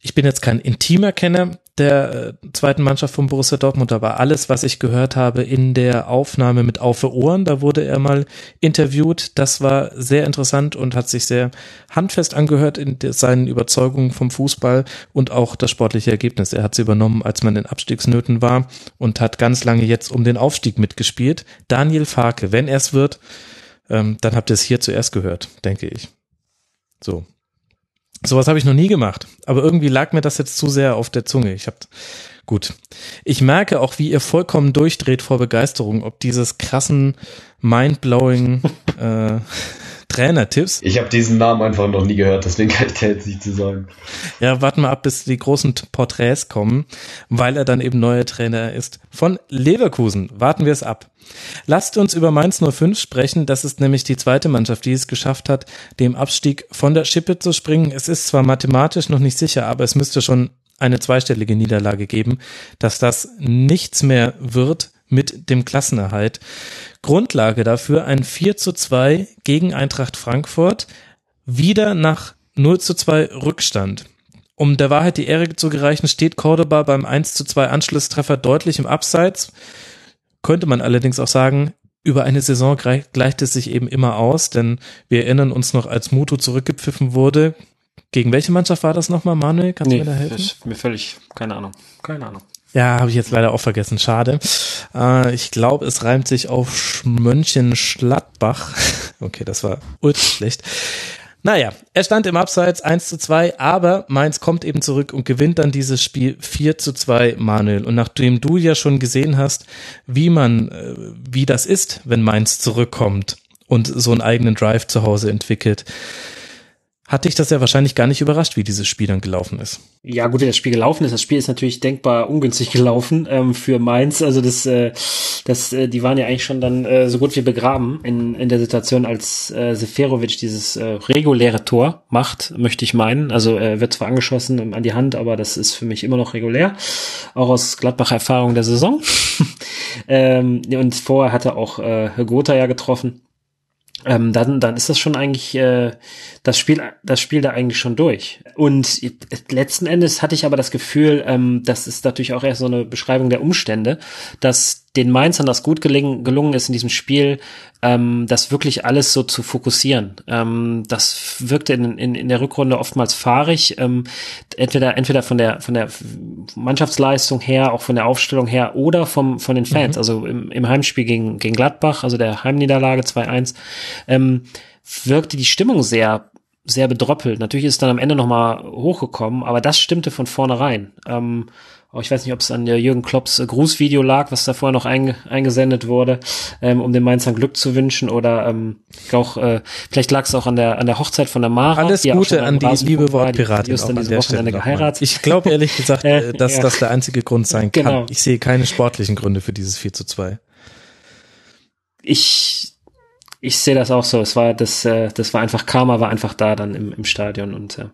Speaker 1: ich bin jetzt kein intimer Kenner der äh, zweiten Mannschaft von Borussia Dortmund, aber alles, was ich gehört habe in der Aufnahme mit Aufe Ohren, da wurde er mal interviewt, das war sehr interessant und hat sich sehr handfest angehört in seinen Überzeugungen vom Fußball und auch das sportliche Ergebnis. Er hat sie übernommen, als man in Abstiegsnöten war und hat ganz lange jetzt um den Aufstieg mitgespielt. Daniel Farke, wenn er es wird, ähm, dann habt ihr es hier zuerst gehört, denke ich. So, Sowas habe ich noch nie gemacht, aber irgendwie lag mir das jetzt zu sehr auf der Zunge. Ich habe gut. Ich merke auch, wie ihr vollkommen durchdreht vor Begeisterung, ob dieses krassen mindblowing [LAUGHS] äh, Trainertipps.
Speaker 5: Ich habe diesen Namen einfach noch nie gehört, deswegen kann ich da jetzt nicht zu sagen.
Speaker 1: Ja, warten wir ab, bis die großen Porträts kommen, weil er dann eben neuer Trainer ist. Von Leverkusen. Warten wir es ab. Lasst uns über Mainz 05 sprechen. Das ist nämlich die zweite Mannschaft, die es geschafft hat, dem Abstieg von der Schippe zu springen. Es ist zwar mathematisch noch nicht sicher, aber es müsste schon eine zweistellige Niederlage geben, dass das nichts mehr wird mit dem Klassenerhalt. Grundlage dafür ein 4 zu 2 gegen Eintracht Frankfurt, wieder nach 0 zu 2 Rückstand. Um der Wahrheit die Ehre zu gereichen, steht Cordoba beim 1 zu 2 Anschlusstreffer deutlich im Abseits. Könnte man allerdings auch sagen, über eine Saison gleicht es sich eben immer aus, denn wir erinnern uns noch, als Mutu zurückgepfiffen wurde. Gegen welche Mannschaft war das nochmal, Manuel? Kannst nee, du mir da helfen?
Speaker 4: Ist mir völlig, keine Ahnung, keine Ahnung.
Speaker 1: Ja, habe ich jetzt leider auch vergessen. Schade. Äh, ich glaube, es reimt sich auf Mönchen-Schlattbach. [LAUGHS] Okay, das war ultra schlecht. Naja, er stand im Abseits 1 zu 2, aber Mainz kommt eben zurück und gewinnt dann dieses Spiel 4 zu 2, Manuel. Und nachdem du ja schon gesehen hast, wie man, äh, wie das ist, wenn Mainz zurückkommt und so einen eigenen Drive zu Hause entwickelt, hat dich das ja wahrscheinlich gar nicht überrascht, wie dieses Spiel dann gelaufen ist.
Speaker 4: Ja, gut, wie das Spiel gelaufen ist. Das Spiel ist natürlich denkbar ungünstig [LAUGHS] gelaufen ähm, für Mainz. Also das, äh, das, äh, die waren ja eigentlich schon dann äh, so gut wie begraben in, in der Situation, als äh, Seferovic dieses äh, reguläre Tor macht, möchte ich meinen. Also er äh, wird zwar angeschossen an die Hand, aber das ist für mich immer noch regulär. Auch aus Gladbacher Erfahrung der Saison. [LAUGHS] ähm, und vorher hat er auch äh, Gotha ja getroffen ähm, dann, dann ist das schon eigentlich äh, das Spiel, das Spiel da eigentlich schon durch. Und letzten Endes hatte ich aber das Gefühl, ähm, das ist natürlich auch erst so eine Beschreibung der Umstände, dass den Mainzern das gut gelingen, gelungen ist in diesem Spiel, ähm, das wirklich alles so zu fokussieren. Ähm, das wirkte in, in, in der Rückrunde oftmals fahrig, ähm, entweder entweder von der von der Mannschaftsleistung her, auch von der Aufstellung her oder vom von den Fans. Mhm. Also im, im Heimspiel gegen gegen Gladbach, also der Heimniederlage 2-1, ähm, wirkte die Stimmung sehr sehr bedröppelt. Natürlich ist es dann am Ende nochmal hochgekommen, aber das stimmte von vornherein. Ähm, ich weiß nicht, ob es an der Jürgen Klopps äh, Grußvideo lag, was da vorher noch einge eingesendet wurde, ähm, um den Mainzern Glück zu wünschen oder ähm, auch äh, vielleicht lag es auch an der an der Hochzeit von der Mara.
Speaker 1: Alles Gute an die liebe Wortpiratin. Die, die
Speaker 4: Wochenende geheiratet.
Speaker 1: Ich glaube ehrlich gesagt, [LAUGHS] äh, dass ja. das der einzige Grund sein kann. Genau. Ich sehe keine sportlichen Gründe für dieses 4 zu 2.
Speaker 4: Ich ich sehe das auch so. Es war das, äh, das war einfach Karma, war einfach da dann im, im Stadion und äh,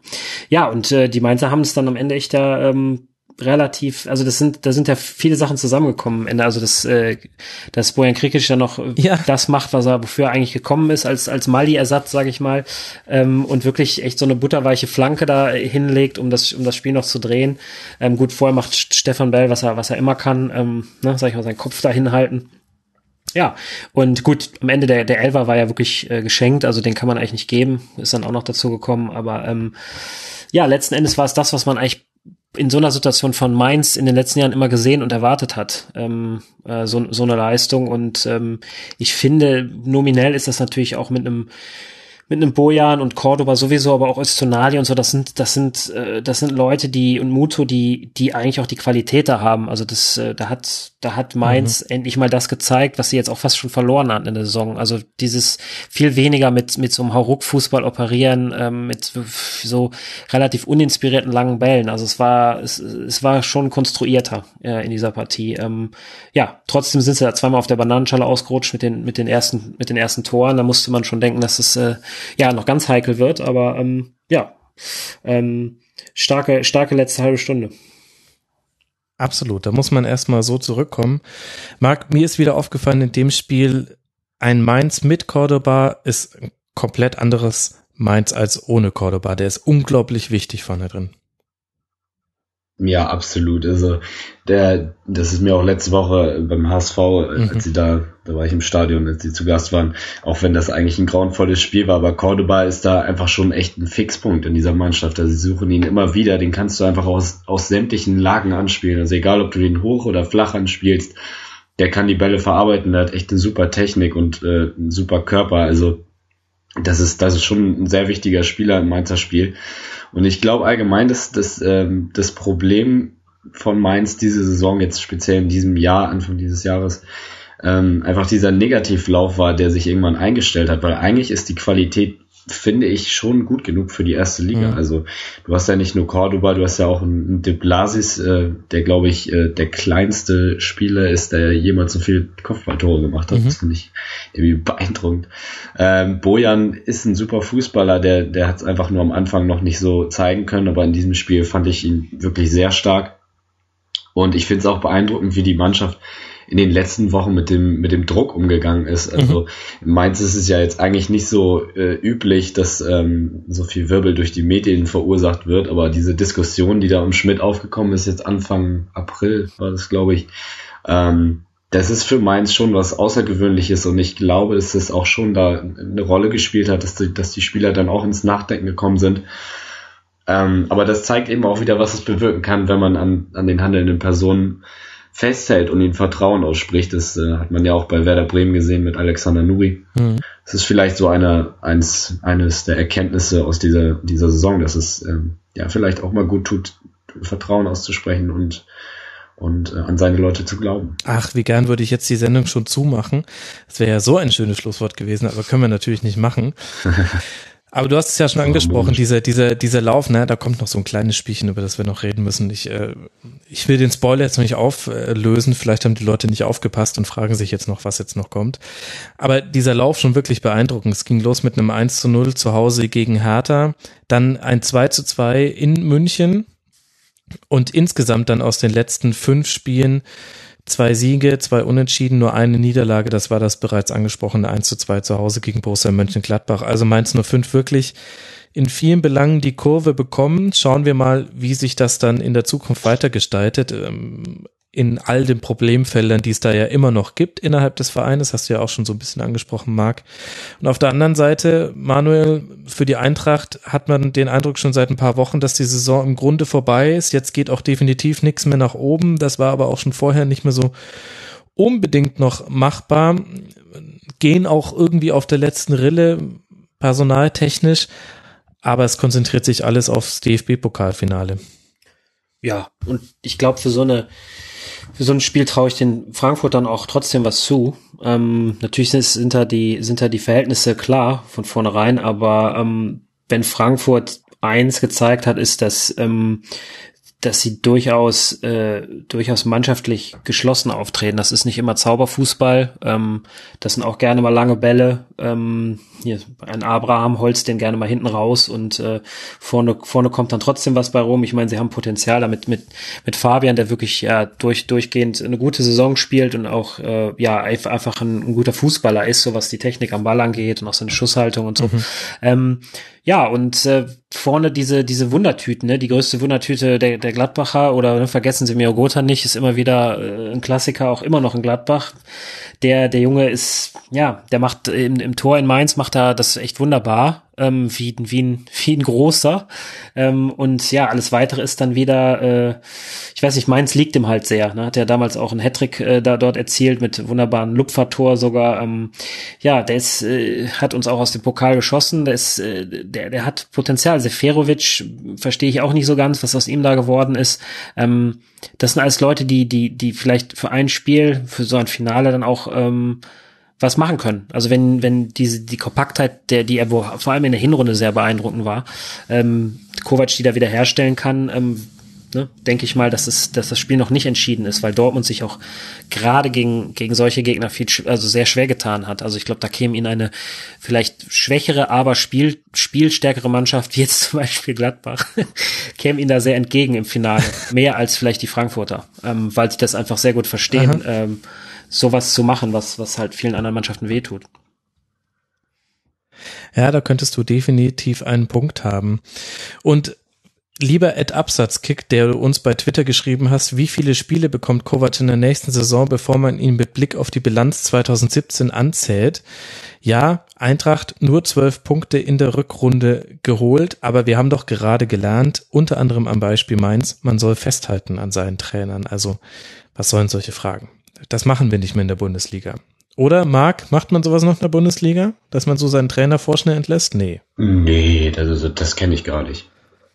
Speaker 4: ja und äh, die Mainzer haben es dann am Ende echt da ähm, relativ, also das sind, da sind ja viele Sachen zusammengekommen am Ende. Also dass, äh, dass Bojan Krikic ja noch ja. das macht, was er, wofür er eigentlich gekommen ist, als, als Mali-Ersatz, sage ich mal, ähm, und wirklich echt so eine butterweiche Flanke da hinlegt, um das, um das Spiel noch zu drehen. Ähm, gut, vorher macht Stefan Bell, was er, was er immer kann, ähm, ne, sag ich mal, seinen Kopf da hinhalten. Ja, und gut, am Ende der, der Elfer war ja wirklich äh, geschenkt, also den kann man eigentlich nicht geben, ist dann auch noch dazu gekommen, aber ähm, ja, letzten Endes war es das, was man eigentlich in so einer Situation von Mainz in den letzten Jahren immer gesehen und erwartet hat, ähm, äh, so, so eine Leistung. Und ähm, ich finde, nominell ist das natürlich auch mit einem mit einem Bojan und Cordoba sowieso, aber auch Öztonali und so, das sind, das sind, äh, das sind Leute, die und Muto, die, die eigentlich auch die Qualität da haben. Also das, äh, da hat, da hat Mainz mhm. endlich mal das gezeigt, was sie jetzt auch fast schon verloren hatten in der Saison. Also dieses viel weniger mit, mit so einem Hauruck-Fußball operieren, ähm, mit so relativ uninspirierten langen Bällen. Also es war, es, es war schon konstruierter äh, in dieser Partie. Ähm, ja, trotzdem sind sie da zweimal auf der Bananenschale ausgerutscht mit den, mit den ersten, mit den ersten Toren. Da musste man schon denken, dass es, äh, ja noch ganz heikel wird, aber ähm, ja, ähm, starke, starke letzte halbe Stunde.
Speaker 1: Absolut, da muss man erstmal so zurückkommen. Marc, mir ist wieder aufgefallen, in dem Spiel ein Mainz mit Cordoba ist ein komplett anderes Mainz als ohne Cordoba. Der ist unglaublich wichtig vorne drin.
Speaker 5: Ja, absolut. Also der, das ist mir auch letzte Woche beim HSV, mhm. als sie da, da war ich im Stadion, als sie zu Gast waren, auch wenn das eigentlich ein grauenvolles Spiel war, aber Cordoba ist da einfach schon echt ein Fixpunkt in dieser Mannschaft. Also sie suchen ihn immer wieder, den kannst du einfach aus, aus sämtlichen Lagen anspielen. Also egal, ob du den hoch oder flach anspielst, der kann die Bälle verarbeiten, der hat echt eine super Technik und äh, einen super Körper. Also das ist, das ist schon ein sehr wichtiger Spieler im Mainzer Spiel. Und ich glaube allgemein, dass das, ähm, das Problem von Mainz diese Saison, jetzt speziell in diesem Jahr, Anfang dieses Jahres, ähm, einfach dieser Negativlauf war, der sich irgendwann eingestellt hat, weil eigentlich ist die Qualität finde ich schon gut genug für die erste Liga. Mhm. Also du hast ja nicht nur Cordoba, du hast ja auch einen De Blasis, äh, der glaube ich äh, der kleinste Spieler ist, der jemals so viel Kopfballtore gemacht hat. Mhm. Das finde ich irgendwie beeindruckend. Ähm, Bojan ist ein super Fußballer, der, der hat es einfach nur am Anfang noch nicht so zeigen können, aber in diesem Spiel fand ich ihn wirklich sehr stark. Und ich finde es auch beeindruckend, wie die Mannschaft in den letzten Wochen mit dem, mit dem Druck umgegangen ist. Also mhm. in Mainz ist es ja jetzt eigentlich nicht so äh, üblich, dass ähm, so viel Wirbel durch die Medien verursacht wird, aber diese Diskussion, die da um Schmidt aufgekommen ist, jetzt Anfang April war das, glaube ich, ähm, das ist für Mainz schon was Außergewöhnliches und ich glaube, dass es auch schon da eine Rolle gespielt hat, dass die, dass die Spieler dann auch ins Nachdenken gekommen sind. Ähm, aber das zeigt eben auch wieder, was es bewirken kann, wenn man an, an den handelnden Personen festhält und ihnen Vertrauen ausspricht. Das äh, hat man ja auch bei Werder Bremen gesehen mit Alexander Nuri. Mhm. Das ist vielleicht so eine, eins, eines der Erkenntnisse aus dieser, dieser Saison, dass es ähm, ja vielleicht auch mal gut tut, Vertrauen auszusprechen und und äh, an seine Leute zu glauben.
Speaker 1: Ach, wie gern würde ich jetzt die Sendung schon zumachen. Das wäre ja so ein schönes Schlusswort gewesen, aber können wir natürlich nicht machen. [LAUGHS] Aber du hast es ja schon angesprochen, dieser, dieser, dieser Lauf, ne, da kommt noch so ein kleines Spielchen, über das wir noch reden müssen. Ich, äh, ich will den Spoiler jetzt noch nicht auflösen, vielleicht haben die Leute nicht aufgepasst und fragen sich jetzt noch, was jetzt noch kommt. Aber dieser Lauf schon wirklich beeindruckend. Es ging los mit einem 1 zu 0 zu Hause gegen Hertha, dann ein 2 zu 2 in München und insgesamt dann aus den letzten fünf Spielen Zwei Siege, zwei Unentschieden, nur eine Niederlage. Das war das bereits angesprochene 1 zu 2 zu Hause gegen Borussia Mönchengladbach. Also Mainz 05 wirklich in vielen Belangen die Kurve bekommen. Schauen wir mal, wie sich das dann in der Zukunft weitergestaltet. Ähm, in all den Problemfeldern, die es da ja immer noch gibt innerhalb des Vereines, hast du ja auch schon so ein bisschen angesprochen, Marc. Und auf der anderen Seite, Manuel, für die Eintracht hat man den Eindruck schon seit ein paar Wochen, dass die Saison im Grunde vorbei ist. Jetzt geht auch definitiv nichts mehr nach oben. Das war aber auch schon vorher nicht mehr so unbedingt noch machbar. Gehen auch irgendwie auf der letzten Rille, personaltechnisch, aber es konzentriert sich alles aufs DFB-Pokalfinale.
Speaker 4: Ja, und ich glaube, für so eine für so ein Spiel traue ich den Frankfurtern auch trotzdem was zu. Ähm, natürlich sind, sind da die sind da die Verhältnisse klar von vornherein, aber ähm, wenn Frankfurt eins gezeigt hat, ist, dass ähm, dass sie durchaus äh, durchaus mannschaftlich geschlossen auftreten. Das ist nicht immer Zauberfußball. Ähm, das sind auch gerne mal lange Bälle. Ähm, hier ein Abraham holzt den gerne mal hinten raus und äh, vorne vorne kommt dann trotzdem was bei rum. Ich meine, sie haben Potenzial damit mit mit Fabian, der wirklich ja durch durchgehend eine gute Saison spielt und auch äh, ja einfach ein, ein guter Fußballer ist, so was die Technik am Ball angeht und auch seine Schusshaltung und so. Mhm. Ähm, ja, und äh, vorne diese, diese Wundertüten, ne? die größte Wundertüte der, der Gladbacher oder ne, vergessen Sie mir Gotha nicht, ist immer wieder äh, ein Klassiker, auch immer noch in Gladbach. Der, der Junge ist, ja, der macht im, im Tor in Mainz macht er das echt wunderbar ähm, wie, wie, ein, [LAUGHS] wie ein großer. Ähm, und ja, alles weitere ist dann wieder, äh, ich weiß nicht, meins liegt ihm halt sehr. Ne? Hat ja damals auch einen Hattrick äh, da dort erzielt mit wunderbaren Lupfertor sogar. Ähm, ja, der ist, äh, hat uns auch aus dem Pokal geschossen. Der ist, äh, der, der hat Potenzial. Seferovic verstehe ich auch nicht so ganz, was aus ihm da geworden ist. Ähm, das sind alles Leute, die, die, die vielleicht für ein Spiel, für so ein Finale dann auch ähm, was machen können. Also wenn, wenn diese, die Kompaktheit, der, die er vor allem in der Hinrunde sehr beeindruckend war, ähm, Kovac die da wieder herstellen kann, ähm, ne, denke ich mal, dass, es, dass das Spiel noch nicht entschieden ist, weil Dortmund sich auch gerade gegen, gegen solche Gegner viel, also sehr schwer getan hat. Also ich glaube, da käme ihnen eine vielleicht schwächere, aber Spiel, spielstärkere Mannschaft, wie jetzt [LAUGHS] zum Beispiel Gladbach, [LAUGHS] käme ihnen da sehr entgegen im Finale. Mehr als vielleicht die Frankfurter, ähm, weil sie das einfach sehr gut verstehen. Ähm, sowas zu machen, was, was halt vielen anderen Mannschaften wehtut.
Speaker 1: Ja, da könntest du definitiv einen Punkt haben. Und lieber Ed Absatzkick, der du uns bei Twitter geschrieben hast, wie viele Spiele bekommt Kovac in der nächsten Saison, bevor man ihn mit Blick auf die Bilanz 2017 anzählt? Ja, Eintracht nur zwölf Punkte in der Rückrunde geholt, aber wir haben doch gerade gelernt, unter anderem am Beispiel Mainz, man soll festhalten an seinen Trainern. Also, was sollen solche Fragen? Das machen wir nicht mehr in der Bundesliga. Oder, Marc, macht man sowas noch in der Bundesliga? Dass man so seinen Trainer vorschnell entlässt? Nee.
Speaker 5: Nee, das, das kenne ich gar nicht.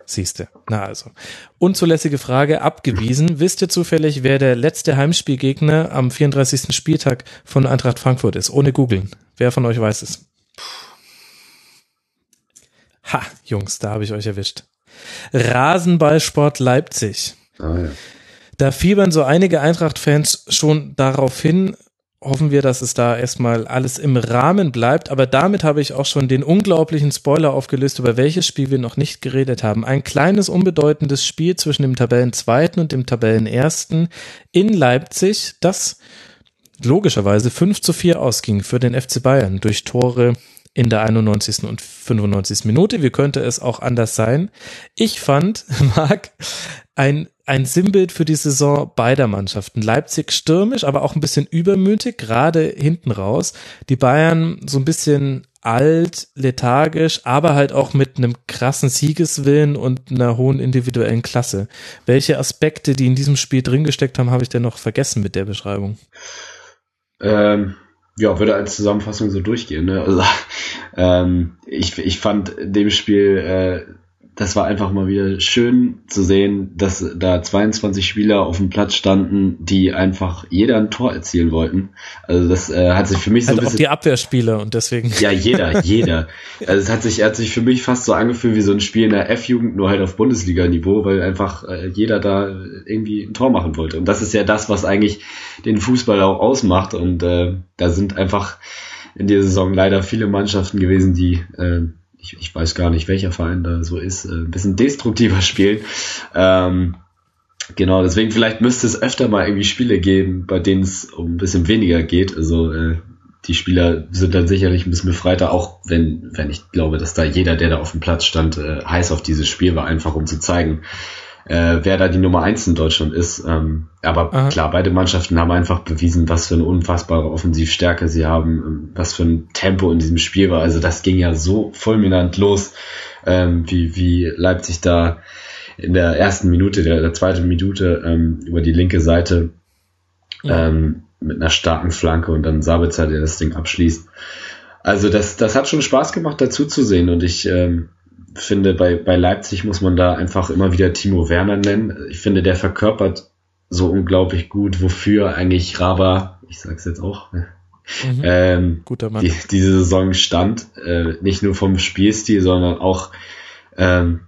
Speaker 1: Siehste. Na also. Unzulässige Frage abgewiesen. [LAUGHS] Wisst ihr zufällig, wer der letzte Heimspielgegner am 34. Spieltag von Eintracht Frankfurt ist? Ohne googeln. Wer von euch weiß es? Ha, Jungs, da habe ich euch erwischt. Rasenballsport Leipzig. Ah, ja. Da fiebern so einige Eintracht-Fans schon darauf hin, hoffen wir, dass es da erstmal alles im Rahmen bleibt. Aber damit habe ich auch schon den unglaublichen Spoiler aufgelöst, über welches Spiel wir noch nicht geredet haben. Ein kleines, unbedeutendes Spiel zwischen dem Tabellenzweiten und dem Tabellenersten in Leipzig, das logischerweise 5 zu 4 ausging für den FC Bayern durch Tore in der 91. und 95. Minute. Wie könnte es auch anders sein? Ich fand, [LAUGHS] Marc, ein ein Sinnbild für die Saison beider Mannschaften. Leipzig stürmisch, aber auch ein bisschen übermütig, gerade hinten raus. Die Bayern so ein bisschen alt, lethargisch, aber halt auch mit einem krassen Siegeswillen und einer hohen individuellen Klasse. Welche Aspekte, die in diesem Spiel drin gesteckt haben, habe ich denn noch vergessen mit der Beschreibung?
Speaker 5: Ähm, ja, würde als Zusammenfassung so durchgehen. Ne? Also, [LAUGHS] ähm, ich, ich fand in dem Spiel äh, das war einfach mal wieder schön zu sehen, dass da 22 Spieler auf dem Platz standen, die einfach jeder ein Tor erzielen wollten. Also das äh, hat sich für mich so
Speaker 1: also
Speaker 5: ein bisschen...
Speaker 1: auch die Abwehrspieler und deswegen...
Speaker 5: Ja, jeder, [LAUGHS] jeder. Also es hat sich, hat sich für mich fast so angefühlt wie so ein Spiel in der F-Jugend, nur halt auf Bundesliga-Niveau, weil einfach äh, jeder da irgendwie ein Tor machen wollte. Und das ist ja das, was eigentlich den Fußball auch ausmacht. Und äh, da sind einfach in dieser Saison leider viele Mannschaften gewesen, die... Äh, ich, ich weiß gar nicht, welcher Verein da so ist, äh, ein bisschen destruktiver [LAUGHS] spielen. Ähm, genau, deswegen vielleicht müsste es öfter mal irgendwie Spiele geben, bei denen es um ein bisschen weniger geht. Also äh, die Spieler sind dann sicherlich ein bisschen befreiter, auch wenn, wenn ich glaube, dass da jeder, der da auf dem Platz stand, äh, heiß auf dieses Spiel war, einfach um zu zeigen, äh, wer da die Nummer eins in Deutschland ist. Ähm, aber Aha. klar, beide Mannschaften haben einfach bewiesen, was für eine unfassbare Offensivstärke sie haben, ähm, was für ein Tempo in diesem Spiel war. Also das ging ja so fulminant los, ähm, wie, wie Leipzig da in der ersten Minute, der, der zweiten Minute ähm, über die linke Seite ja. ähm, mit einer starken Flanke und dann Sabitzer, der das Ding abschließt. Also das, das hat schon Spaß gemacht, dazu zu sehen und ich ähm, finde, bei, bei Leipzig muss man da einfach immer wieder Timo Werner nennen. Ich finde, der verkörpert so unglaublich gut, wofür eigentlich Raba, ich sag's jetzt auch, ne? mhm. ähm, Guter Mann. Die, diese Saison stand. Äh, nicht nur vom Spielstil, sondern auch ähm,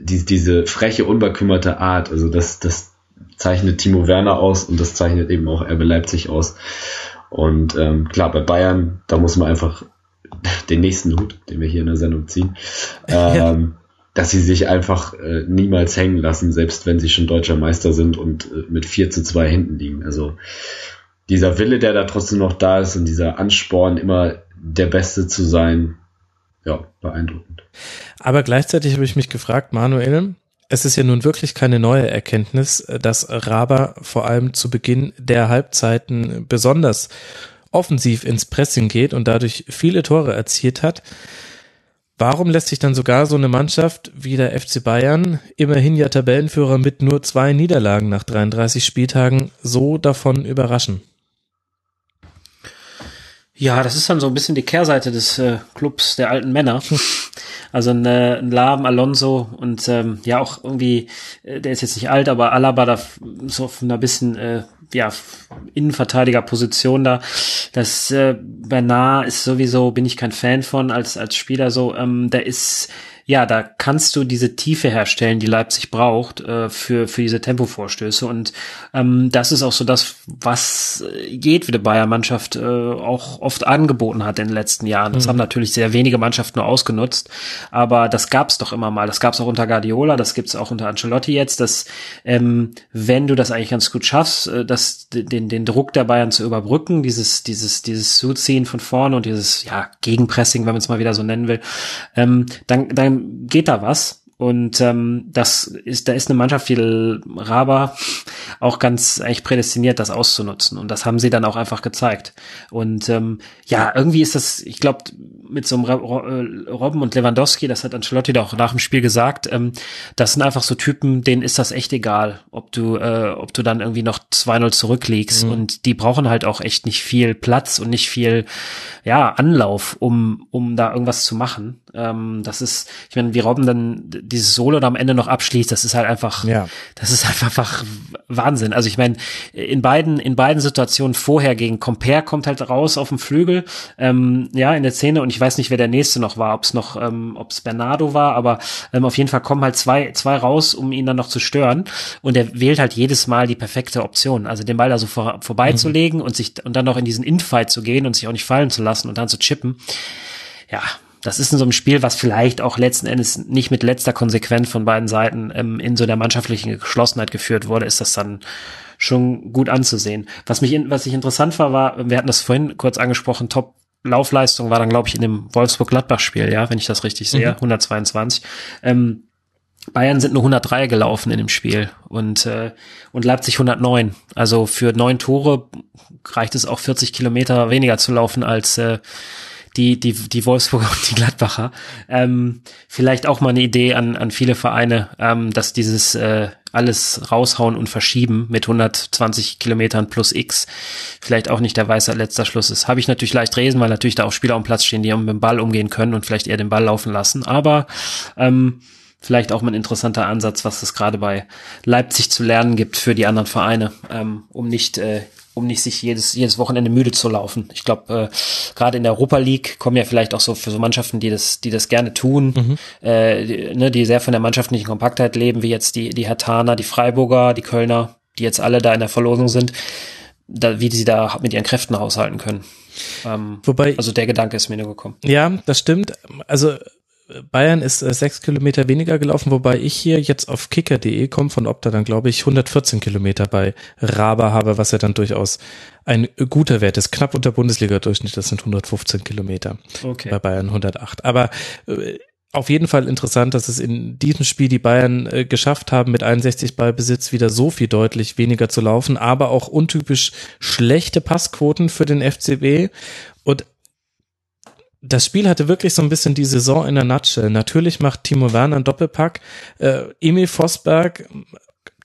Speaker 5: die, diese freche, unbekümmerte Art. Also das, das zeichnet Timo Werner aus und das zeichnet eben auch RB Leipzig aus. Und ähm, klar, bei Bayern, da muss man einfach den nächsten Hut, den wir hier in der Sendung ziehen, [LAUGHS] ähm, dass sie sich einfach äh, niemals hängen lassen, selbst wenn sie schon deutscher Meister sind und äh, mit 4 zu 2 hinten liegen. Also dieser Wille, der da trotzdem noch da ist und dieser Ansporn, immer der Beste zu sein, ja, beeindruckend.
Speaker 1: Aber gleichzeitig habe ich mich gefragt, Manuel, es ist ja nun wirklich keine neue Erkenntnis, dass Raber vor allem zu Beginn der Halbzeiten besonders offensiv ins Pressing geht und dadurch viele Tore erzielt hat. Warum lässt sich dann sogar so eine Mannschaft wie der FC Bayern, immerhin ja Tabellenführer mit nur zwei Niederlagen nach 33 Spieltagen, so davon überraschen?
Speaker 4: Ja, das ist dann so ein bisschen die Kehrseite des äh, Clubs der alten Männer. [LAUGHS] Also ein, äh, ein Laben, Alonso und ähm, ja auch irgendwie, äh, der ist jetzt nicht alt, aber Alaba da so auf einer bisschen äh, ja, Innenverteidigerposition da. Das äh, Bernard ist sowieso, bin ich kein Fan von als, als Spieler so. Ähm, der ist ja, da kannst du diese Tiefe herstellen, die Leipzig braucht äh, für für diese Tempovorstöße und ähm, das ist auch so das, was jedwede Bayern-Mannschaft äh, auch oft angeboten hat in den letzten Jahren. Das mhm. haben natürlich sehr wenige Mannschaften nur ausgenutzt, aber das gab's doch immer mal. Das gab's auch unter Guardiola, das gibt's auch unter Ancelotti jetzt, dass ähm, wenn du das eigentlich ganz gut schaffst, äh, dass den den Druck der Bayern zu überbrücken, dieses dieses dieses Zuziehen von vorne und dieses ja Gegenpressing, wenn man es mal wieder so nennen will, ähm, dann dann ähm, geht da was. Und ähm, das ist, da ist eine Mannschaft wie Raba auch ganz eigentlich prädestiniert, das auszunutzen. Und das haben sie dann auch einfach gezeigt. Und ähm, ja, irgendwie ist das, ich glaube, mit so einem äh, Robben und Lewandowski, das hat Ancelotti auch nach dem Spiel gesagt, ähm, das sind einfach so Typen, denen ist das echt egal, ob du, äh, ob du dann irgendwie noch 2-0 zurückliegst. Mhm. Und die brauchen halt auch echt nicht viel Platz und nicht viel, ja, Anlauf, um, um da irgendwas zu machen. Ähm, das ist, ich meine, wie Robben dann dieses Solo da am Ende noch abschließt, das ist halt einfach, ja. das ist halt [LAUGHS] einfach Wahnsinn. Also ich meine, in beiden, in beiden Situationen vorher gegen Compare kommt halt raus auf dem Flügel, ähm, ja, in der Szene und ich weiß nicht, wer der nächste noch war, ob es noch, ähm, ob es Bernardo war, aber ähm, auf jeden Fall kommen halt zwei, zwei raus, um ihn dann noch zu stören und er wählt halt jedes Mal die perfekte Option, also den Ball da so vor, vorbeizulegen mhm. und sich und dann noch in diesen Infight zu gehen und sich auch nicht fallen zu lassen und dann zu chippen. Ja, das ist in so einem Spiel, was vielleicht auch letzten Endes nicht mit letzter Konsequenz von beiden Seiten ähm, in so der mannschaftlichen Geschlossenheit geführt wurde, ist das dann schon gut anzusehen. Was mich, was ich interessant war, war, wir hatten das vorhin kurz angesprochen, Top Laufleistung war dann, glaube ich, in dem Wolfsburg-Gladbach-Spiel, ja, wenn ich das richtig sehe, mhm. 122. Ähm, Bayern sind nur 103 gelaufen in dem Spiel und, äh, und Leipzig 109. Also für neun Tore reicht es auch 40 Kilometer weniger zu laufen als äh, die, die, die Wolfsburger und die Gladbacher. Ähm, vielleicht auch mal eine Idee an, an viele Vereine, ähm, dass dieses äh, alles raushauen und verschieben mit 120 Kilometern plus X vielleicht auch nicht der weiße letzter Schluss ist. Habe ich natürlich leicht lesen, weil natürlich da auch Spieler am Platz stehen, die mit dem Ball umgehen können und vielleicht eher den Ball laufen lassen. Aber ähm, vielleicht auch mal ein interessanter Ansatz, was es gerade bei Leipzig zu lernen gibt für die anderen Vereine, ähm, um nicht äh, um nicht sich jedes, jedes Wochenende müde zu laufen. Ich glaube, äh, gerade in der Europa League kommen ja vielleicht auch so für so Mannschaften, die das, die das gerne tun, mhm. äh, die, ne, die sehr von der mannschaftlichen Kompaktheit leben, wie jetzt die, die Hertaner, die Freiburger, die Kölner, die jetzt alle da in der Verlosung sind, da, wie sie da mit ihren Kräften haushalten können. Ähm, Wobei, also der Gedanke ist mir nur gekommen.
Speaker 1: Ja, das stimmt. Also Bayern ist äh, sechs Kilometer weniger gelaufen, wobei ich hier jetzt auf kicker.de komme von Opta dann glaube ich 114 Kilometer bei Raber habe, was ja dann durchaus ein guter Wert ist. Knapp unter Bundesliga-Durchschnitt, das sind 115 Kilometer. Okay. Bei Bayern 108. Aber äh, auf jeden Fall interessant, dass es in diesem Spiel die Bayern äh, geschafft haben, mit 61 Ballbesitz wieder so viel deutlich weniger zu laufen, aber auch untypisch schlechte Passquoten für den FCB. Und das Spiel hatte wirklich so ein bisschen die Saison in der Nutshell. Natürlich macht Timo Werner einen Doppelpack. Äh, Emil Vosberg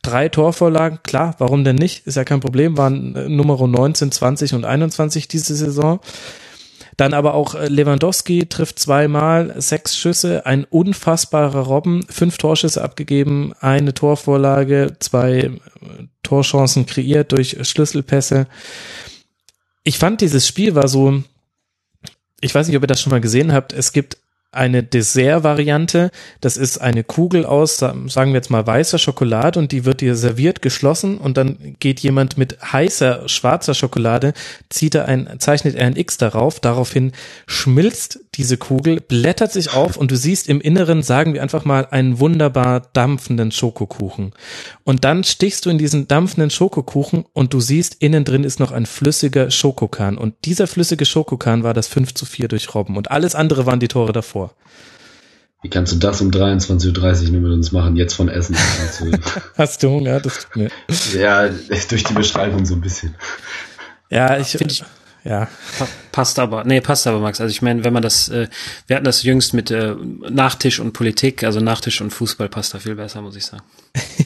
Speaker 1: drei Torvorlagen, klar, warum denn nicht? Ist ja kein Problem, waren äh, Nummer 19, 20 und 21 diese Saison. Dann aber auch äh, Lewandowski trifft zweimal, sechs Schüsse, ein unfassbarer Robben, fünf Torschüsse abgegeben, eine Torvorlage, zwei äh, Torchancen kreiert durch Schlüsselpässe. Ich fand dieses Spiel war so, ich weiß nicht, ob ihr das schon mal gesehen habt, es gibt eine Dessert-Variante. Das ist eine Kugel aus, sagen wir jetzt mal weißer Schokolade und die wird dir serviert, geschlossen und dann geht jemand mit heißer schwarzer Schokolade, zieht er ein, zeichnet er ein X darauf, daraufhin schmilzt diese Kugel, blättert sich auf und du siehst im Inneren, sagen wir einfach mal, einen wunderbar dampfenden Schokokuchen. Und dann stichst du in diesen dampfenden Schokokuchen und du siehst, innen drin ist noch ein flüssiger Schokokan. Und dieser flüssige Schokokan war das 5 zu 4 durch Robben. Und alles andere waren die Tore davor.
Speaker 5: Wie kannst du das um 23.30 Uhr nur mit uns machen? Jetzt von Essen. [LAUGHS]
Speaker 1: Hast du Hunger? Das tut mir. [LAUGHS]
Speaker 5: Ja, durch die Beschreibung so ein bisschen.
Speaker 1: Ja, ich, ich ja.
Speaker 4: passt aber, nee, passt aber, Max. Also ich meine, wenn man das, äh, wir hatten das jüngst mit äh, Nachtisch und Politik, also Nachtisch und Fußball passt da viel besser, muss ich sagen.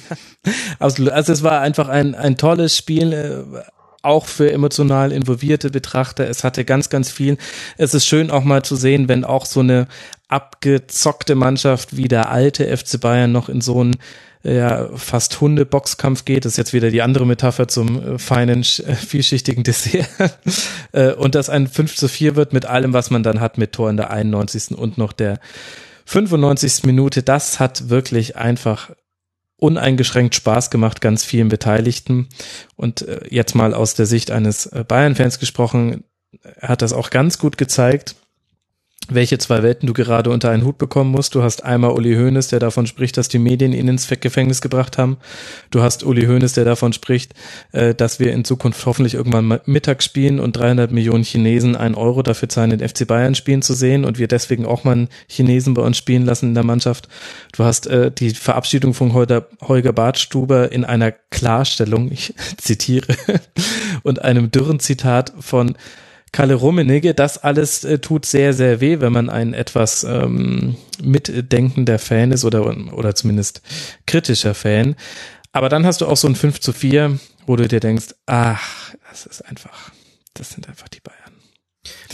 Speaker 4: [LAUGHS]
Speaker 1: also, also es war einfach ein, ein tolles Spiel, äh, auch für emotional involvierte Betrachter. Es hatte ganz, ganz viel. Es ist schön auch mal zu sehen, wenn auch so eine abgezockte Mannschaft wie der alte FC Bayern noch in so ein ja fast Hunde-Boxkampf geht. Das ist jetzt wieder die andere Metapher zum äh, feinen, äh, vielschichtigen Dessert. [LAUGHS] äh, und dass ein 5 zu 4 wird mit allem, was man dann hat, mit Tor in der 91. und noch der 95. Minute. Das hat wirklich einfach uneingeschränkt Spaß gemacht, ganz vielen Beteiligten. Und äh, jetzt mal aus der Sicht eines äh, Bayern-Fans gesprochen, hat das auch ganz gut gezeigt welche zwei Welten du gerade unter einen Hut bekommen musst. Du hast einmal Uli Hoeneß, der davon spricht, dass die Medien ihn ins Gefängnis gebracht haben. Du hast Uli Hoeneß, der davon spricht, äh, dass wir in Zukunft hoffentlich irgendwann Mittag spielen und 300 Millionen Chinesen einen Euro dafür zahlen, den FC Bayern spielen zu sehen und wir deswegen auch mal einen Chinesen bei uns spielen lassen in der Mannschaft. Du hast äh, die Verabschiedung von Holger, Holger Bartstuber in einer Klarstellung, ich [LAUGHS] zitiere, und einem dürren Zitat von Kalle Rummenigge, das alles äh, tut sehr, sehr weh, wenn man ein etwas ähm, mitdenkender Fan ist oder, oder zumindest kritischer Fan. Aber dann hast du auch so ein 5 zu 4, wo du dir denkst, ach, das ist einfach, das sind einfach die Bayern.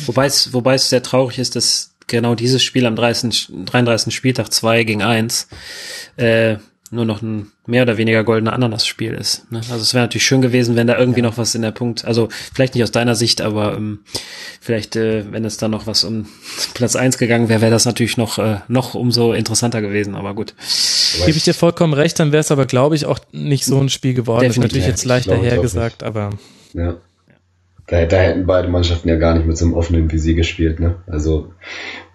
Speaker 4: Wobei es, wobei es sehr traurig ist, dass genau dieses Spiel am 30, 33. Spieltag 2 gegen 1 äh, nur noch ein mehr oder weniger goldener Ananas-Spiel ist. Ne? Also es wäre natürlich schön gewesen, wenn da irgendwie ja. noch was in der Punkt, also vielleicht nicht aus deiner Sicht, aber ähm, vielleicht, äh, wenn es da noch was um [LAUGHS] Platz eins gegangen wäre, wäre das natürlich noch, äh, noch umso interessanter gewesen, aber gut.
Speaker 1: Gebe ich dir vollkommen recht, dann wäre es aber, glaube ich, auch nicht so ein Spiel geworden. Definitiv. Das ist natürlich jetzt leicht dahergesagt, aber.
Speaker 5: Ja. Da, da hätten beide Mannschaften ja gar nicht mit so einem offenen Visier gespielt, ne? Also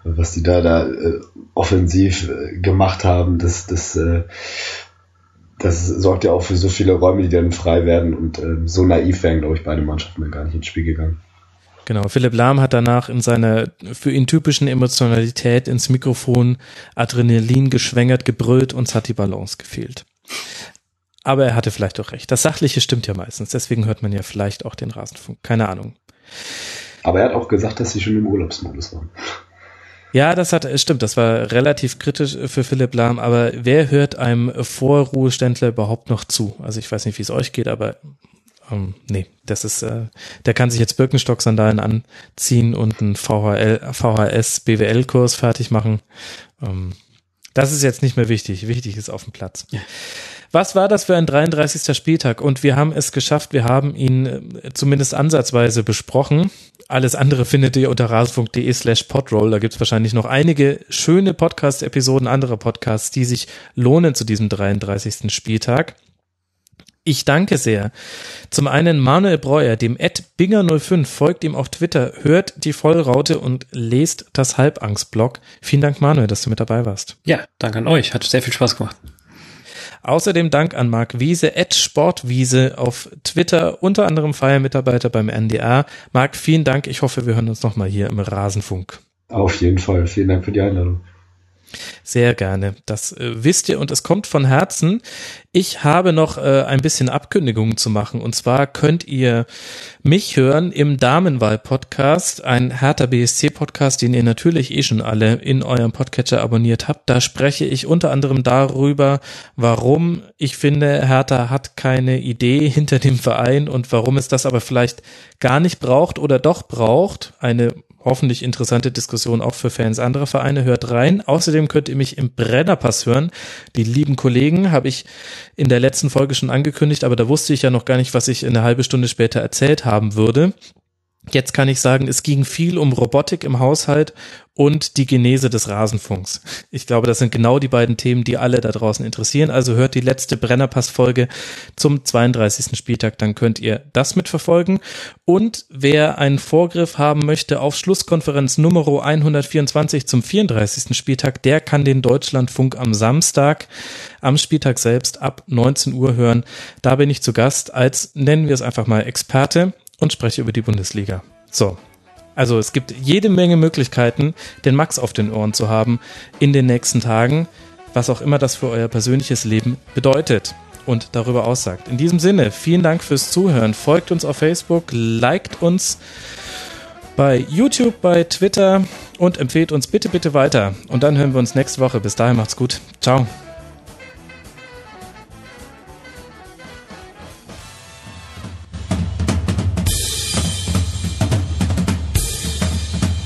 Speaker 5: was die da da äh, offensiv äh, gemacht haben, das, das, äh, das sorgt ja auch für so viele Räume, die dann frei werden und äh, so naiv wären, glaube ich, beide Mannschaften gar nicht ins Spiel gegangen.
Speaker 1: Genau, Philipp Lahm hat danach in seiner für ihn typischen Emotionalität ins Mikrofon Adrenalin geschwängert, gebrüllt, uns hat die Balance gefehlt. Aber er hatte vielleicht auch recht. Das Sachliche stimmt ja meistens, deswegen hört man ja vielleicht auch den Rasenfunk. Keine Ahnung.
Speaker 5: Aber er hat auch gesagt, dass sie schon im Urlaubsmodus waren.
Speaker 1: Ja, das hat, stimmt, das war relativ kritisch für Philipp Lahm, aber wer hört einem Vorruheständler überhaupt noch zu? Also ich weiß nicht, wie es euch geht, aber ähm, nee, das ist, äh, der kann sich jetzt Birkenstock-Sandalen anziehen und einen VHL, VHS BWL-Kurs fertig machen. Ähm, das ist jetzt nicht mehr wichtig. Wichtig ist auf dem Platz. Ja. Was war das für ein 33. Spieltag? Und wir haben es geschafft. Wir haben ihn äh, zumindest ansatzweise besprochen. Alles andere findet ihr unter rasenfunk.de slash podroll. Da gibt es wahrscheinlich noch einige schöne Podcast-Episoden anderer Podcasts, die sich lohnen zu diesem 33. Spieltag. Ich danke sehr. Zum einen Manuel Breuer, dem Ed Binger05, folgt ihm auf Twitter, hört die Vollraute und lest das Halbangst-Blog. Vielen Dank, Manuel, dass du mit dabei warst.
Speaker 4: Ja, danke an euch. Hat sehr viel Spaß gemacht.
Speaker 1: Außerdem Dank an Marc Wiese, Ed Sportwiese auf Twitter, unter anderem Feiermitarbeiter beim NDR. Marc, vielen Dank. Ich hoffe, wir hören uns nochmal hier im Rasenfunk.
Speaker 5: Auf jeden Fall. Vielen Dank für die Einladung.
Speaker 1: Sehr gerne. Das äh, wisst ihr und es kommt von Herzen. Ich habe noch äh, ein bisschen Abkündigungen zu machen. Und zwar könnt ihr mich hören im Damenwahl-Podcast, ein Hertha BSC-Podcast, den ihr natürlich eh schon alle in eurem Podcatcher abonniert habt. Da spreche ich unter anderem darüber, warum ich finde, Hertha hat keine Idee [LAUGHS] hinter dem Verein und warum es das aber vielleicht gar nicht braucht oder doch braucht. Eine hoffentlich interessante Diskussion auch für Fans anderer Vereine. Hört rein. Außerdem könnt ihr mich im Brennerpass hören. Die lieben Kollegen habe ich in der letzten Folge schon angekündigt, aber da wusste ich ja noch gar nicht, was ich eine halbe Stunde später erzählt haben würde. Jetzt kann ich sagen, es ging viel um Robotik im Haushalt und die Genese des Rasenfunks. Ich glaube, das sind genau die beiden Themen, die alle da draußen interessieren. Also hört die letzte Brennerpass-Folge zum 32. Spieltag, dann könnt ihr das mitverfolgen. Und wer einen Vorgriff haben möchte auf Schlusskonferenz Nummer 124 zum 34. Spieltag, der kann den Deutschlandfunk am Samstag am Spieltag selbst ab 19 Uhr hören. Da bin ich zu Gast als, nennen wir es einfach mal, Experte und spreche über die Bundesliga. So. Also es gibt jede Menge Möglichkeiten, den Max auf den Ohren zu haben in den nächsten Tagen, was auch immer das für euer persönliches Leben bedeutet und darüber aussagt. In diesem Sinne, vielen Dank fürs Zuhören. Folgt uns auf Facebook, liked uns bei YouTube, bei Twitter und empfehlt uns bitte, bitte weiter. Und dann hören wir uns nächste Woche. Bis dahin macht's gut. Ciao.